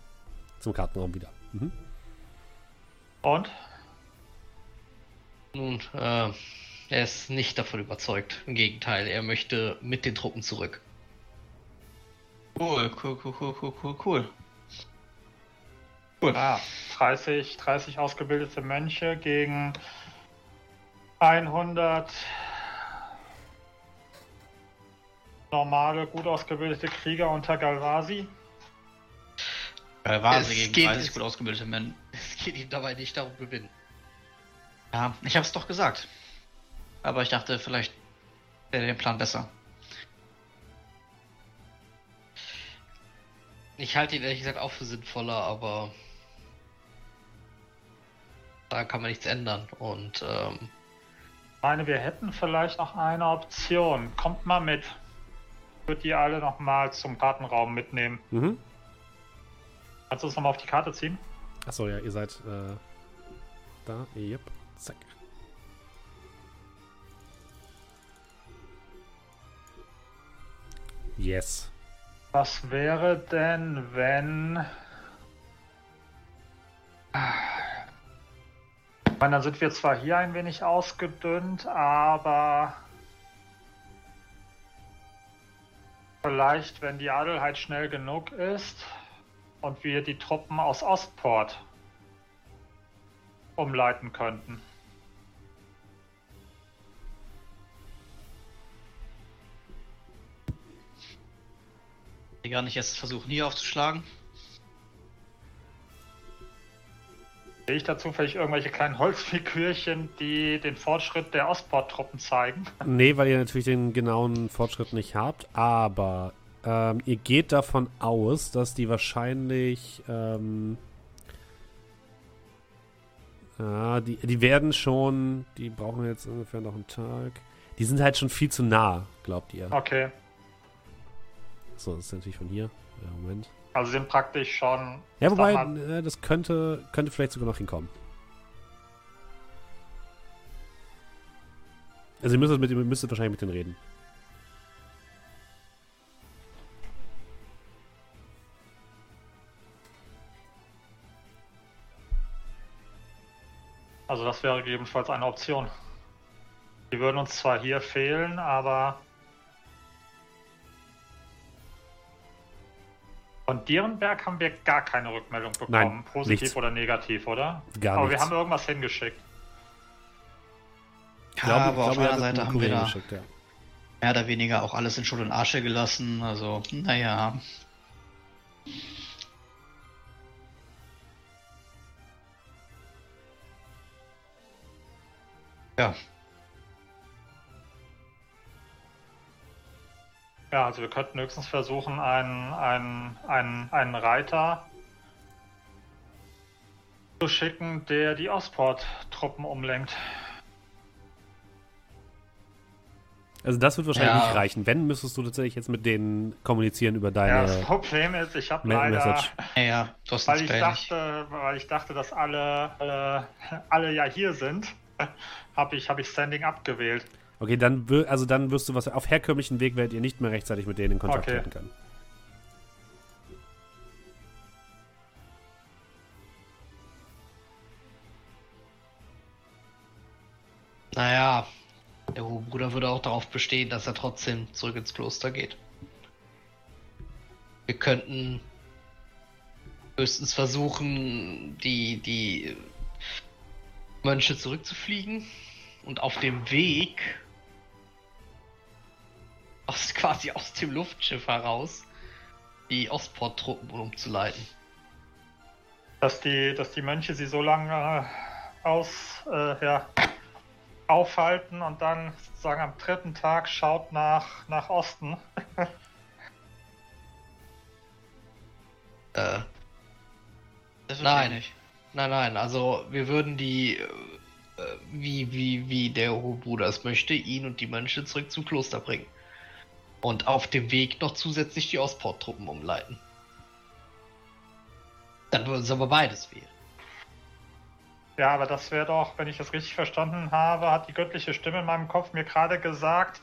zum Kartenraum wieder. Mhm.
Und?
Nun, äh, er ist nicht davon überzeugt. Im Gegenteil, er möchte mit den Truppen zurück.
Cool, cool, cool, cool, cool, cool, cool. Cool.
Ah, 30, 30 ausgebildete Mönche gegen 100 normale, gut ausgebildete Krieger unter Galvasi.
Galvasi gegen
geht-
30
es-
gut ausgebildete Männer.
Es geht ihm dabei nicht darum, gewinnen.
Ja, ich hab's doch gesagt. Aber ich dachte, vielleicht wäre der Plan besser.
Ich halte ihn ehrlich gesagt auch für sinnvoller, aber da kann man nichts ändern. Und ähm,
Ich meine, wir hätten vielleicht noch eine Option. Kommt mal mit. Ich würde die alle nochmal zum Kartenraum mitnehmen.
Mhm.
Kannst du uns nochmal auf die Karte ziehen?
Achso, ja, ihr seid äh, da. Yep. Zack. Yes.
Was wäre denn, wenn. Ich meine, dann sind wir zwar hier ein wenig ausgedünnt, aber. Vielleicht, wenn die Adelheid schnell genug ist und wir die Truppen aus Ostport umleiten könnten.
Die gar nicht erst versuchen, hier aufzuschlagen.
Sehe ich dazu vielleicht irgendwelche kleinen Holzfigürchen, die den Fortschritt der Ostport-Truppen zeigen?
Nee, weil ihr natürlich den genauen Fortschritt nicht habt, aber ähm, ihr geht davon aus, dass die wahrscheinlich. Ähm, ja, die, die werden schon. Die brauchen jetzt ungefähr noch einen Tag. Die sind halt schon viel zu nah, glaubt ihr.
Okay,
So, das ist natürlich von hier. Ja, Moment.
also sind praktisch schon.
Ja, wobei,
mal,
äh, das könnte, könnte vielleicht sogar noch hinkommen. Also ihr müsstet, mit, ihr müsstet wahrscheinlich mit denen reden.
Also das wäre gegebenenfalls eine Option. Die würden uns zwar hier fehlen, aber von Dierenberg haben wir gar keine Rückmeldung bekommen,
Nein,
positiv
nichts.
oder negativ, oder?
Gar
aber
nichts.
wir haben irgendwas hingeschickt.
Ja, aber auf
ihr
einer
hattet
Seite haben wir da
ja.
mehr oder weniger auch alles in Schutt und Asche gelassen. Also, naja. Ja,
Ja, also wir könnten höchstens versuchen, einen, einen, einen, einen Reiter zu schicken, der die Ostport-Truppen umlenkt.
Also das wird wahrscheinlich
Ja.
nicht reichen. Wenn, müsstest du tatsächlich jetzt mit denen kommunizieren über
Ja, das
deine
Problem ist, ich habe leider,
Message.
Ja, ja, du hast
weil ich dachte, weil ich dachte, dass alle, alle, alle ja hier sind, habe ich, hab ich Standing abgewählt.
Okay, dann, wür- also dann wirst du was auf herkömmlichen Weg werdet ihr nicht mehr rechtzeitig mit denen in Kontakt
Okay.
treten können.
Naja, der Bruder würde auch darauf bestehen, dass er trotzdem zurück ins Kloster geht. Wir könnten höchstens versuchen, die, die Mönche zurückzufliegen und auf dem Weg aus, quasi aus dem Luftschiff heraus die Ostport-Truppen umzuleiten.
Dass die, dass die Mönche sie so lange aus, äh, ja, aufhalten und dann sozusagen am dritten Tag schaut nach, nach Osten.
Äh, Nein.
nicht.
Nein, nein, also wir würden die, äh, wie, wie, wie der Bruder es möchte, ihn und die Mönche zurück zum Kloster bringen. Und auf dem Weg noch zusätzlich die Ostport-Truppen umleiten. Dann würden sie aber beides wählen.
Ja, aber das wäre doch, wenn ich das richtig verstanden habe, hat die göttliche Stimme in meinem Kopf mir gerade gesagt,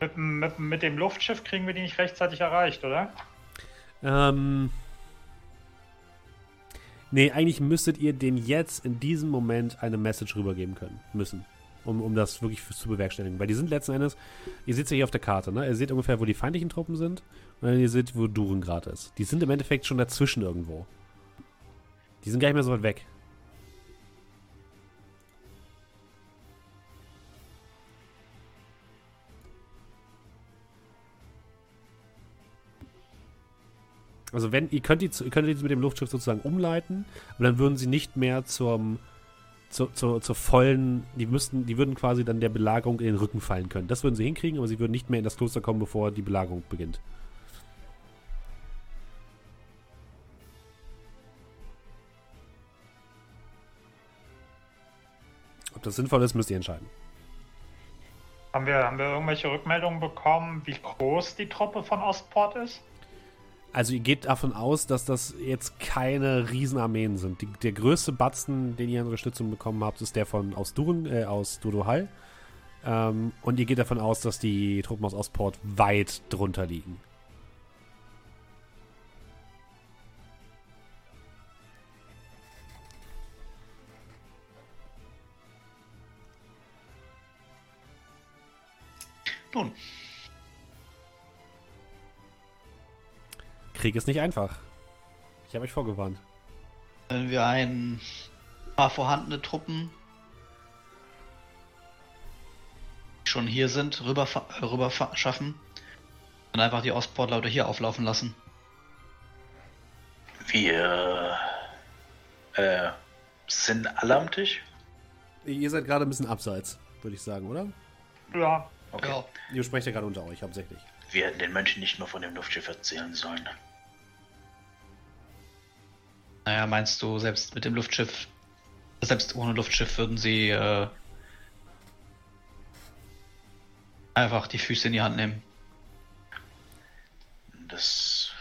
mit, dem- mit, mit dem Luftschiff kriegen wir die nicht rechtzeitig erreicht, oder?
Ähm. Nee, eigentlich müsstet ihr den jetzt in diesem Moment eine Message rübergeben können. Müssen. Um, um das wirklich zu bewerkstelligen. Weil die sind letzten Endes, ihr seht ja hier auf der Karte, ne? Ihr seht ungefähr, wo die feindlichen Truppen sind. Und dann ihr seht, wo Duren gerade ist. Die sind im Endeffekt schon dazwischen irgendwo. Die sind gar nicht mehr so weit weg. Also wenn, ihr könnt die, ihr könnt die mit dem Luftschiff sozusagen umleiten, aber dann würden sie nicht mehr zum, zur, zur, zur vollen, die müssten, die würden quasi dann der Belagerung in den Rücken fallen können. Das würden sie hinkriegen, aber sie würden nicht mehr in das Kloster kommen, bevor die Belagerung beginnt. Ob das sinnvoll ist, müsst ihr entscheiden.
Haben wir, haben wir irgendwelche Rückmeldungen bekommen, wie groß die Truppe von Ostport ist?
Also ihr geht davon aus, dass das jetzt keine Riesenarmeen sind. Die, der größte Batzen, den ihr an Unterstützung bekommen habt, ist der von aus Duren, äh, aus Dodohal. Ähm, und ihr geht davon aus, dass die Truppen aus Ostport weit drunter liegen. Krieg ist nicht einfach. Ich habe euch vorgewarnt.
wenn wir ein paar vorhandene Truppen die schon hier sind, rüber, rüber schaffen und einfach die Ostportleute hier auflaufen lassen.
Wir äh, sind alle am Tisch.
Ihr seid gerade ein bisschen abseits, würde ich sagen, oder?
Ja,
Okay.
Ja,
Ihr sprecht ja gerade unter euch hauptsächlich.
Wir hätten den Menschen nicht mehr von dem Luftschiff erzählen sollen.
Naja, meinst du, selbst mit dem Luftschiff, selbst ohne Luftschiff würden sie äh, einfach die Füße in die Hand nehmen?
Das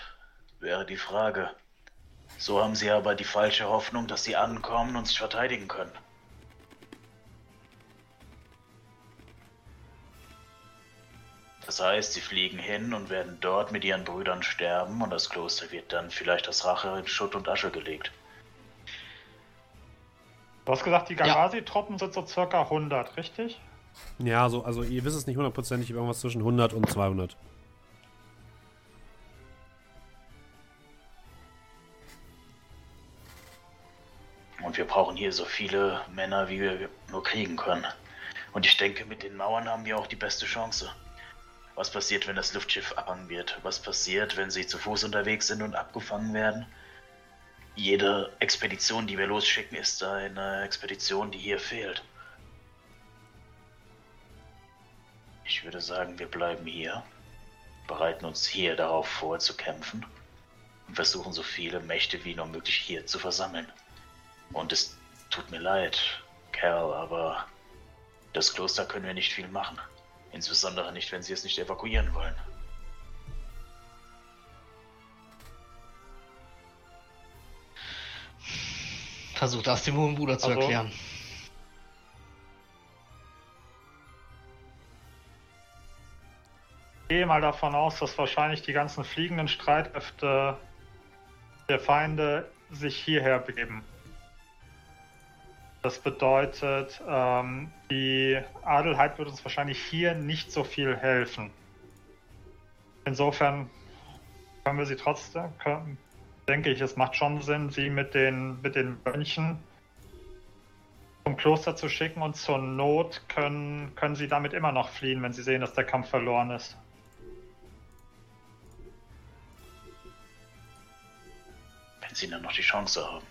wäre die Frage. So haben sie aber die falsche Hoffnung, dass sie ankommen und sich verteidigen können. Das heißt, sie fliegen hin und werden dort mit ihren Brüdern sterben und das Kloster wird dann vielleicht als Rache in Schutt und Asche gelegt.
du hast gesagt, die Gagazi-Truppen sind so circa 100, richtig?
Ja, so, also ihr wisst es nicht hundertprozentig, irgendwas zwischen 100 und 200.
Und wir brauchen hier so viele Männer, wie wir nur kriegen können. Und ich denke, mit den Mauern haben wir auch die beste Chance. Was passiert, wenn das Luftschiff abfangen wird? Was passiert, wenn sie zu Fuß unterwegs sind und abgefangen werden? Jede Expedition, die wir losschicken, ist eine Expedition, die hier fehlt. Ich würde sagen, wir bleiben hier, bereiten uns hier darauf vor zu kämpfen und versuchen so viele Mächte wie nur möglich hier zu versammeln. Und es tut mir leid, Kerl, aber das Kloster können wir nicht viel machen. Insbesondere nicht, wenn sie es nicht evakuieren wollen.
Versuch das dem hohen Bruder zu
Also-
erklären.
Ich gehe mal davon aus, dass wahrscheinlich die ganzen fliegenden Streitkräfte der Feinde sich hierher begeben. Das bedeutet, ähm, die Adelheid wird uns wahrscheinlich hier nicht so viel helfen. Insofern können wir sie trotzdem, können, denke ich, es macht schon Sinn, sie mit den, mit den Mönchen zum Kloster zu schicken und zur Not können, können sie damit immer noch fliehen, wenn sie sehen, dass der Kampf verloren ist.
Wenn sie dann noch die Chance haben.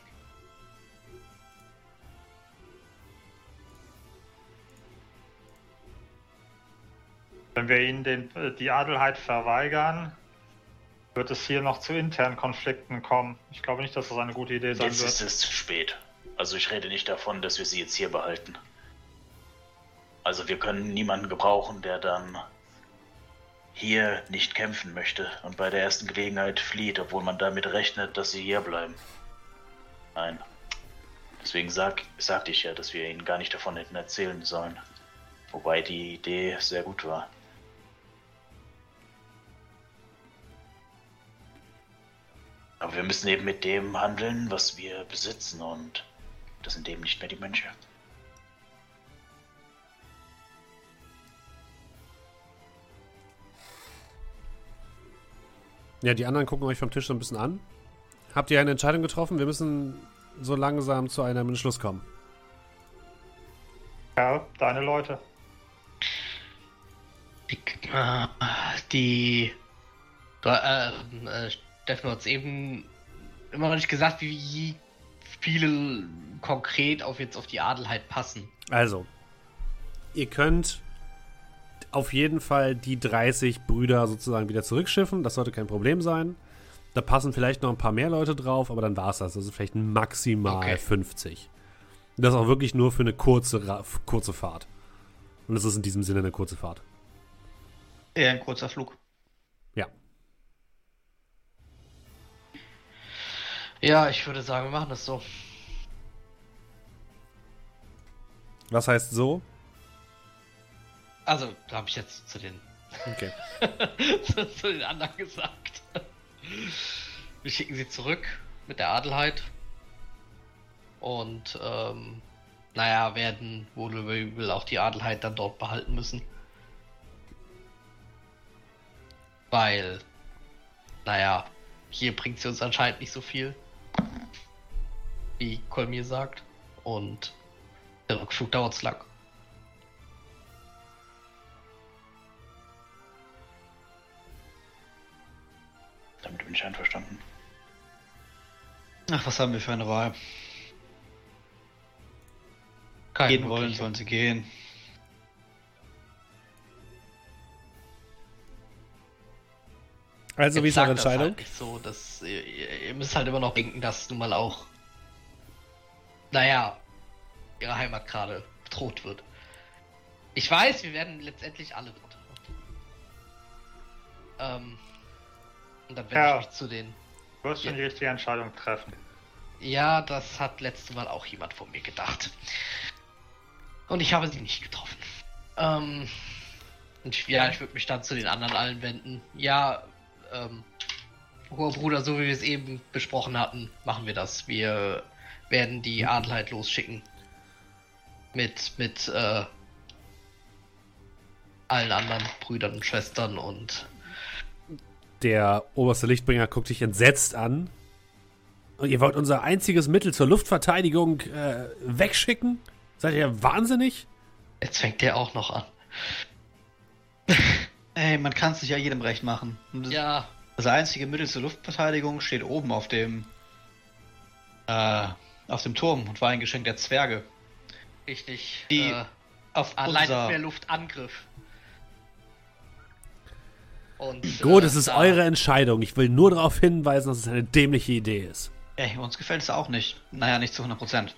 Wenn wir ihnen den, äh, die Adelheid verweigern, wird es hier noch zu internen Konflikten kommen. Ich glaube nicht, dass das eine gute Idee sein
Jetzt ist
wird.
es zu spät. Also ich rede nicht davon, dass wir sie jetzt hier behalten. Also wir können niemanden gebrauchen, der dann hier nicht kämpfen möchte und bei der ersten Gelegenheit flieht, obwohl man damit rechnet, dass sie hier bleiben. Nein. Deswegen sag, sagte ich ja, dass wir ihnen gar nicht davon hätten erzählen sollen. Wobei die Idee sehr gut war. Aber wir müssen eben mit dem handeln, was wir besitzen und das sind eben nicht mehr die Mönche.
Ja, die anderen gucken euch vom Tisch so ein bisschen an. Habt ihr eine Entscheidung getroffen? Wir müssen so langsam zu einem Entschluss kommen.
Ja, deine Leute.
Die, äh, die äh, äh, Steffen hat es eben immer noch nicht gesagt, wie viele konkret auf jetzt auf die Adelheid passen.
Also, ihr könnt auf jeden Fall die 30 Brüder sozusagen wieder zurückschiffen. Das sollte kein Problem sein. Da passen vielleicht noch ein paar mehr Leute drauf, aber dann war es das. Also vielleicht maximal
Okay.
50. Und das auch wirklich nur für eine kurze, kurze Fahrt. Und das ist in diesem Sinne eine kurze Fahrt.
Eher ein kurzer Flug.
Ja,
ich würde sagen, wir machen das so.
Was heißt so?
Also, da habe ich jetzt zu den,
Okay.
zu, zu den anderen gesagt. Wir schicken sie zurück mit der Adelheid. Und, ähm, naja, werden wohl über übel auch die Adelheid dann dort behalten müssen. Weil, naja, hier bringt sie uns anscheinend nicht so viel. Wie Kolmir sagt. Und der Rückflug dauert zu lang.
Damit bin ich einverstanden.
Ach, was haben wir für eine Wahl?
Keine
Gehen wollen, sollen sie gehen.
Also, wie ist eure
sagt das
Entscheidung?
Halt so, dass ihr, ihr müsst halt immer noch denken, dass nun mal auch, naja, ihre Heimat gerade bedroht wird. Ich weiß, wir werden letztendlich alle bedroht. Ähm, und dann werde
Ja.
ich mich zu den.
Du wirst schon die richtige Entscheidung treffen.
Ja, das hat letztes Mal auch jemand von mir gedacht. Und ich habe sie nicht getroffen. Ähm, und ich, ja, ich würde mich dann zu den anderen allen wenden. Ja, ähm, hoher Bruder, so wie wir es eben besprochen hatten, machen wir das. Wir werden die Adelheid losschicken. Mit, mit, äh, allen anderen Brüdern und Schwestern und
Der oberste Lichtbringer guckt dich entsetzt an. Und ihr wollt unser einziges Mittel zur Luftverteidigung äh, wegschicken? Seid ihr wahnsinnig?
jetzt fängt der auch noch an.
Ey, man kann es nicht ja jedem recht machen. Das,
Ja,
das einzige Mittel zur Luftverteidigung steht oben auf dem äh, auf dem Turm und war ein Geschenk der Zwerge.
richtig.
Die-
äh,
Auf
Allein
unser,
mehr Luftangriff. Und,
Gut,
äh,
es ist
da-
eure Entscheidung. Ich will nur darauf hinweisen, dass es eine dämliche Idee ist.
Ey, uns gefällt es auch nicht. Naja, nicht zu 100%.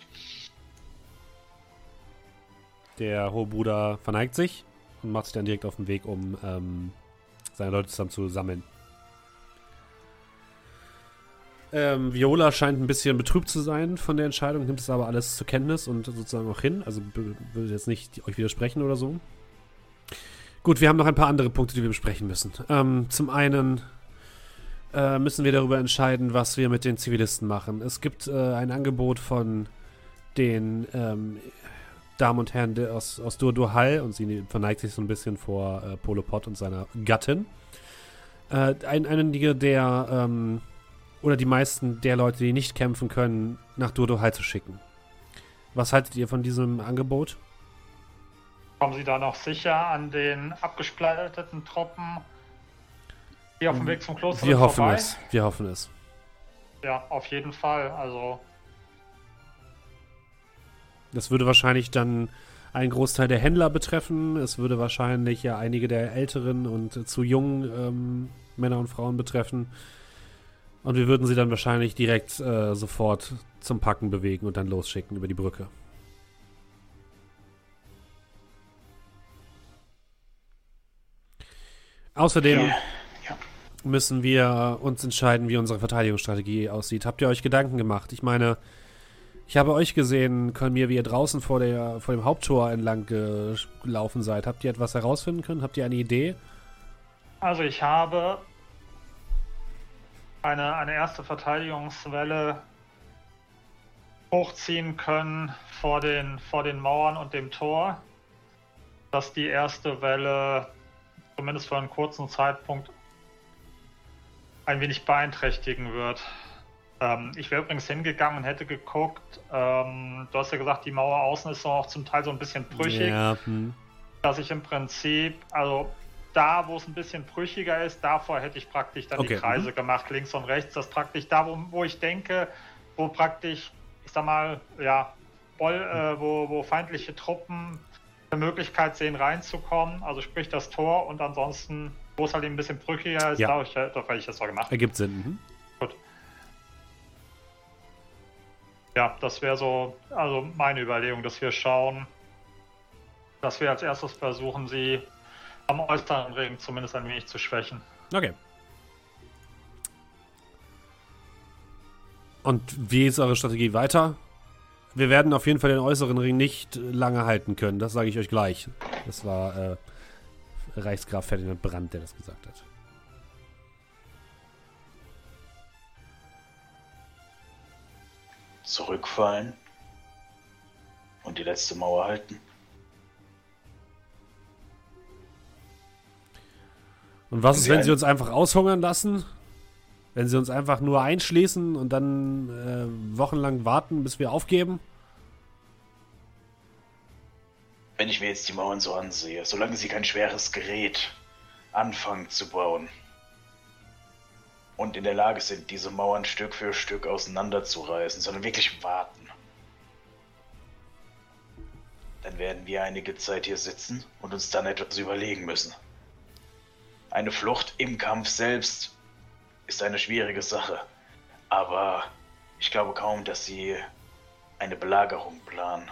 Der hohe Bruder verneigt sich und macht sich dann direkt auf den Weg, um ähm, seine Leute zusammen zu sammeln. Ähm, Viola scheint ein bisschen betrübt zu sein von der Entscheidung, nimmt es aber alles zur Kenntnis und sozusagen auch hin. Also will jetzt nicht euch widersprechen oder so. Gut, wir haben noch ein paar andere Punkte, die wir besprechen müssen. Ähm, zum einen äh, müssen wir darüber entscheiden, was wir mit den Zivilisten machen. Es gibt äh, ein Angebot von den ähm, Damen und Herren aus, aus Durdur-Hall und sie verneigt sich so ein bisschen vor äh, Polo Pot und seiner Gattin. Äh, ein, einige der ähm, oder die meisten der Leute, die nicht kämpfen können, nach Durdur-Hall zu schicken. Was haltet ihr von diesem Angebot?
Kommen Sie da noch sicher an den abgespalteten Truppen, die auf dem Weg zum Kloster
Wir
sind,
hoffen
vorbei?
es. Wir hoffen es.
Ja, auf jeden Fall. Also,
Das würde wahrscheinlich dann einen Großteil der Händler betreffen. Es würde wahrscheinlich ja einige der älteren und zu jungen ähm, Männer und Frauen betreffen. Und wir würden sie dann wahrscheinlich direkt äh, sofort zum Packen bewegen und dann losschicken über die Brücke. Außerdem
Ja. Ja.
müssen wir uns entscheiden, wie unsere Verteidigungsstrategie aussieht. Habt ihr euch Gedanken gemacht? Ich meine, ich habe euch gesehen, Kolmir, wie ihr draußen vor, der, vor dem Haupttor entlang ge- gelaufen seid. Habt ihr etwas herausfinden können? Habt ihr eine Idee?
also ich habe eine, eine erste Verteidigungswelle hochziehen können vor den, vor den Mauern und dem Tor, dass die erste Welle zumindest für einen kurzen Zeitpunkt ein wenig beeinträchtigen wird. Ähm, ich wäre übrigens hingegangen und hätte geguckt, ähm, du hast ja gesagt, die Mauer außen ist auch zum Teil so ein bisschen brüchig
Ja, hm.
dass ich im Prinzip, also da, wo es ein bisschen brüchiger ist, davor hätte ich praktisch dann
Okay,
die Kreise gemacht, links und rechts. Das praktisch da, wo, wo ich denke, wo praktisch, ich sag mal, ja, Boll, äh, wo, wo feindliche Truppen eine Möglichkeit sehen, reinzukommen, also sprich das Tor und ansonsten, wo es halt ein bisschen brüchiger ist,
Ja.
da, hab ich, da hätte ich das so gemacht.
ergibt Sinn. Mhm.
Ja, das wäre so, also meine Überlegung, dass wir schauen, dass wir als erstes versuchen, sie am äußeren Ring zumindest ein wenig zu schwächen.
Okay. Und wie ist eure Strategie weiter? Wir werden auf jeden Fall den äußeren Ring nicht lange halten können, das sage ich euch gleich. Das war äh, Reichsgraf Ferdinand Brandt, der das gesagt hat.
Zurückfallen und die letzte Mauer halten.
Und was ist, wenn sie uns einfach aushungern lassen? Wenn sie uns einfach nur einschließen und dann äh, wochenlang warten, bis wir aufgeben?
Wenn ich mir jetzt die Mauern so ansehe, solange sie kein schweres Gerät anfangen zu bauen und in der Lage sind, diese Mauern Stück für Stück auseinanderzureißen, sondern wirklich warten, dann werden wir einige Zeit hier sitzen und uns dann etwas überlegen müssen. Eine Flucht im Kampf selbst ist eine schwierige Sache, aber ich glaube kaum, dass sie eine Belagerung planen.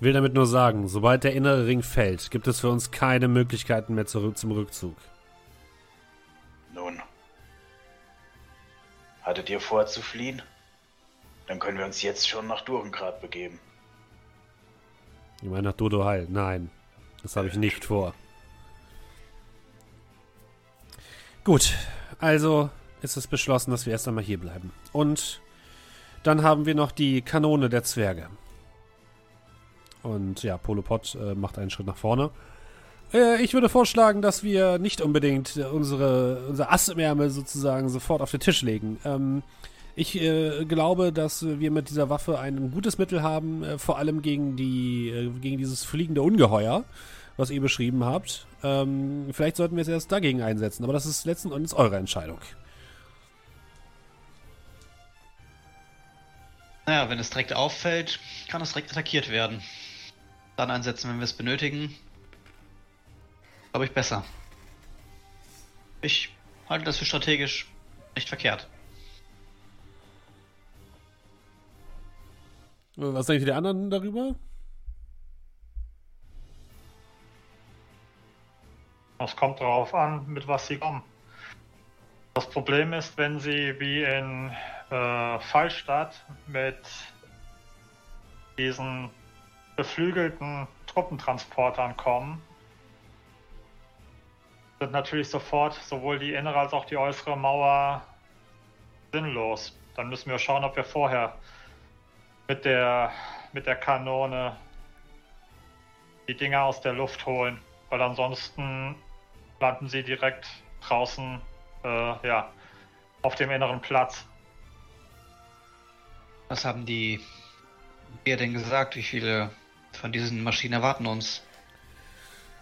Ich will damit nur sagen, sobald der innere Ring fällt, gibt es für uns keine Möglichkeiten mehr zurück zum Rückzug.
Nun. Hattet ihr vor zu fliehen? Dann können wir uns jetzt schon nach Durengrad begeben.
Ich meine nach Dodo Hall. Nein, das habe ich nicht vor. Gut, also ist es beschlossen, dass wir erst einmal hier bleiben. Und dann haben wir noch die Kanone der Zwerge. Und ja, Polopod äh, macht einen Schritt nach vorne. Äh, ich würde vorschlagen, dass wir nicht unbedingt unsere, unser Ass im Ärmel sozusagen sofort auf den Tisch legen. Ähm, ich äh, glaube, dass wir mit dieser Waffe ein gutes Mittel haben, äh, vor allem gegen die, äh, gegen dieses fliegende Ungeheuer, was ihr beschrieben habt. Ähm, vielleicht sollten wir es erst dagegen einsetzen, aber das ist letzten Endes eure Entscheidung.
Naja, wenn es direkt auffällt, kann es direkt attackiert werden. Dann einsetzen, wenn wir es benötigen. Glaube ich besser. Ich halte das für strategisch nicht verkehrt.
Was denken die anderen darüber?
Es kommt darauf an, mit was sie kommen. Das Problem ist, wenn sie wie in äh, Fallstadt mit diesen beflügelten Truppentransportern kommen, sind natürlich sofort sowohl die innere als auch die äußere Mauer sinnlos. Dann müssen wir schauen, ob wir vorher mit der, mit der Kanone die Dinger aus der Luft holen, weil ansonsten landen sie direkt draußen äh, ja, auf dem inneren Platz.
Was haben die ihr denn gesagt? Wie viele von diesen Maschinen erwarten uns?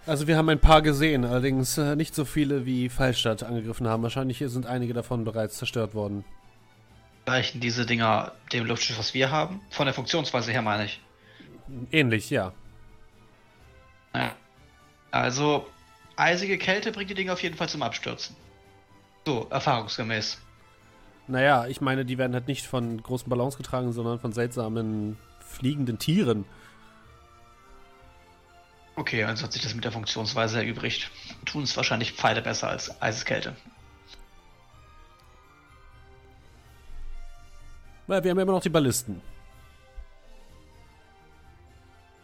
Also wir haben ein paar gesehen, allerdings äh, nicht so viele wie Fallstadt angegriffen haben. Wahrscheinlich sind einige davon bereits zerstört worden.
Reichen diese Dinger dem Luftschiff, was wir haben? Von der Funktionsweise her meine ich.
Ähnlich, ja.
Ja. Also, eisige Kälte bringt die Dinger auf jeden Fall zum Abstürzen. So, erfahrungsgemäß.
Naja, ich meine, die werden halt nicht von großen Ballons getragen, sondern von seltsamen fliegenden Tieren.
Okay, also hat sich das mit der Funktionsweise erübrigt. Tun es wahrscheinlich Pfeile besser als Eiseskälte.
Weil wir haben ja immer noch die Ballisten.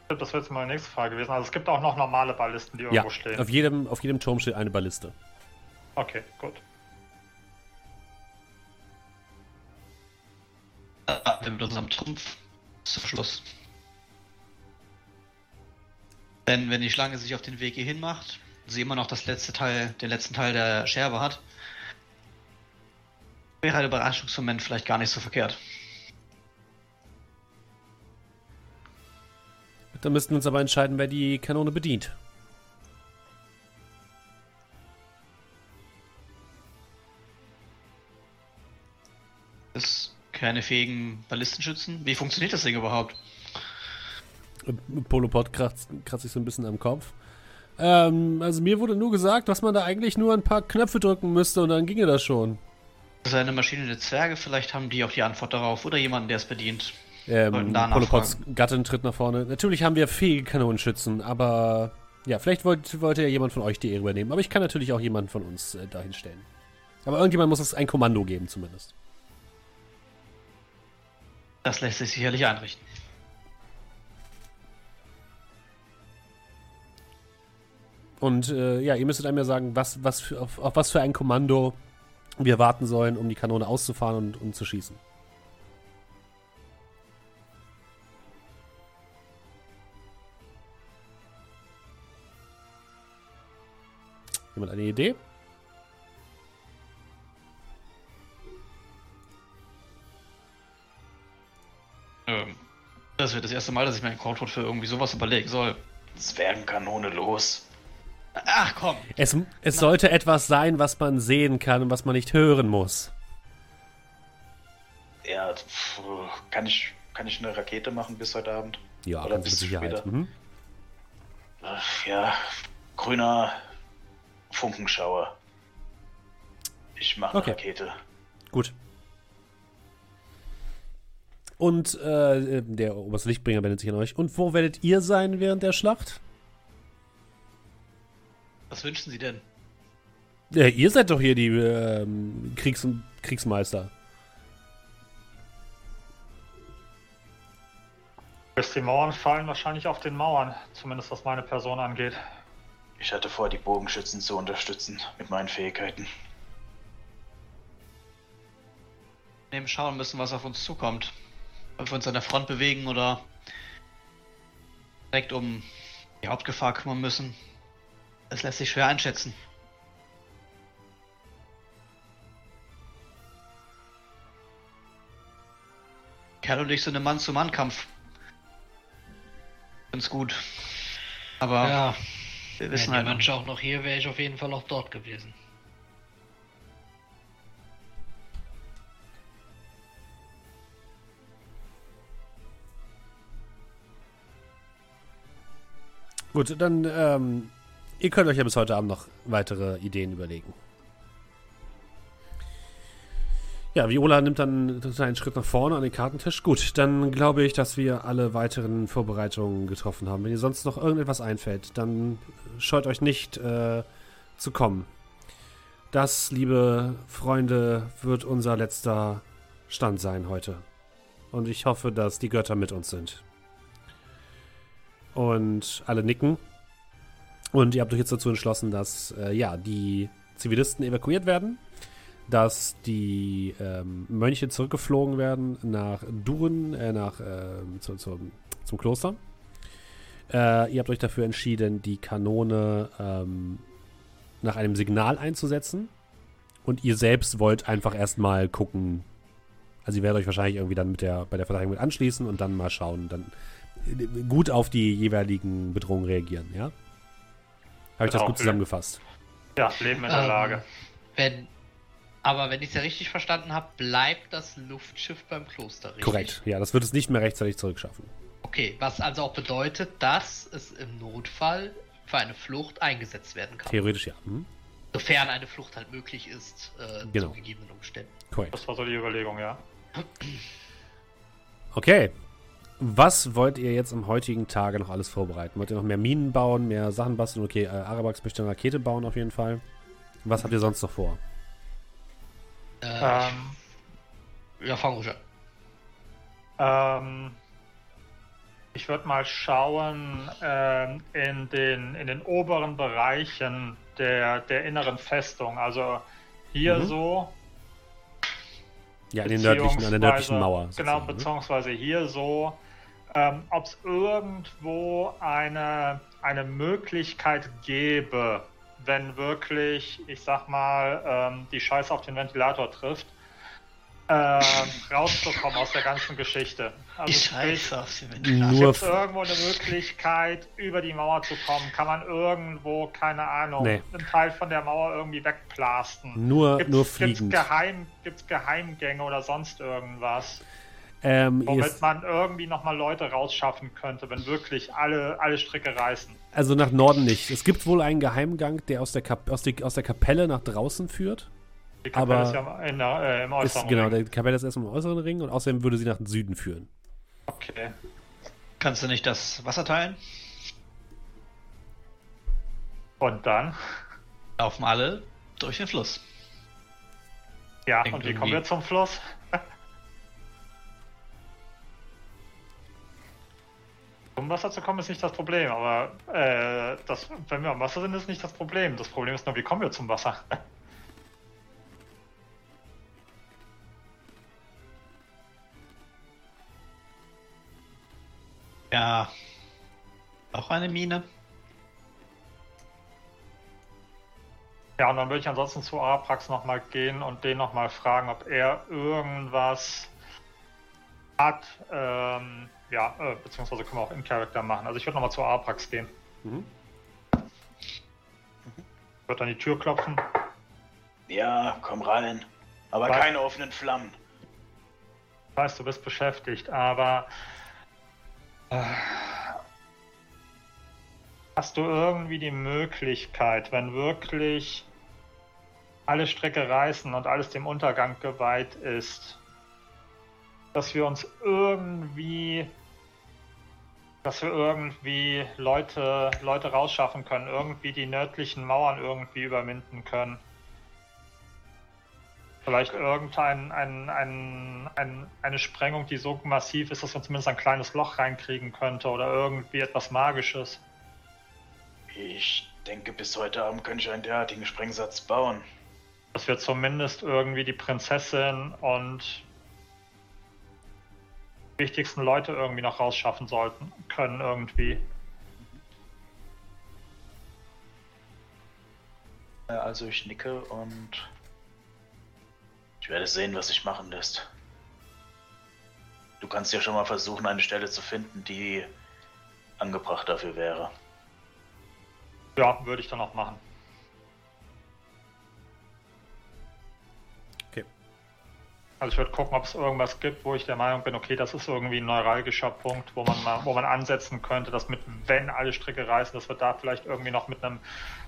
Das wäre jetzt mal die nächste Frage gewesen. Also es gibt auch noch normale Ballisten, die
Ja,
irgendwo stehen.
auf jedem, auf jedem Turm steht eine Balliste.
Okay, gut.
Mit unserem Trumpf zum Schluss. Denn wenn die Schlange sich auf den Weg hierhin macht, sie immer noch das letzte Teil, den letzten Teil der Scherbe hat, wäre ein Überraschungsmoment vielleicht gar nicht so verkehrt.
Da müssten wir uns aber entscheiden, wer die Kanone bedient.
Ist keine fähigen Ballistenschützen. Wie funktioniert das Ding überhaupt?
Polopod kratzt, kratzt sich so ein bisschen am Kopf. Ähm, also mir wurde nur gesagt, dass man da eigentlich nur ein paar Knöpfe drücken müsste und dann ginge das schon.
Das ist eine Maschine der Zwerge, vielleicht haben die auch die Antwort darauf oder jemanden, der es bedient.
Ähm,
nachfragen.
Gattin tritt nach vorne. Natürlich haben wir fähige Kanonenschützen, aber ja, vielleicht wollt, wollte ja jemand von euch die Ehre übernehmen. Aber ich kann natürlich auch jemanden von uns äh, dahin stellen. Aber irgendjemand muss es ein Kommando geben, zumindest.
Das lässt sich sicherlich einrichten.
Und äh, ja, ihr müsstet einem ja sagen, was, was für, auf, auf was für ein Kommando wir warten sollen, um die Kanone auszufahren und, und zu schießen. Jemand eine Idee?
Ähm, das wird das erste Mal, dass ich mir einen Codewort für irgendwie sowas überlegen soll.
Zwergenkanone los.
Ach komm!
Es, es sollte etwas sein, was man sehen kann und was man nicht hören muss.
Ja, kann ich, kann ich eine Rakete machen bis heute Abend?
Ja,
Oder bis
Sicherheit.
später?
Mhm.
Ach, ja, grüner Funkenschauer. Ich mache eine
Okay.
Rakete.
Gut. Und äh, der oberste Lichtbringer wendet sich an euch. Und wo werdet ihr sein während der Schlacht?
Was wünschen Sie denn?
Ja, ihr seid doch hier die ähm, Kriegs Kriegsmeister.
Bis die Mauern fallen wahrscheinlich auf den Mauern, zumindest was meine Person angeht.
Ich hatte vor, die Bogenschützen zu unterstützen mit meinen Fähigkeiten.
Neben schauen müssen, was auf uns zukommt. Ob wir uns an der Front bewegen oder direkt um die Hauptgefahr kümmern müssen. Das lässt sich schwer einschätzen. Kerl und ich sind im Mann-zu-Mann-Kampf. Ganz gut. Aber
Ja,
wir
wenn
wissen
die
halt
Mensch auch noch hier, wäre ich auf jeden Fall auch dort gewesen.
Gut, dann, ähm, ihr könnt euch ja bis heute Abend noch weitere Ideen überlegen. Ja, Viola nimmt dann einen Schritt nach vorne an den Kartentisch. Gut, dann glaube ich, dass wir alle weiteren Vorbereitungen getroffen haben. Wenn ihr sonst noch irgendetwas einfällt, dann scheut euch nicht äh, zu kommen. Das, liebe Freunde, wird unser letzter Stand sein heute. Und ich hoffe, dass die Götter mit uns sind. Und alle nicken. Und ihr habt euch jetzt dazu entschlossen, dass äh, ja, die Zivilisten evakuiert werden, dass die ähm, Mönche zurückgeflogen werden nach Duren, äh, nach, äh, zu, zu, zum Kloster. Äh, ihr habt euch dafür entschieden, die Kanone ähm, nach einem Signal einzusetzen. Und ihr selbst wollt einfach erstmal gucken. Also ihr werdet euch wahrscheinlich irgendwie dann mit der, bei der Verteidigung mit anschließen und dann mal schauen, dann äh, gut auf die jeweiligen Bedrohungen reagieren, ja? Habe ich das
Genau.
gut zusammengefasst?
Ja, Leben in der
Ähm,
Lage.
Wenn, aber wenn ich es ja richtig verstanden habe, bleibt das Luftschiff beim Kloster, richtig?
Korrekt. Ja, das wird es nicht mehr rechtzeitig zurückschaffen.
Okay, was also auch bedeutet, dass es im Notfall für eine Flucht eingesetzt werden kann.
Theoretisch ja. Hm?
Sofern eine Flucht halt möglich ist, äh,
Genau.
zu gegebenen Umständen.
Korrekt.
Das war so die Überlegung, ja.
Okay. Was wollt ihr jetzt am heutigen Tage noch alles vorbereiten? Wollt ihr noch mehr Minen bauen, mehr Sachen basteln? Okay, äh, Arabax möchte eine Rakete bauen auf jeden Fall. Was habt ihr sonst noch vor?
Äh,
Ähm,
ich, ja, fang ruhig an.
Ähm, ich würde mal schauen ähm, in, den, in den oberen Bereichen der, der inneren Festung. Also hier
Mhm.
so.
Ja, in den nördlichen, an der nördlichen Mauer.
Genau,
ne?
beziehungsweise hier so. Ähm, Ob es irgendwo eine, eine Möglichkeit gäbe, wenn wirklich, ich sag mal, ähm, die Scheiße auf den Ventilator trifft, ähm, rauszukommen aus der ganzen Geschichte. Also
Ich
sprich,
scheiße auf sie, wenn
Nur
Gibt es irgendwo eine Möglichkeit, über die Mauer zu kommen? Kann man irgendwo, keine Ahnung,
Nee.
einen Teil von der Mauer irgendwie wegplasten?
Nur,
Gibt's,
nur
gibt's,
fliegend.
Geheim, gibt's Geheimgänge oder sonst irgendwas,
Ähm,
womit
ist,
man irgendwie nochmal Leute rausschaffen könnte, wenn wirklich alle, alle Stricke reißen?
also nach Norden nicht. Es gibt wohl einen Geheimgang, der aus der, Kap aus, die, aus der Kapelle nach draußen führt.
Die Kapelle
Aber
ist ja in der, äh, im
Ist,
äußeren
genau,
Ring.
der Kapelle ist erstmal im äußeren Ring und außerdem würde sie nach Süden führen.
Okay.
Kannst du nicht das Wasser teilen?
Und dann?
Laufen alle durch den Fluss.
Ja,
Klingt
und wie kommen wir zum Fluss? Um Wasser zu kommen ist nicht das Problem, aber äh, das, wenn wir am Wasser sind, ist nicht das Problem. Das Problem ist nur, wie kommen wir zum Wasser?
Ja. Auch eine Mine.
Ja, und dann würde ich ansonsten zu Araprax nochmal gehen und den nochmal fragen, ob er irgendwas hat. Ähm, ja, äh, beziehungsweise können wir auch in Character machen. Also ich würde nochmal zu Araprax gehen.
Mhm.
Würde an die Tür klopfen.
Ja, komm rein. Aber
Was?
keine offenen Flammen.
Ich weiß, du bist beschäftigt, aber hast du irgendwie die Möglichkeit, wenn wirklich alle Strecke reißen und alles dem Untergang geweiht ist, dass wir uns irgendwie, dass wir irgendwie Leute, Leute rausschaffen können, irgendwie die nördlichen Mauern irgendwie überwinden können? Vielleicht irgendein ein, ein, ein, eine Sprengung, die so massiv ist, dass man zumindest ein kleines Loch reinkriegen könnte oder irgendwie etwas Magisches.
Ich denke, bis heute Abend könnte ich einen derartigen Sprengsatz bauen.
Dass wir zumindest irgendwie die Prinzessin und die wichtigsten Leute irgendwie noch rausschaffen sollten können irgendwie.
Also ich nicke und ich werde sehen, was sich machen lässt. Du kannst ja schon mal versuchen, eine Stelle zu finden, die angebracht dafür wäre.
Ja, würde ich dann auch machen.
Okay.
Also ich würde gucken, ob es irgendwas gibt, wo ich der Meinung bin, okay, das ist irgendwie ein neuralgischer Punkt, wo man mal, wo man ansetzen könnte, dass mit, wenn alle Stricke reißen, dass wir da vielleicht irgendwie noch mit einem,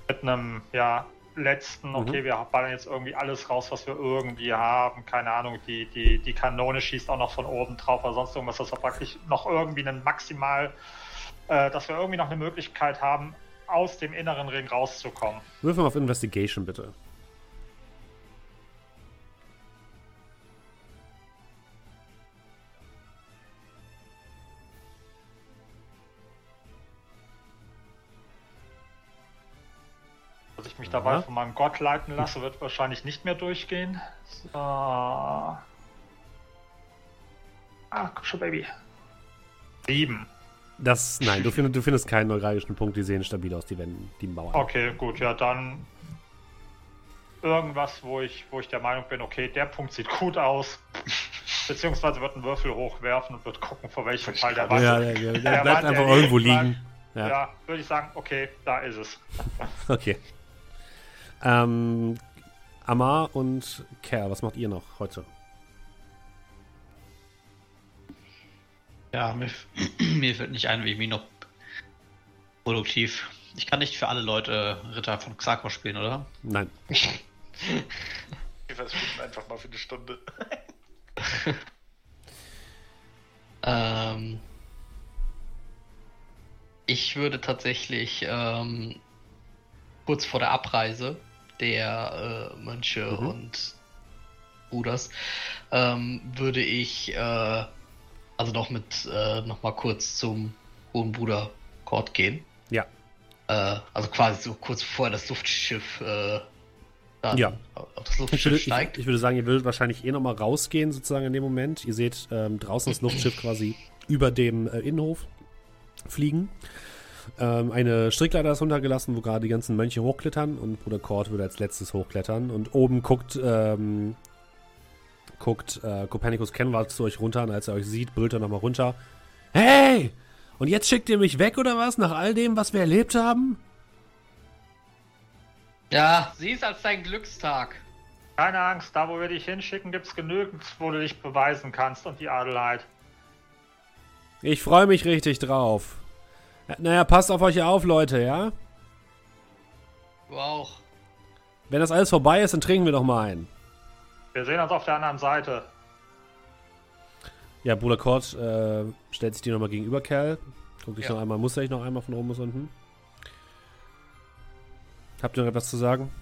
mit einem, ja, letzten,
Mhm.
okay, wir ballern jetzt irgendwie alles raus, was wir irgendwie haben. Keine Ahnung, die, die, die Kanone schießt auch noch von oben drauf oder sonst irgendwas, dass wir praktisch noch irgendwie einen maximal, äh, dass wir irgendwie noch eine Möglichkeit haben, aus dem inneren Ring rauszukommen.
Würfel mal auf Investigation, bitte.
Ich mich dabei
Ja.
von meinem Gott leiten lasse, wird wahrscheinlich nicht mehr durchgehen. So. Ah, komm schon, Baby. Sieben.
Das, nein, du findest, du findest keinen neuralgischen Punkt, die sehen stabil aus, die Wände, die Mauern.
Okay, gut, ja, dann irgendwas, wo ich, wo ich der Meinung bin, okay, der Punkt sieht gut aus. Beziehungsweise wird einen Würfel hochwerfen und wird gucken, vor welchem Fall der Wand.
Ja, der, der, der
Der
bleibt
Wand,
einfach
der
irgendwo liegen.
Ja,
Ja,
würde ich sagen, okay, da ist es.
okay. Ähm, Amar und Kerl, was macht ihr noch heute?
Ja, mir, mir fällt nicht ein, wie ich mich noch produktiv. Ich kann nicht für alle Leute Ritter von Xarkos spielen, oder?
Nein.
Wir verschwinden einfach mal für eine Stunde.
Ähm, ich würde tatsächlich ähm, kurz vor der Abreise der äh, Mönche
Mhm.
und Bruders ähm, würde ich äh, also noch mit äh, noch mal kurz zum hohen Bruder Kord gehen.
Ja.
Äh, also quasi so kurz bevor das Luftschiff äh,
Ja.
auf das
Ich
Luftschiff
würde, ich,
steigt.
ich würde sagen, ihr würdet wahrscheinlich eh nochmal rausgehen, sozusagen in dem Moment. Ihr seht ähm, draußen das Luftschiff quasi über dem äh, Innenhof fliegen. Ähm, eine Strickleiter ist runtergelassen, wo gerade die ganzen Mönche hochklettern und Bruder Kord würde als letztes hochklettern. Und oben guckt, ähm, guckt äh, Copernicus Kenward zu euch runter und als er euch sieht, brüllt er nochmal runter. Hey! Und jetzt schickt ihr mich weg oder was? Nach all dem, was wir erlebt haben?
ja, sieh es als dein Glückstag.
Keine Angst, da wo wir dich hinschicken, gibt es genügend, wo du dich beweisen kannst und die Adelheid.
Ich freue mich richtig drauf. Naja, passt auf euch auf, Leute, ja?
Du auch.
Wenn das alles vorbei ist, dann trinken wir doch mal ein.
Wir sehen uns auf der anderen Seite.
Ja, Bruder Kort äh, stellt sich dir nochmal gegenüber, Kerl. Guck dich
Ja.
noch einmal, muster ich noch einmal von oben bis unten. Habt ihr noch etwas zu sagen?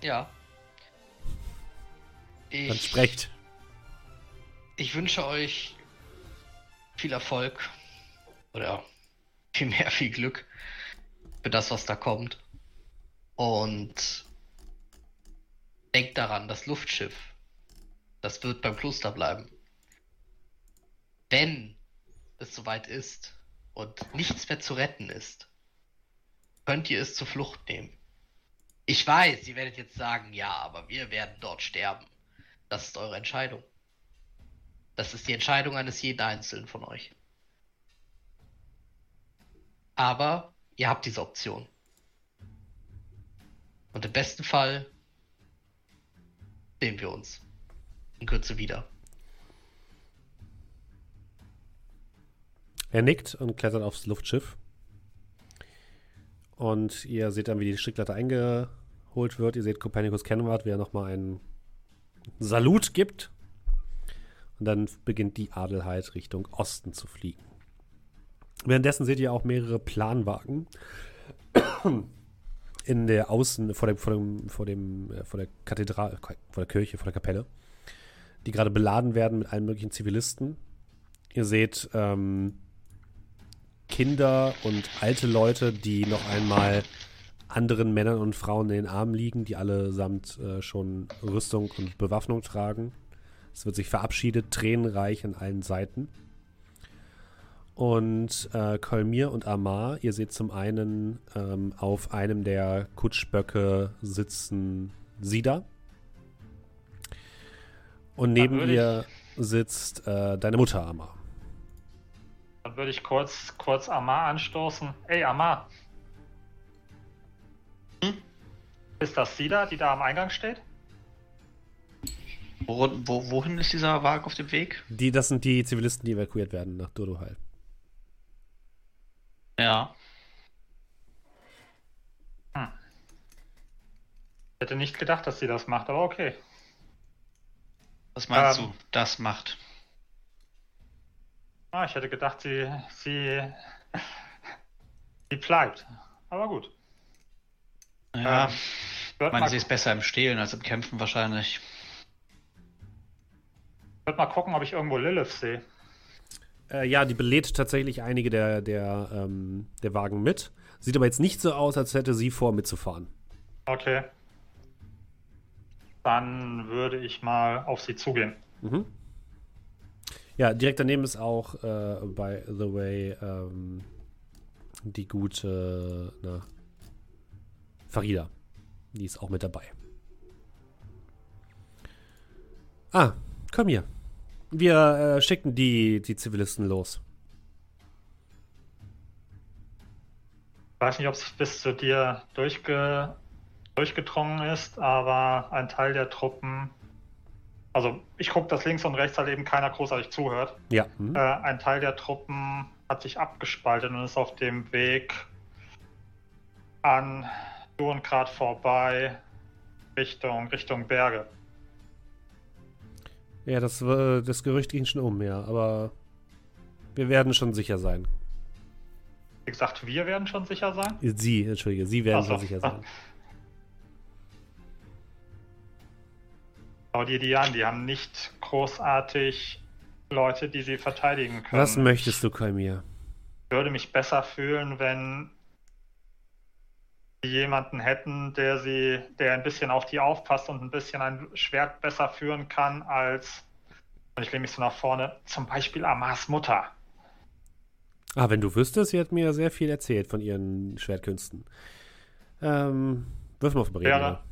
Ja.
Dann
Ich,
sprecht.
ich wünsche euch viel Erfolg oder vielmehr viel Glück für das, was da kommt. Und denkt daran, das Luftschiff, das wird beim Kloster bleiben. Wenn es soweit ist und nichts mehr zu retten ist, könnt ihr es zur Flucht nehmen. Ich weiß, ihr werdet jetzt sagen, ja, aber wir werden dort sterben. Das ist eure Entscheidung. Das ist die Entscheidung eines jeden Einzelnen von euch. Aber ihr habt diese Option. Und im besten Fall sehen wir uns in Kürze wieder.
Er nickt und klettert aufs Luftschiff. Und ihr seht dann, wie die Strickleiter eingeholt wird. Ihr seht Copernicus Kenward, wie er nochmal einen Salut gibt. Und dann beginnt die Adelheid Richtung Osten zu fliegen. Währenddessen seht ihr auch mehrere Planwagen in der Außen, vor dem, vor dem, vor dem, äh, vor der Kathedrale, vor der Kirche, vor der Kapelle, die gerade beladen werden mit allen möglichen Zivilisten. Ihr seht ähm, Kinder und alte Leute, die noch einmal anderen Männern und Frauen in den Armen liegen, die allesamt äh, schon Rüstung und Bewaffnung tragen. Es wird sich verabschiedet, tränenreich an allen Seiten. Und äh, Kolmir und Amar, ihr seht zum einen ähm, auf einem der Kutschböcke sitzen Sida. Und neben ihr sitzt äh, deine Mutter Amar.
Dann würde ich kurz, kurz Amar anstoßen. Ey, Amar.
Hm?
Ist das sie da, die da am Eingang steht?
Wo, wo, wohin ist dieser Wagen auf dem Weg?
Die, das sind die Zivilisten, die evakuiert werden nach Durduhal.
Ja.
hätte nicht gedacht, dass sie das macht, aber okay.
Was meinst
Ähm.
du? Das macht.
Ah, ich hätte gedacht, sie, sie, sie bleibt. Aber gut.
Ja,
Ähm,
ich meine, sie ist besser im Stehlen als im Kämpfen wahrscheinlich.
wird mal gucken, ob ich irgendwo Lilith sehe.
Äh, ja, die belädt tatsächlich einige der, der, ähm, der Wagen mit. Sieht aber jetzt nicht so aus, als hätte sie vor, mitzufahren.
Okay. Dann würde ich mal auf sie zugehen.
Mhm. Ja, direkt daneben ist auch, äh, by the way, ähm, die gute, na, Farida. Die ist auch mit dabei. Ah, komm hier. Wir äh, schicken die, die Zivilisten los.
Ich weiß nicht, ob es bis zu dir durchge durchgedrungen ist, aber ein Teil der Truppen, also ich gucke, dass links und rechts halt eben keiner großartig zuhört.
Ja. Mhm.
Äh, ein Teil der Truppen hat sich abgespaltet und ist auf dem Weg an Durengrad vorbei Richtung, Richtung Berge.
Ja, das, äh, das Gerücht ging schon um, ja. Aber wir werden schon sicher sein.
Wie gesagt, wir werden schon sicher sein.
Sie, entschuldige, Sie werden
so.
schon sicher sein.
Aber die Dianen, die haben nicht großartig Leute, die sie verteidigen können.
Was möchtest du, Kolmir?
Ich würde mich besser fühlen, wenn jemanden hätten, der sie, der ein bisschen auf die aufpasst und ein bisschen ein Schwert besser führen kann als, ich lehne mich so nach vorne, zum Beispiel Amars Mutter.
Ah, wenn du wüsstest, sie hat mir sehr viel erzählt von ihren Schwertkünsten. Ähm, wirf mal auf Überreden.
Wäre-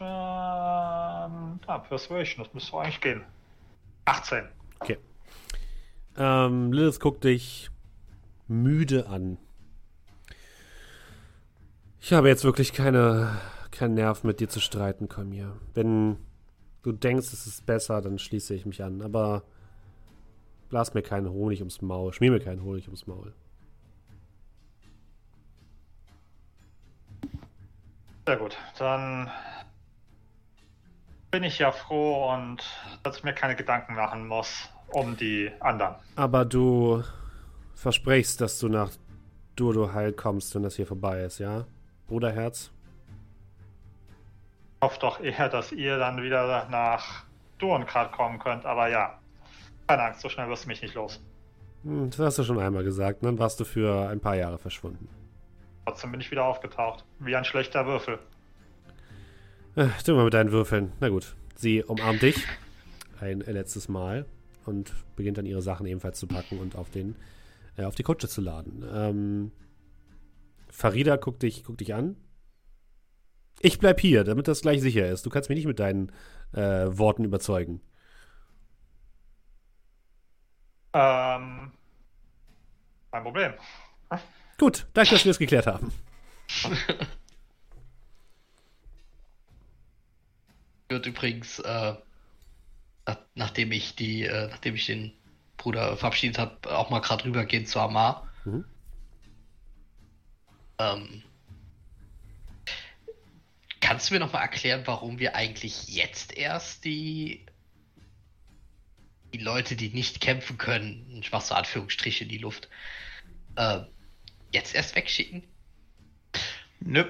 Action, ah, Persuasion, das müsste eigentlich gehen. 18.
Okay. Ähm, Lilith guckt dich müde an. Ich habe jetzt wirklich keine, keinen Nerv, mit dir zu streiten, Kolmir. Wenn du denkst, es ist besser, dann schließe ich mich an. Aber blas mir keinen Honig ums Maul. Schmier mir keinen Honig ums Maul.
Sehr gut, dann bin ich ja froh und dass ich mir keine Gedanken machen muss um die anderen.
Aber du versprichst, dass du nach Durdo heil kommst, wenn das hier vorbei ist, ja? Bruderherz?
Ich hoffe doch eher, dass ihr dann wieder nach Durengrad kommen könnt, aber ja. Keine Angst, so schnell wirst du mich nicht los.
Hm, das hast du schon einmal gesagt. Dann warst du für ein paar Jahre verschwunden.
Trotzdem bin ich wieder aufgetaucht. Wie ein schlechter Würfel.
Äh, du mal mit deinen Würfeln. Na gut. Sie umarmt dich ein letztes Mal und beginnt dann ihre Sachen ebenfalls zu packen und auf den äh, auf die Kutsche zu laden. Ähm, Farida guckt dich, guckt dich an. Ich bleib hier, damit das gleich sicher ist. Du kannst mich nicht mit deinen äh, Worten überzeugen.
Ähm, kein Problem.
Gut, danke, dass wir es geklärt haben.
Wird übrigens, äh, nach, nachdem ich die, äh, nachdem ich den Bruder verabschiedet habe, auch mal gerade rübergehen zu Amar.
Mhm.
Ähm, kannst du mir noch mal erklären, warum wir eigentlich jetzt erst die die Leute, die nicht kämpfen können, ich mach so Anführungsstriche in die Luft, äh, jetzt erst wegschicken?
Nö.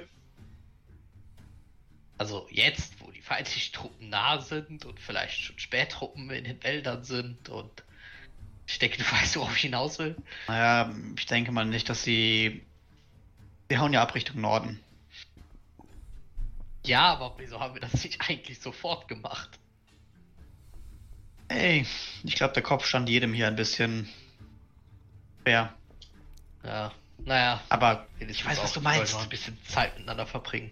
Also jetzt, wo die feindlichen Truppen nah sind und vielleicht schon Spähtruppen in den Wäldern sind und ich denke, du weißt, worauf ich hinaus will.
Naja, ich denke mal nicht, dass sie. Sie hauen ja ab Richtung Norden.
Ja, aber wieso haben wir das nicht eigentlich sofort gemacht?
Ey, ich glaube, der Kopf stand jedem hier ein bisschen schwer.
Ja, naja.
Aber ich weiß, was du meinst.
noch ein bisschen Zeit miteinander verbringen.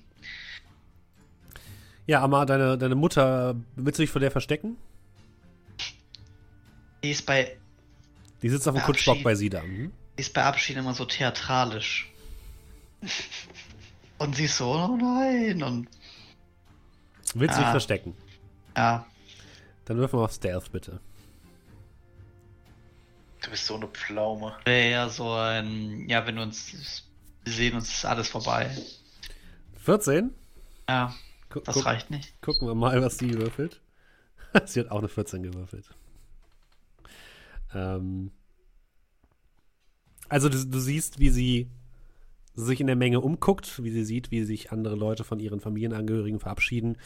Ja, Amar, deine, deine Mutter, willst du dich vor der verstecken?
Die ist bei,
Die sitzt auf dem
Ja,
Kutschbock bei Sida. Mhm.
die ist bei Abschied immer so theatralisch. Und sie ist so, oh nein. Und
Willst du dich
Ah.
verstecken?
Ja,
Dann würfen wir auf Stealth, bitte.
Du bist so eine Pflaume.
ja so ein, ja, wenn wir uns, wir sehen uns ist alles vorbei.
14?
Ja,
Gu
das reicht nicht.
Gucken wir mal, was sie würfelt. sie hat auch eine 14 gewürfelt. Ähm also du, du siehst, wie sie sich in der Menge umguckt, wie sie sieht, wie sich andere Leute von ihren Familienangehörigen verabschieden.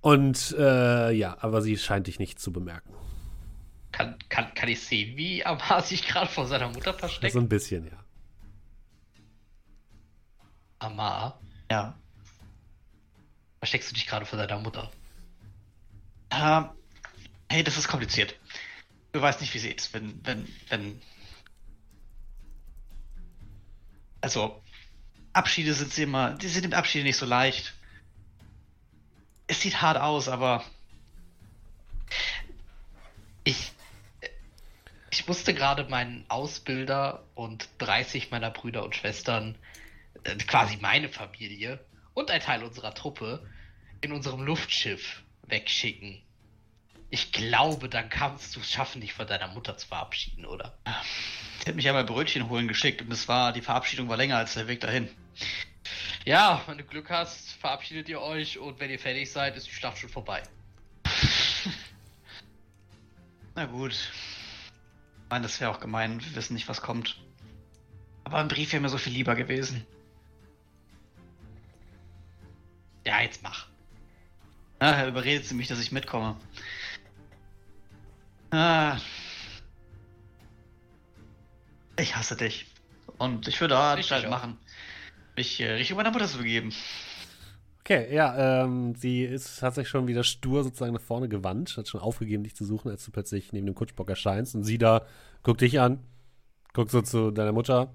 Und äh, ja, aber sie scheint dich nicht zu bemerken.
Kann, kann, kann ich sehen, wie Amar sich gerade vor seiner Mutter versteckt?
So ein bisschen, ja.
Amar,
Ja.
Versteckst du dich gerade vor deiner Mutter?
Ähm, hey, das ist kompliziert. Du weißt nicht, wie sie ist, wenn, wenn, wenn. Also, Abschiede sind sie immer. Die sind Abschiede nicht so leicht. Es sieht hart aus, aber
Ich, ich musste gerade meinen Ausbilder und 30 meiner Brüder und Schwestern, äh, quasi meine Familie und ein Teil unserer Truppe, in unserem Luftschiff wegschicken. Ich glaube, dann kannst du es schaffen, dich von deiner Mutter zu verabschieden, oder?
sie hat mich einmal Brötchen holen geschickt und es war, die Verabschiedung war länger als der Weg dahin.
Ja, wenn du Glück hast, verabschiedet ihr euch und wenn ihr fertig seid, ist die Schlacht schon vorbei.
Na gut. Ich meine, das wäre auch gemein. Wir wissen nicht, was kommt. Aber ein Brief wäre mir so viel lieber gewesen.
Ja, jetzt mach.
Nachher überredet sie mich, dass ich mitkomme. Ah. Ich hasse dich. Und ich würde Anstalt
auch.
machen, mich äh, Richtung meiner Mutter zu begeben.
Okay, ja, ähm, sie ist, hat sich schon wieder stur sozusagen nach vorne gewandt, hat schon aufgegeben, dich zu suchen, als du plötzlich neben dem Kutschbock erscheinst. Und sie da guckt dich an, guckt so zu deiner Mutter,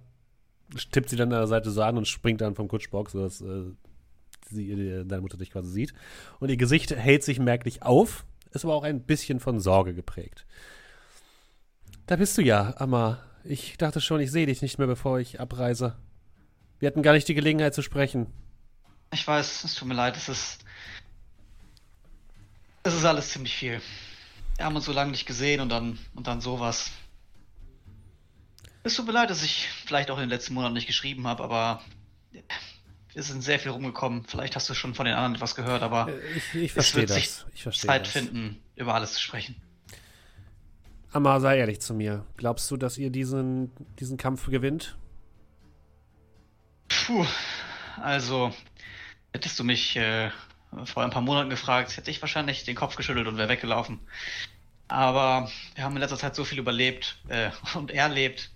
tippt sie dann an der Seite so an und springt dann vom Kutschbock, sodass äh, sie, deine Mutter dich quasi sieht. Und ihr Gesicht hält sich merklich auf, ist aber auch ein bisschen von Sorge geprägt. Da bist du ja, Amma. Ich dachte schon, ich sehe dich nicht mehr, bevor ich abreise. Wir hatten gar nicht die Gelegenheit zu sprechen.
Ich weiß, es tut mir leid, es ist. Es ist alles ziemlich viel. Wir haben uns so lange nicht gesehen und dann und dann sowas. Es tut mir leid, dass ich vielleicht auch in den letzten Monaten nicht geschrieben habe, aber wir sind sehr viel rumgekommen. Vielleicht hast du schon von den anderen etwas gehört, aber
Äh, Ich, ich
es wird
das.
sich Zeit
das.
finden, über alles zu sprechen.
Amma, sei ehrlich zu mir. Glaubst du, dass ihr diesen, diesen Kampf gewinnt?
Puh, also hättest du mich äh, vor ein paar Monaten gefragt, hätte ich wahrscheinlich den Kopf geschüttelt und wäre weggelaufen. Aber wir haben in letzter Zeit so viel überlebt äh, und er lebt,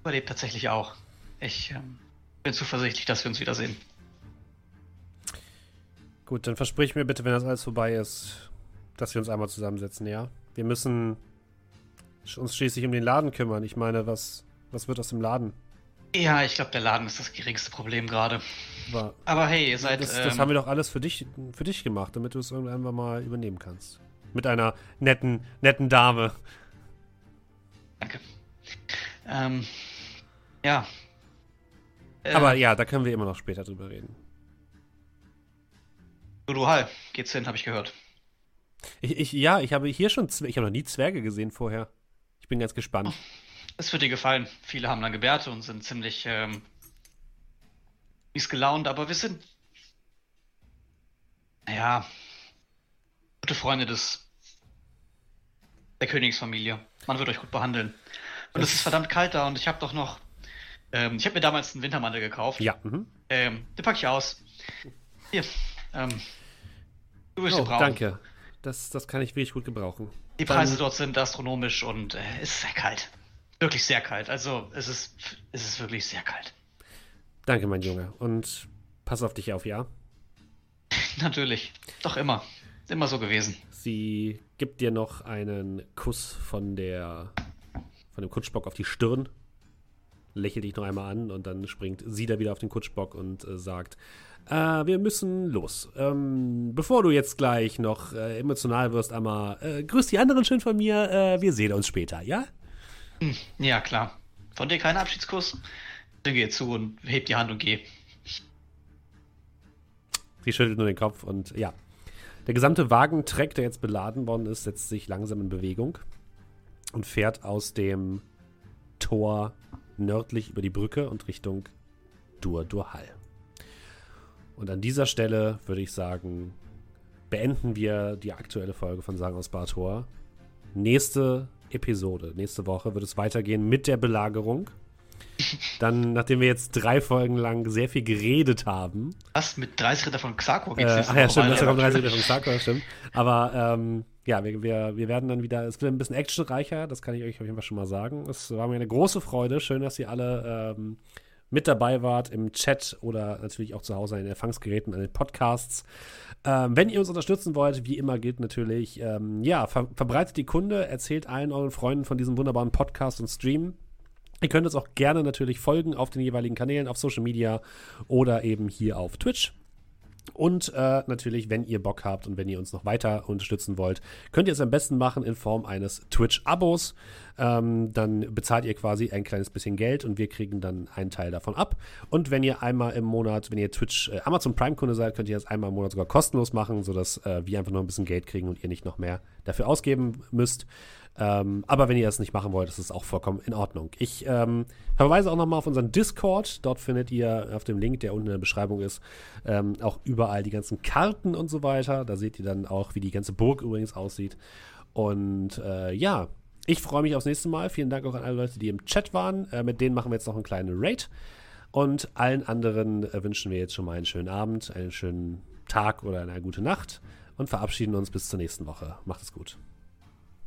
überlebt tatsächlich auch. Ich ähm, bin zuversichtlich, dass wir uns wiedersehen.
Gut, dann versprich mir bitte, wenn das alles vorbei ist, dass wir uns einmal zusammensetzen, ja? Wir müssen uns schließlich um den Laden kümmern. Ich meine, was, was wird aus dem Laden?
Ja, ich glaube, der Laden ist das geringste Problem gerade.
Aber
Aber hey, ihr seid.
das,
ähm,
das haben wir doch alles für dich, für dich gemacht, damit du es irgendwann mal übernehmen kannst. Mit einer netten, netten Dame.
Danke. Ähm, ja. Äh,
Aber ja, da können wir immer noch später drüber reden.
Duduhal, geht's hin, habe ich gehört.
Ich, ich, ja, ich habe hier schon, ich habe noch nie Zwerge gesehen vorher. Ich bin ganz gespannt.
Es wird dir gefallen. Viele haben lange Bärte und sind ziemlich ähm, mies gelaunt, aber wir sind. Naja. Gute Freunde des. der Königsfamilie. Man wird euch gut behandeln. Und es ist verdammt kalt da und ich habe doch noch. Ähm, ich habe mir damals einen Wintermantel gekauft.
Ja, mhm.
Ähm, den pack ich aus. Hier. Ähm, du wirst
Oh,
brauchen.
danke. Das, das kann ich wirklich gut gebrauchen.
Die
Dann-
Preise dort sind astronomisch und äh, es ist sehr kalt. Wirklich sehr kalt. Also es ist, es ist wirklich sehr kalt.
Danke, mein Junge. Und pass auf dich auf, ja?
Natürlich. Doch immer. Ist immer so gewesen.
Sie gibt dir noch einen Kuss von der von dem Kutschbock auf die Stirn, lächelt dich noch einmal an und dann springt sie da wieder auf den Kutschbock und äh, sagt: äh, Wir müssen los. Ähm, bevor du jetzt gleich noch äh, emotional wirst, einmal äh, grüß die anderen schön von mir. Äh, wir sehen uns später, ja?
Ja, klar. Von dir kein Abschiedskuss? Dann geh zu und heb die Hand und geh.
Sie schüttelt nur den Kopf und ja. Der gesamte Wagentreck, der jetzt beladen worden ist, setzt sich langsam in Bewegung und fährt aus dem Tor nördlich über die Brücke und Richtung Dur Durhal. Und an dieser Stelle würde ich sagen, beenden wir die aktuelle Folge von Sagen aus Bartor. Nächste Episode, nächste Woche wird es weitergehen mit der Belagerung. Dann, nachdem wir jetzt drei Folgen lang sehr viel geredet haben.
Was? Mit 30 Ritter von Xarkor
Äh, ach ja, stimmt, das kommt 30 Ritter von Xarkor, stimmt. Aber ähm, ja, wir, wir, wir werden dann wieder, es wird ein bisschen actionreicher, das kann ich euch auf jeden Fall schon mal sagen. Es war mir eine große Freude. Schön, dass ihr alle ähm, mit dabei wart im Chat oder natürlich auch zu Hause an den Empfangsgeräten, an den Podcasts. Ähm, wenn ihr uns unterstützen wollt, wie immer gilt natürlich, ähm, ja, ver verbreitet die Kunde, erzählt allen euren Freunden von diesem wunderbaren Podcast und Stream. Ihr könnt uns auch gerne natürlich folgen auf den jeweiligen Kanälen, auf Social Media oder eben hier auf Twitch. Und äh, natürlich, wenn ihr Bock habt und wenn ihr uns noch weiter unterstützen wollt, könnt ihr es am besten machen in Form eines Twitch-Abos. Ähm, dann bezahlt ihr quasi ein kleines bisschen Geld und wir kriegen dann einen Teil davon ab. Und wenn ihr einmal im Monat, wenn ihr Twitch äh, Amazon Prime-Kunde seid, könnt ihr das einmal im Monat sogar kostenlos machen, sodass äh, wir einfach noch ein bisschen Geld kriegen und ihr nicht noch mehr dafür ausgeben müsst. Ähm, aber wenn ihr das nicht machen wollt, ist es auch vollkommen in Ordnung. Ich ähm, verweise auch nochmal auf unseren Discord. Dort findet ihr auf dem Link, der unten in der Beschreibung ist, ähm, auch überall die ganzen Karten und so weiter. Da seht ihr dann auch, wie die ganze Burg übrigens aussieht. Und äh, ja, ich freue mich aufs nächste Mal. Vielen Dank auch an alle Leute, die im Chat waren. Äh, mit denen machen wir jetzt noch einen kleinen Raid. Und allen anderen äh, wünschen wir jetzt schon mal einen schönen Abend, einen schönen Tag oder eine gute Nacht und verabschieden uns bis zur nächsten Woche. Macht es gut.